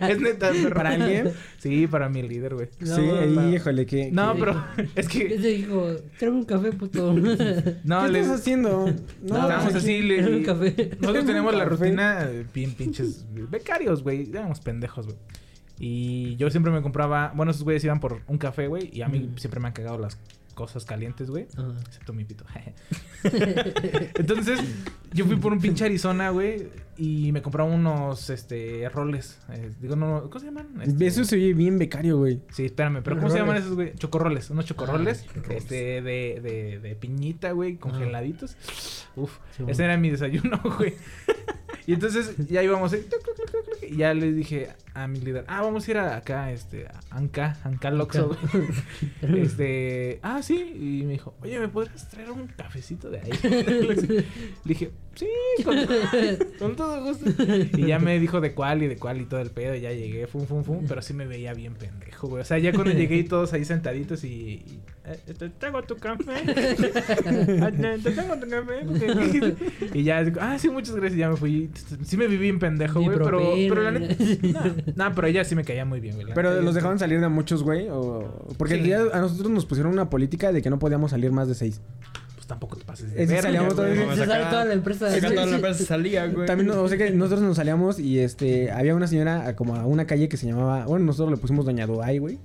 es neta. ¿Para alguien? Sí, para mi líder, güey. No, sí, no. híjole, que... No, ¿Qué pero es que... Ese dijo, tráeme un café, puto. No, ¿Qué les... estás haciendo? No, estábamos así, le- un café. Nosotros teníamos la rutina eh, bien pinches becarios, güey. Éramos pendejos, güey. Y yo siempre me compraba... Bueno, esos güeyes iban por un café, güey. Y a mí siempre me han cagado las cosas calientes, güey. Excepto mi pito. Entonces, yo fui por un pinche Arizona, güey. Y me compraba unos, este, roles. Eh, digo, no, ¿cómo se llaman? Este, Eso se oye bien becario, güey. Sí, espérame, pero ¿cómo se llaman esos, güey? Chocorroles, unos chocorroles. Ah, chocorroles. este, de, de, de piñita, güey, congeladitos. Uf, Sí, ese era mi desayuno, güey. Y entonces ya íbamos, y ya le dije a mi líder, ah, vamos a ir a acá, este, a Anca, Anca Loxo, güey. Este, ah, sí, y me dijo, oye, ¿me podrías traer un cafecito de ahí? Le dije, sí, con, con todo gusto. Y ya me dijo de cuál y de cuál y todo el pedo, y ya llegué, fum, fum, fum, pero sí me veía bien pendejo, güey. O sea, ya cuando llegué y todos ahí sentaditos y, y, eh, te traigo tu café. Ah, te te traigo tu café. porque- Y ya, ah, sí, muchas gracias, ya me fui. Sí me viví bien pendejo, güey, pero, la neta, no, no, pero ella sí me caía muy bien, güey. Pero los dejaban salir de muchos, güey. O... Porque Sí. a nosotros nos pusieron una política de que no podíamos salir más de seis. Pues tampoco te pases de Es que verga, salíamos güey. Se sale toda la empresa. Sí, toda la empresa salía, güey. También, o sea que nosotros nos salíamos y este había una señora como a una calle que se llamaba, bueno, nosotros le pusimos Doña Duay, güey.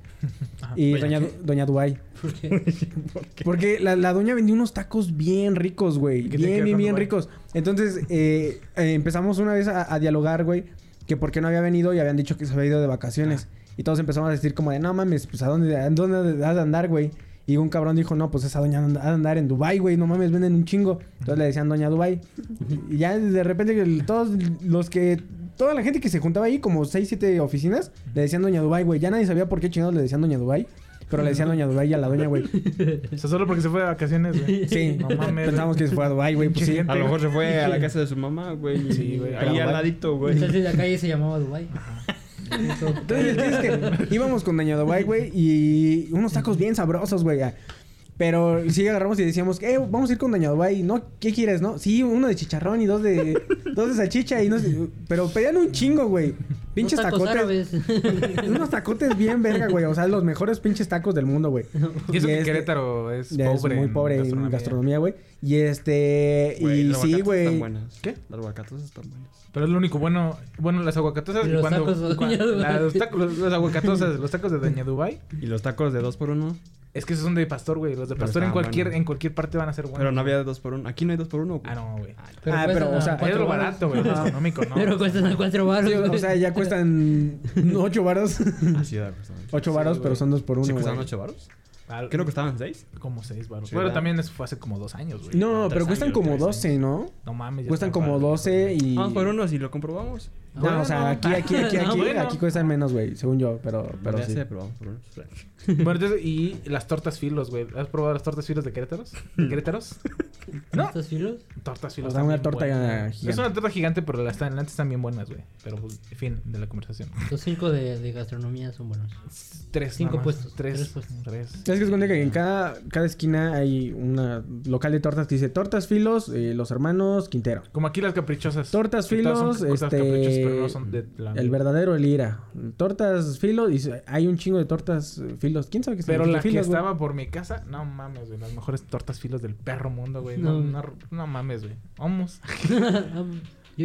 Y Doña, Du- Doña Duay. ¿Por qué? Porque la, la doña vendía unos tacos bien ricos, güey. ¿Qué tiene que Bien, bien, bien ricos. Entonces, eh, eh, empezamos una vez a, a dialogar, güey. Que por qué no había venido y habían dicho que se había ido de vacaciones. Y todos empezamos a decir como de, no mames, pues ¿a dónde, a dónde has de andar, güey? Y un cabrón dijo, no, pues esa doña anda- ha de andar en Dubai, güey. No mames, venden un chingo. Entonces le decían Doña Dubai. y ya de repente todos los que... Toda la gente que se juntaba ahí, como 6, 7 oficinas, le decían Doña Dubai, güey. Ya nadie sabía por qué chingados le decían Doña Dubai. Pero le decían Doña Dubai a la doña, güey. O sea, solo porque se fue de vacaciones, güey. Sí, No mames. Pensamos que se fue a Dubai, güey. Pues sí. A lo mejor se fue a la casa de su mamá, güey. Sí, güey. Ahí al ladito, güey. Entonces la calle se llamaba Dubai. Entonces, el chiste es que íbamos con Doña Dubai, güey, y unos tacos bien sabrosos, güey. Pero sí agarramos y decíamos, eh, vamos a ir con Doña Dubai. No, ¿qué quieres, no? Sí, uno de chicharrón y dos de, dos de salchicha y no sé. Pero pedían un chingo, güey. Pinches Unos tacos tacotes. árabes. Unos tacotes bien verga, güey. O sea, los mejores pinches tacos del mundo, güey. Y eso que este- Querétaro es Ya es pobre. muy en pobre en gastronomía, güey. Y este. Güey, y sí, güey. Están buenas. ¿Qué? Las aguacatas están buenas. Pero es lo único bueno. Bueno, las aguacatosas. Los cuando, tacos de Doña cuando- Dubái. la- los, tacos, los, los aguacatosas, los tacos de Doña Dubai. Y los tacos de 2 por 1 Es que esos son de pastor, güey. Los de pastor en cualquier, en cualquier parte van a ser buenos. Pero no había de 2 por 1 Aquí no hay 2 por 1 Ah, no, güey. Ah, cuestan pero, o sea, Es cuatro lo barato, güey. Económico, ¿no? Pero cuestan a cuatro baros. Sí, o sea, ya cuestan 8 varos. Así de costaban. 8 varos, Sí, pero güey. son 2 por 1, ¿Sí güey. costaban 8 baros? Creo que costaban 6. Como 6 baros. ¿verdad? también eso fue hace como dos años, güey. No, pero cuestan años, como 12, ¿no? No mames. Cuestan como 12 y... Vamos por uno si lo comprobamos. No, o sea, aquí, aquí, aquí, No, aquí, bueno. aquí cuestan menos, güey, según yo, pero, pero sí. sé, pero vamos por uno. Bueno, entonces, y las tortas filos, güey. ¿Has probado las tortas filos de Querétaros? ¿De Querétaros? no. ¿Estos filos? Tortas O filos. sea, están una torta buenas. gigante. Es una torta gigante, pero las están, antes están bien buenas, güey. Pero, pues, fin de la conversación. Los cinco de, de gastronomía son buenos. Tres. Cinco puestos, Tres. tres puestos. Tres. Es que es cuenta que en cada, cada esquina hay una local de tortas que dice Tortas Filos, eh, Los Hermanos Quintero. Como aquí las caprichosas. Tortas Filos, este... caprichosas, pero no son de la- El verdadero Elira. Tortas Filos, y hay un chingo de tortas eh, Filos. ¿Quién sabe qué Pero la que güey? estaba por mi casa, no mames, güey. Las mejores tortas filos del perro mundo, güey. No. No, no, no mames, güey. Vamos.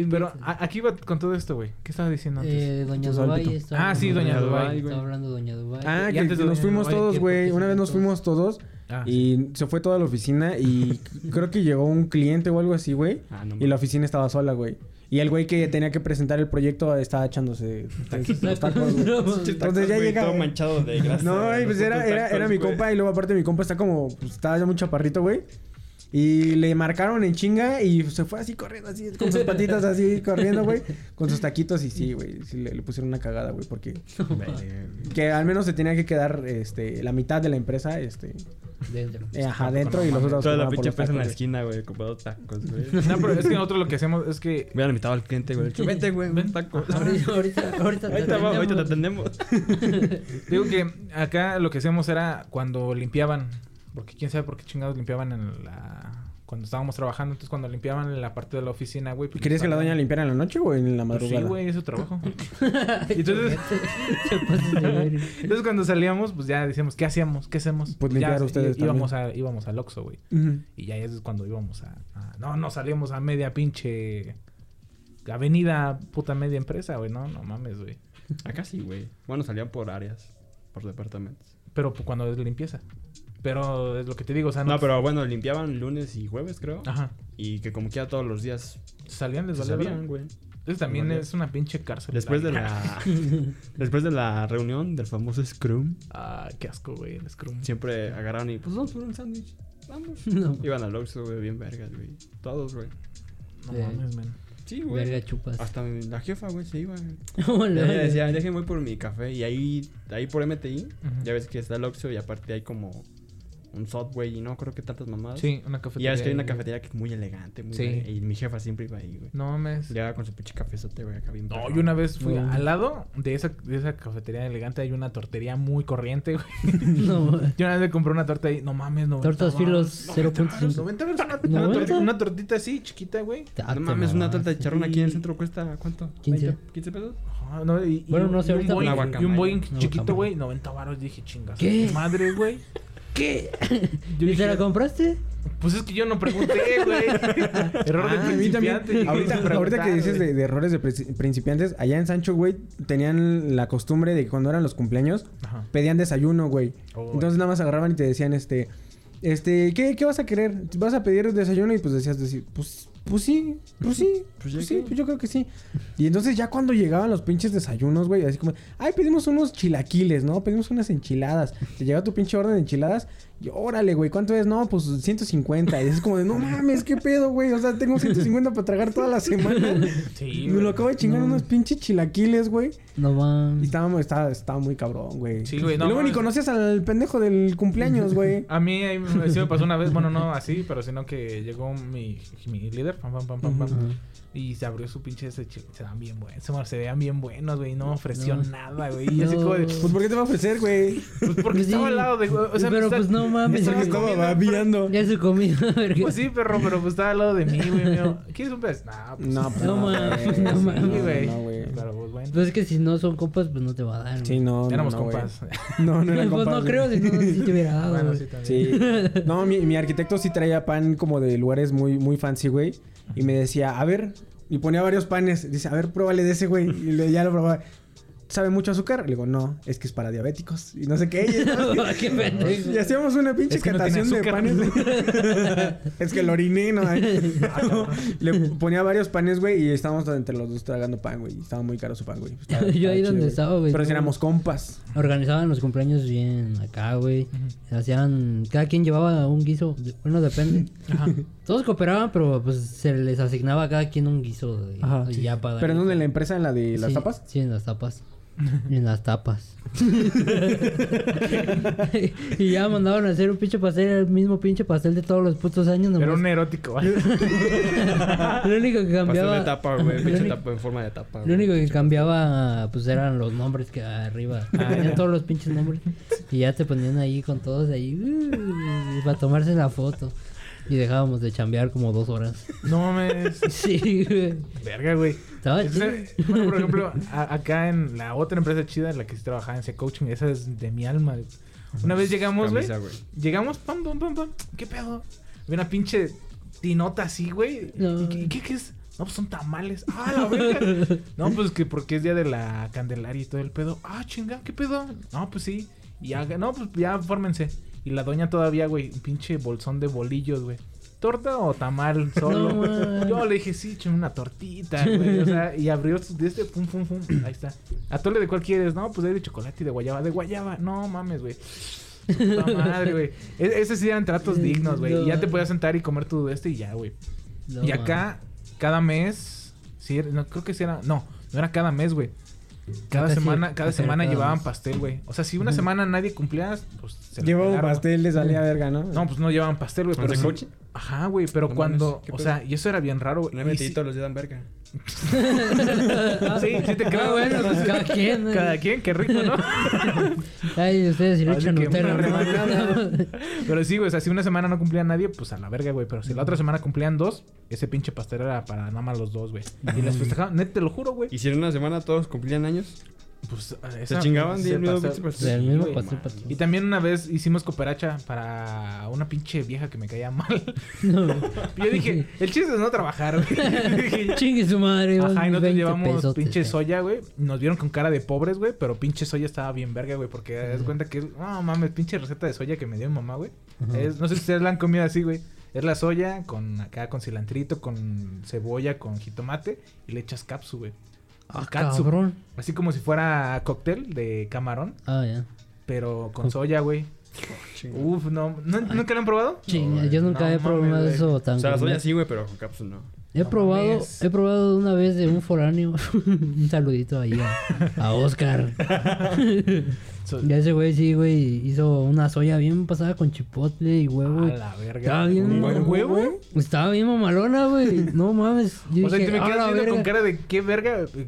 Pero a- aquí va con todo esto, güey. ¿Qué estaba diciendo antes? Eh, Doña Dubai Ah, sí, Doña de Dubái, Estaba hablando de Doña Dubai. Ah, Y que, antes que nos fuimos todos, güey. ¿Por qué Una se vez nos fuimos todos Ah, y se fue toda la oficina y creo que llegó un cliente o algo así, güey. Ah, no Y la oficina estaba sola, güey. Y el güey que tenía que presentar el proyecto estaba echándose los tacos, güey. Entonces ya llega. Todo manchado de grasa. No, y pues era, era, era mi compa y luego aparte mi compa está como, pues estaba ya muy chaparrito, güey. Y le marcaron en chinga y se fue así corriendo, así, con sus patitas así corriendo, güey. Con sus taquitos y sí, güey. Sí, le, le pusieron una cagada, güey, porque... Que al menos se tenía que quedar, este, la mitad de la empresa, este... Dentro. eh, ajá, dentro no y los otros... Toda la pinche los pesa en la esquina, güey, comprando tacos, güey. No, pero es que nosotros lo que hacemos es que Hubieran invitado al cliente, güey. Vente, güey, ven tacos. Ahorita, ahorita, ahorita te Ahorita te atendemos. atendemos. Digo que acá lo que hacíamos era cuando limpiaban, porque quién sabe por qué chingados limpiaban en la cuando estábamos trabajando, entonces cuando limpiaban en la parte de la oficina, güey. pues, ¿Querías que la doña limpiara en la noche o en la Pues madrugada? sí, güey, es su trabajo. Y entonces, entonces cuando salíamos, pues ya decíamos, ¿qué hacíamos? ¿Qué hacemos? Pues Ya, limpiar ustedes íbamos a íbamos al Oxxo, güey. Y ya es cuando íbamos a, a- no, no salíamos a media pinche avenida puta media empresa, güey, no, no mames, güey. Acá sí, güey. Bueno, salían por áreas, por departamentos. Pero pues, cuando es limpieza. Pero es lo que te digo, o sea, No, pero bueno, limpiaban lunes y jueves, creo. Ajá. Y que como quiera todos los días Salían les se valía sabían, verga. güey. Eso también es una pinche cárcel. Después de la después de la reunión del famoso Scrum, Ah, qué asco, güey, el Scrum. siempre agarraron y pues vamos por un sándwich. Vamos. No. Iban al Oxxo, güey, bien vergas, güey. Todos, güey. No mames, men. Sí, güey. Verga chupas. Hasta la jefa, güey, se iba. Hola. Ella decía, déjenme voy por mi café. Y ahí, ahí por MTI, ya ves que está el Oxxo y aparte hay como un Subway y no creo que tantas mamadas. Sí, una Y cafetería. ya ves que hay una cafetería que es muy elegante, muy Sí. Y mi jefa siempre iba ahí, güey. No mames. Llegaba con su pinche cafezote, güey, acá bien No, yo una vez fui No. al lado de esa, de esa cafetería elegante. Hay una tortería muy corriente, güey. No, Yo una vez me compré una torta ahí. No mames, no. Tortas filos 0.5. 90 veces una, una, ¿Noventa? tor- una tortita así, chiquita, güey. Ah, No mames, una torta de charrón aquí en el centro cuesta, ¿cuánto? 15. 20, 15 pesos. No, y, y Bueno, no sé, y un Boeing, y un. Boeing chiquito, güey, 90 baros. Dije, chingas. ¿Qué? Madre, güey. ¿Qué? Yo ¿Y dije, te la compraste? Pues es que yo no pregunté, güey. Error de Ah, principiante. Ahorita, que dices de, güey. de errores de princi- principiantes, allá en Sancho, güey, tenían la costumbre de que cuando eran los cumpleaños, Ajá. pedían desayuno, güey. Oh, Entonces nada más agarraban y te decían, este, este, ¿qué, qué vas a querer? ¿Vas a pedir desayuno? Y pues decías, decir, pues, pues sí, pues sí, Pues pues, sí, pues yo creo que sí. Y entonces ya cuando llegaban los pinches desayunos, güey, así como, ay, pedimos unos chilaquiles, ¿no? Pedimos unas enchiladas. Te llega tu pinche orden de enchiladas y órale, güey, ¿cuánto es? No, pues 150. Y es como de, no mames, ¿qué pedo, güey? O sea, tengo 150 para tragar toda la semana. Sí, Y me lo acabo de chingar No. unos pinches chilaquiles, güey. No Y van. estaba, estaba, estaba muy cabrón, güey. Sí, güey, no Y luego ni mames. conocías al pendejo del cumpleaños, güey. A mí ahí sí me pasó una vez, bueno, no así, pero sino que llegó mi, mi líder, pam, pam, pam, pam, pam, y se abrió su pinche ese chi- se dan bien buenos, se, veían bien buenos, güey, no me ofreció No. nada, güey, y así No. como de, Pues, ¿por qué te va a ofrecer, güey? pues porque Pues estaba sí. al lado de, o sea, Pero está- pues no mames. que Estaba babiando. Ya se comió. Pues sí, perro, pero pues estaba al lado de mí, güey. ¿Quieres un pez? Nah, pues No, pues No no, mames, güey. no Sí, mames. sí, güey. No, güey. Pero pues bueno. Pues es que si no son compas, pues no te va a dar. Sí, güey. no, no, Éramos no, güey. compas. No, no eran Pues compas. no güey. creo, si no, si te hubiera dado. bueno, güey. sí, también. Sí. No, mi, mi arquitecto sí traía pan como de lugares muy, muy fancy, güey. Y me decía, a ver, y ponía varios panes. Dice, a ver, pruébale de ese, güey. Y ya lo probaba. ¿Sabe mucho azúcar? Le digo, no, es que es para diabéticos. Y no sé qué. Y, Qué pendejo. y hacíamos una pinche Es que no de panes. es que lo oriné, ¿no? Le ponía varios panes, güey, y estábamos entre los dos tragando pan, güey. Y estaba muy caro su pan, güey. Estaba- Yo ahí donde estaba, güey. Pero si éramos compas. Organizaban los cumpleaños bien acá, güey. Hacían... Cada quien llevaba un guiso. de- Bueno, depende. Todos cooperaban, pero pues se les asignaba a cada quien un guiso. güey. Ajá, Y sí. ya para ¿Pero en darle- dónde? ¿En la empresa? ¿En la de las Sí, tapas? Sí, en las tapas. En las tapas. y ya mandaban a hacer un pinche pastel, el mismo pinche pastel de todos los putos años. Era Nomás. un erótico, güey. Lo único que Pastel cambiaba... de tapa, güey. Lo Pinche único- tapa en forma de tapa. Lo güey. único que cambiaba, pues eran los nombres que arriba. Tenían todos los pinches nombres. Y ya te ponían ahí con todos ahí. uh, para tomarse la foto. Y dejábamos de chambear como dos horas. No mames. Sí, güey. Verga, güey. Estaba Ese- chido. bueno, por ejemplo, a- acá en la otra empresa chida en la que sí trabajaba en ese coaching, esa es de mi alma. güey. Una vez llegamos, güey. Camisa, güey. Llegamos, pam, pam, pam, pam. ¿Qué pedo? Había una pinche tinota así, güey. No. ¿Y qué, qué- qué es? No, pues son tamales. Ah, la verga. No, pues que porque es día de la Candelaria y todo el pedo. Ah, chinga, ¿qué pedo? No, pues sí. Y ya, no, pues ya fórmense. Y la doña todavía, güey, un pinche bolsón de bolillos, güey. ¿Torta o tamal solo? No. Yo le dije, sí, échame una tortita, güey. O sea, y abrió de este, pum, pum, pum. Ahí está. ¿Atole de cuál quieres? No, pues de chocolate y de guayaba. De guayaba. No mames, güey. Puta madre, güey. E- Esos sí eran tratos dignos, güey. Y ya te podías sentar y comer tu este y ya, güey. No, y acá, cada mes. Sí, no, creo que sí era. No, no era cada mes, güey. Cada semana, cada semana llevaban pastel, güey. O sea, si una semana nadie cumplía, pues se Llevaba pastel, les salía verga, ¿no? No, pues no llevaban pastel, güey. ¿Con Pero de sí- coaching? Ajá, güey. Pero No cuando. mames, ¿qué O pedo? sea, y eso era bien raro, güey. No los días dan verga. Sí, sí te creo. Ah, bueno, pues cada quien. ¿no? Cada quien, qué rico, ¿no? Ay, ustedes si ¿no? rebanada. Pero sí, güey, o sea, si una semana no cumplía nadie, pues a la verga, güey. Pero si la otra semana cumplían dos, ese pinche pastel era para nada más los dos, güey. Y les festejaban, net, te lo juro, güey. Y si en una semana todos cumplían años, Pues se chingaban ese del mismo güey. para Y también una vez hicimos cooperacha para una pinche vieja que me caía mal. No. Y yo dije, el chiste es no trabajar, güey. Dije, Chingue su madre. Ajá, y nosotros 20 llevamos pesotes, pinche eh. soya, güey. Nos vieron con cara de pobres, güey. Pero pinche soya estaba bien verga, güey. Porque te das cuenta que es... No, mames, pinche receta de soya que me dio mi mamá, güey. Es- No sé si ustedes la han comido así, güey. Es la soya con acá, con cilantrito, con cebolla, con jitomate. Y le echas capsu, güey. Ah, Katsu. cabrón. Así como si fuera cóctel de camarón. Ah, ya. Pero con soya, güey. Uf, no. ¿No- ¿Nunca lo han probado? Chinga, yo nunca no he probado güey. eso tan O sea, la soya sí, güey, pero con cápsula no. He No probado, mames. he probado una vez de un foráneo. un saludito ahí a, a Oscar. So- Ya ese güey sí, güey, hizo una soya bien pasada con chipotle y huevo. A y- la verga. Estaba bien, ¿Un güey. huevo? Estaba bien mamalona, güey. No mames. Yo O sea, y dije, te me "A quedas viendo con verga". cara de qué verga. eh,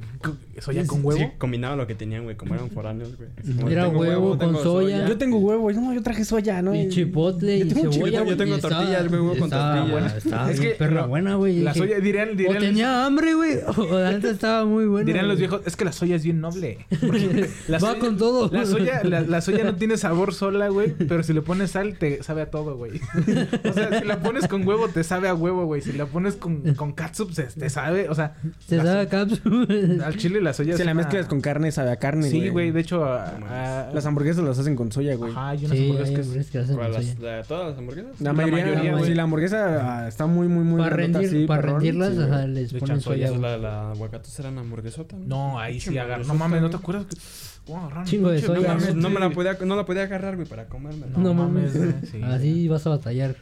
¿Soya con huevo? Sí, combinaba lo que tenían, güey, como eran foráneos, güey. Era tengo huevo con tengo soya. Yo tengo huevo. No, yo traje soya, ¿no? Y chipotle Yo y tengo cebolla. yo tengo y tortillas, güey, huevo con estaba tortillas. Estaba Es que perra buena, güey. La soya, dirían, O dirían, tenía hambre, güey. O neta estaba muy buena. dirían los viejos, es que la soya es bien noble. Va con todo. La soya soya, la, la soya no tiene sabor sola, güey. Pero si le pones sal, te sabe a todo, güey. O sea, si la pones con huevo, te sabe a huevo, güey. Si la pones con, con catsup, se, te sabe. O sea, Se sabe a cápsula. al chile la soya Si la una- mezclas con carne, sabe a carne, Sí, güey. De hecho, a- a- Las hamburguesas las hacen con soya, güey. Ajá, hay unas Sí, hamburguesas hay que es- hamburguesas que hacen ¿Cuál, con las- soya. la- ¿Todas las hamburguesas? La, La mayoría, mayoría, güey. güey. Si la hamburguesa ah, está muy, muy, muy Para rendir, así, para perrón, rendirlas, sí, ajá, les Le ponen soya, la, la aguacatos era una hamburguesota, ¿no? No, ahí sí agarra. No mames, ¿no te acuerdas? Que- ¿Cómo agarraron Chingo de soya, No, mames, no me la podía, no la podía agarrar, güey, para comerme. No, mames. güey, sí. Así vas a batallar.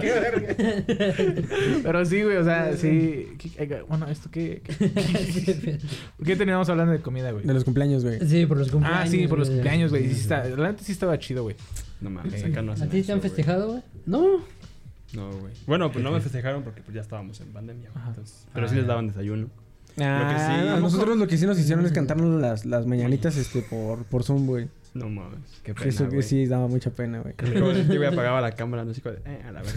Qué. Pero sí, güey, o sea, sí. ¿Qué- Bueno, ¿esto qué? ¿Qué, ¿Qué teníamos hablando de comida, güey? De los cumpleaños, güey. sí, por los cumpleaños. Ah, sí, por los güey. cumpleaños, güey. Sí está, la neta sí estaba chido, güey. No mames, Sí. acá no ¿A ti te han festejado, güey? No. No, güey. Bueno, pues no me festejaron porque pues ya estábamos en pandemia, entonces- pero Ah, sí les ya. daban desayuno. Ah, Lo que sí- a nosotros lo que sí nos hicieron es cantarnos las, las mañanitas este, por, por Zoom, güey. No mames, qué pena, Eso que sí daba mucha pena, güey. Yo güey apagaba la cámara, no sé cuál. Eh, a la vez.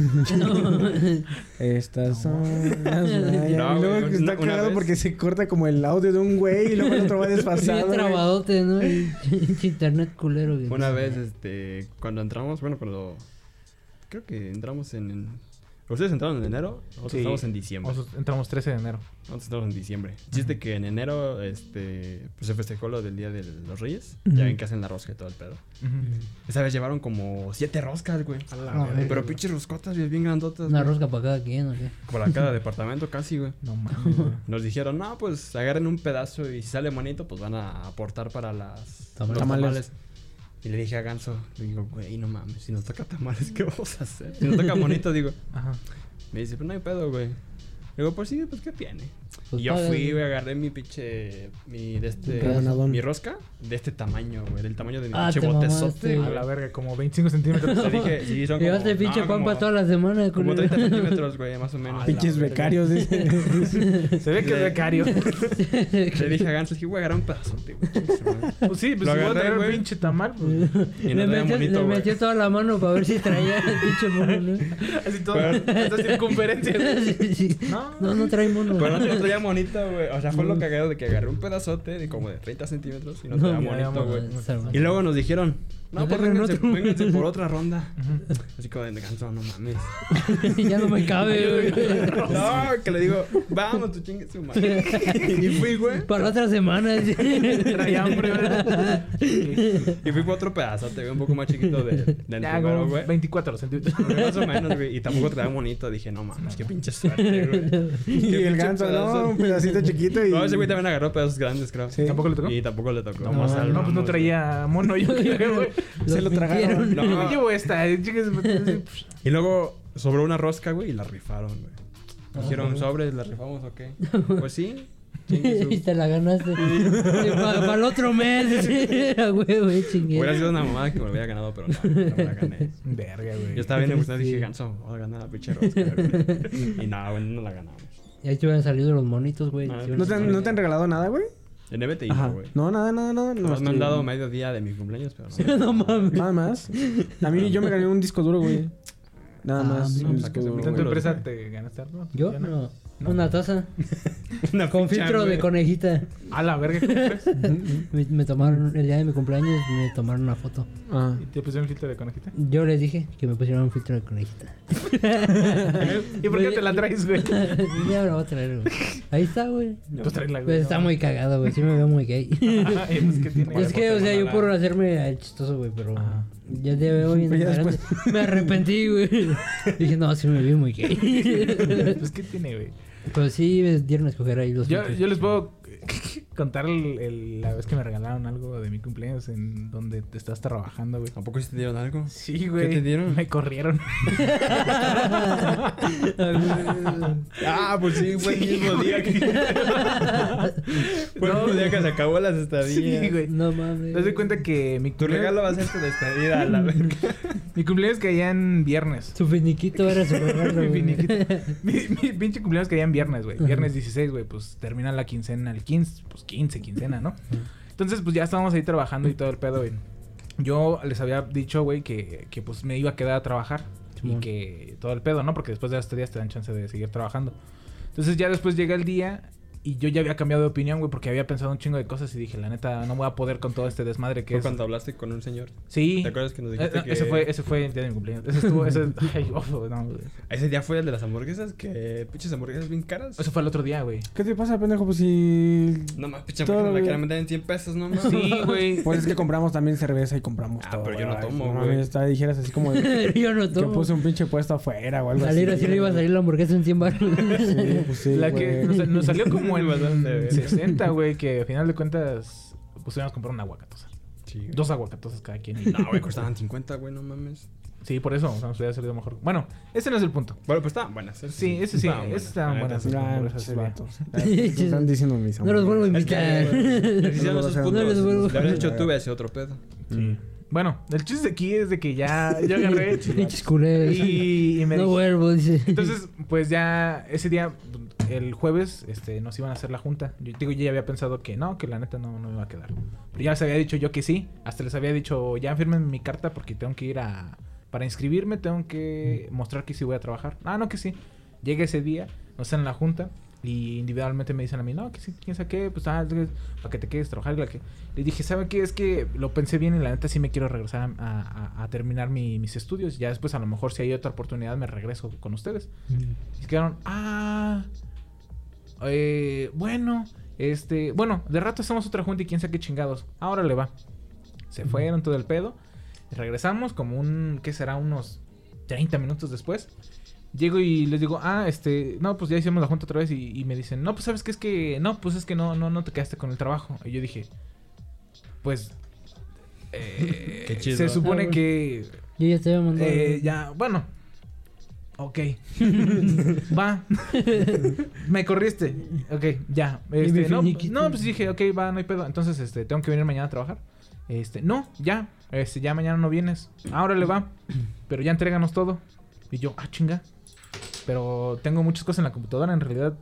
Estas son las mañanitas. No, y luego que está cagado porque se corta como el audio de un güey y luego el otro va Sí, desfasado. güey. trabadote, ¿no? Internet culero. güey. Una vez, este, cuando entramos, bueno, cuando. Creo que entramos en. Ustedes entraron en enero, nosotros Sí. entramos en diciembre. Nosotros entramos 13 de enero. Nosotros entramos en diciembre. Chiste que en enero, este, pues se festejó lo del Día de los Reyes. Ya ven que hacen la rosca y todo el pedo. Esa vez llevaron como siete roscas, güey. No, güey. Pero pinches roscotas bien, bien grandotas. Una güey. rosca para cada quien, ¿o qué? Para cada departamento casi, güey. No mames. Nos dijeron, no, pues agarren un pedazo y si sale bonito, pues van a aportar para las Tamales. los Tamales. Y le dije a Ganso, le digo, güey, no mames, si nos toca tamales, ¿qué vamos a hacer? Si nos toca bonito, digo. Ajá. Me dice, pues no hay pedo, güey. Le digo, pues sí, pues qué tiene. Pues y yo fui, güey. agarré mi pinche, mi de este, mi rosca de este tamaño, güey, del tamaño de mi Ah, pinche te botezote, A la verga, como 25 centímetros. Le dije, sí, son como... Llevaste pinche no, como- para toda la semana, Como culero. 30 centímetros, güey, más o menos. Ah, Pinches becarios. dice. Se ve que es becario. Le dije a Ganso, dije, güey, agarra un pedazote, güey. Pues sí, pues Lo si voy a agarré, traer un güey. pinche tamal, pues. Y le nos veía metió, bonito, le metió toda la mano para ver si traía el pinche mono, ¿no? Así todo. Esta circunferencia. Sí, sí. No, No, no trae mono. Pero no traía monito, güey. O sea, fue lo cagado de que agarré un pedazote de como de 30 centímetros y no traía ya, güey. Y luego nos dijeron, no, pues vénganse, vénganse por otra ronda. Así como de ganso, no mames. ya no me cabe, güey. No, que le digo, vamos, tu chingue su madre. Y fui, güey. Para otra semana. Traía hambre, ¿verdad? Y fui por otro pedazote, güey, un poco más chiquito de, del Ya, primero, güey. 24 centímetros. Más o menos, güey. Y tampoco traía monito. Dije, no mames, qué pinche suerte, güey. y el ganso, pedazo. no, un pedacito chiquito y... No, ese güey también agarró pedazos grandes, creo. Sí. ¿Tampoco le tocó? Y tampoco le tocó. No, no, salvamos, pues no traía mono yo creo, güey. Se lo tragaron. No. Me llevo esta, eh, Y luego sobró una rosca, güey, y la rifaron, güey. Dijeron, sobres, ¿la rifamos o qué? Pues sí. y te la ganaste. para el otro mes. güey, chingue. Hubiera sido una mamada que me lo hubiera ganado, pero no, no me la gané. Verga, güey. Yo estaba bien emocionado y dije, ganso, voy a ganar la pinche rosca. Y no, güey, no la ganamos. Y ahí te hubieran salido los monitos, güey. ¿No te, ¿No te han regalado nada, güey? El NBT Ajá. hizo, güey. No, nada, nada, nada. Nos estoy- me han dado medio día de mi cumpleaños, pero no. no mames. Nada más. A mí yo me gané un disco duro, güey. Nada Ah, más. no, pues, ¿a qué disco se duro, ¿En tu güey. empresa te ganaste algo? ¿Yo? ¿Ya No. Una taza. Una Con ficha, filtro de conejita. A la verga, ¿cómo crees? Me, me tomaron, el día de mi cumpleaños, me tomaron una foto. Ah. ¿Y te pusieron filtro de conejita? Yo les dije que me pusieran un filtro de conejita. ¿Y por qué te la traes, güey? ya la voy a traer, güey. Ahí está, güey. Pues güey. Pues está muy cagado, güey. Sí me veo muy gay. Ay, pues, ¿qué tiene? es que, o sea, yo por hacerme el chistoso, güey, pero Ajá. ya de hoy en adelante me arrepentí, güey. Dije, no, sí me vi muy gay. Pues, ¿qué tiene, güey? Pero sí dieron a escoger ahí los Yo, yo les puedo contar el- el- la vez que me regalaron algo de mi cumpleaños en donde te estás trabajando, güey. ¿A poco sí te dieron algo? Sí, güey. te dieron? Me corrieron. Ah, pues sí, fue el mismo día que... fue el mismo día que se acabó las estadías. Sí, güey. No mames. Te das cuenta que mi Tu cumpleaños- regalo va a ser tu despedida a la verga. Mi cumpleaños caía en viernes. Su finiquito era su regalo, mi, güey. finiquito. mi, mi pinche cumpleaños caía en viernes, güey. Viernes 16, güey. Pues termina la quincena el 15. Pues 15, quincena, ¿no? Entonces, pues ya estábamos ahí trabajando y todo el pedo, güey. Yo les había dicho, güey, que, que pues me iba a quedar a trabajar. Y que todo el pedo, ¿no? Porque después de este día te dan chance de seguir trabajando. Entonces ya después llega el día Y yo ya había cambiado de opinión, güey, porque había pensado un chingo de cosas y dije, la neta, no voy a poder con todo este desmadre que Fue es. cuando hablaste con un señor. Sí. ¿Te acuerdas que nos Eh, dijiste no, que... Ese fue, ese fue el día de mi cumpleaños. Ese estuvo, ese... Ay, ojo, no, güey. Ese día fue el de las hamburguesas, que pinches hamburguesas bien caras. Eso fue el otro día, güey. ¿Qué te pasa, pendejo? Pues si. No más, pinche Todo hamburguesa la quieren vender en 100 pesos, no más. Sí, güey. Pues es que compramos también cerveza y compramos Ah, todo. pero yo no güey. tomo, güey. está- dijeras así como de- Yo no que tomo. puse un pinche puesto afuera o algo Salir así. así le iba a salir la hamburguesa en 100 baros. Sí, pues sí, La que nos salió como en Bastante, güey. 60, güey, que al final de cuentas pues íbamos a comprar una aguacatosa. Sí. Dos aguacatosas cada quien. y- No, güey, costaban 50, güey, no mames. Sí, por eso, o sea, nos hubiera salido mejor. Bueno, ese no es el punto. Bueno, pues estaban buenas. esas Sí, ese sí, estaban esas estaban buenas. sí. Ah, por esa pinches serie. vatos. Ay, ¿qué están diciendo mis No los vuelvo a invitar. No los vuelvo- Le habrías vuelvo- hecho tú, ese otro pedo. Mm. Bueno, el chiste aquí es de que ya yo agarré y, y me No vuelvo, dice. Entonces, pues ya ese día, el jueves, este, nos iban a hacer la junta. Yo digo, yo ya había pensado que no, que la neta no, no me iba a quedar. Pero ya les había dicho yo que sí. Hasta les había dicho, ya firmen mi carta porque tengo que ir a... Para inscribirme tengo que mostrar que sí voy a trabajar. Ah, no, que sí. Llega ese día, nos hacen la junta y individualmente me dicen a mí, no, que sí, quién sabe qué, pues, ah, para que te quedes trabajar. y la que... Les dije, ¿saben qué? Es que lo pensé bien y la neta sí me quiero regresar a, a- a terminar mi- mis estudios. Ya después, a lo mejor, si hay otra oportunidad, me regreso con ustedes. Y quedaron, ah, eh, bueno, este, bueno, de rato hacemos otra junta y quién sabe qué chingados. Ahora le va. Se fueron todo el pedo. Y regresamos como un, ¿qué será? Unos 30 minutos después. Llego y les digo, ah, este, no, pues ya hicimos la junta otra vez y, y me dicen, no, pues sabes que es que, no, pues es que no, no, no te quedaste con el trabajo. Y yo dije, pues, eh, Qué chido. se supone Ah, bueno. que Yo ya te había mandado. eh, ya, bueno. Ok. va. Me corriste. Ok, ya. Este, no, no, pues dije, ok, va, no hay pedo. Entonces, este, tengo que venir mañana a trabajar. Este, no, ya. Este, ya mañana no vienes. Ahora le va. Pero ya entréganos todo. Y yo, ah, chinga. Pero tengo muchas cosas en la computadora. En realidad,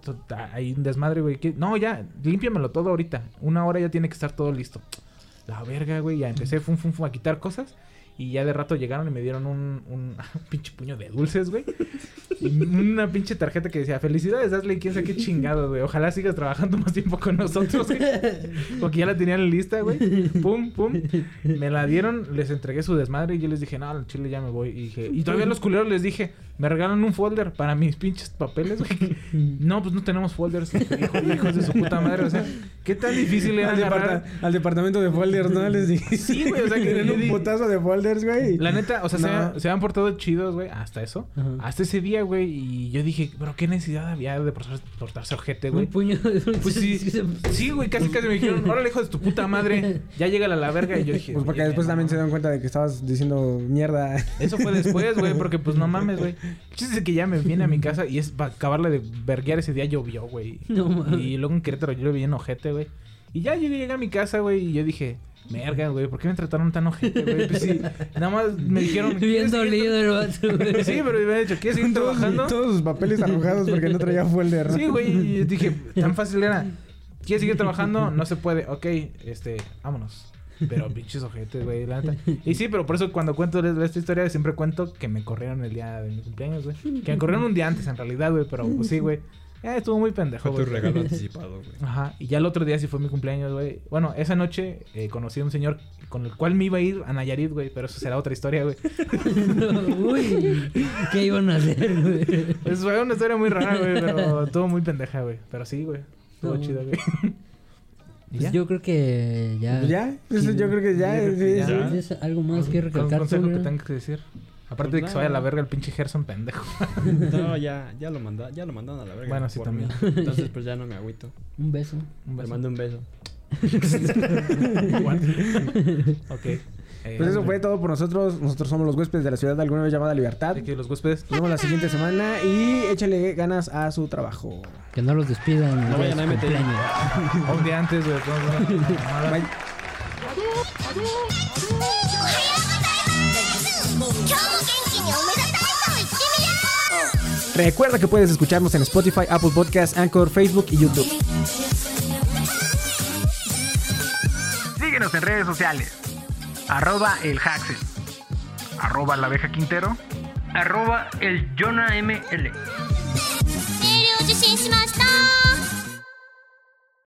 hay un desmadre, güey. No, ya, límpiamelo todo ahorita. Una hora ya tiene que estar todo listo. La verga, güey. Ya empecé fum, fum, fum, a quitar cosas. Y ya de rato llegaron y me dieron un, un, pinche puño de dulces, güey. Y una pinche tarjeta que decía, felicidades, Ashley, quién sabe qué chingado, güey. Ojalá sigas trabajando más tiempo con nosotros, güey. Porque ya la tenían lista, güey. Pum, pum. Me la dieron, les entregué su desmadre y yo les dije, no, al chile ya me voy. Y dije, y todavía los culeros les dije, me regalan un folder para mis pinches papeles, güey. No, pues no tenemos folders. Hijo, hijos de su puta madre, o sea, ¿qué tan difícil era Al, agarrar? departa- al departamento de folders, ¿no? Les dije. Sí, güey, o sea, que tienen le un putazo de folders, güey. La neta, o sea, se, No. se habían portado chidos, güey, hasta eso. Hasta ese día, güey. Y yo dije, pero qué necesidad había de portarse, ojete, güey. Un puño de. Pues sí, sí, güey, casi casi me dijeron, órale, hijo de tu puta madre, ya llega a la verga. Y yo dije, Pues porque "Oye, después no también se mames". dieron cuenta de que estabas diciendo mierda. Eso fue después, güey, porque pues no mames, güey. Chiste que ya me vine a mi casa y es para acabarle de verguear ese día llovió, güey. No mames. Y luego en Querétaro yo lo vi en ojete, güey. Y ya llegué, llegué a mi casa, güey, y yo dije, merga, güey, ¿por qué me trataron tan ojete, güey? Pues sí, nada más me dijeron... Bien "¿Quieres seguir dolido el vato, güey. Sí, pero me habían dicho, ¿quieres seguir todos, trabajando? todos sus papeles arrojados porque no traía folder. ¿no? Sí, güey. Y yo dije, tan fácil era. ¿Quieres seguir trabajando? No se puede. Ok, este, vámonos. Pero pinches ojetes, güey, la neta. Y sí, pero por eso cuando cuento esta historia siempre cuento que me corrieron el día de mi cumpleaños, güey. Que me corrieron un día antes en realidad, güey, pero pues sí, güey. Eh, estuvo muy pendejo, Fue tu güey. regalo anticipado, güey. Ajá, y ya el otro día sí fue mi cumpleaños, güey. Bueno, esa noche eh, conocí a un señor con el cual me iba a ir a Nayarit, güey, pero eso será otra historia, güey. Uy, ¿qué iban a hacer, güey? Pues fue una historia muy rara, güey, pero estuvo muy pendeja, güey. Pero sí, güey. Estuvo No. chido, güey. ¿Y Pues ya? yo creo que ya. Pues ya, eso yo creo que ya. Yo creo que sí, ya. sí. ¿Tienes algo más que ¿Algún recalcar tú, consejo que tengas que decir? Aparte de que se vaya a la verga el pinche Gerson pendejo. No, ya, ya lo manda, ya lo mandaron a la verga. Bueno, sí, también. mí. Entonces, pues ya no me agüito. Un beso. Un Le beso. mando un beso. What? ok. Eh, Pues eso fue todo por nosotros. Nosotros somos los huéspedes de la ciudad de alguna vez llamada Libertad. Así que los huéspedes. Nos vemos la siguiente semana y échale ganas a su trabajo. Que no los despidan. No ya vayan a cumpleaños. Un día antes, güey. podemos ver una Recuerda que puedes escucharnos en Spotify, Apple Podcasts, Anchor, Facebook y YouTube. Síguenos en redes sociales. Arroba el Haxel. Arroba la abeja Quintero. Arroba el Jonah ML.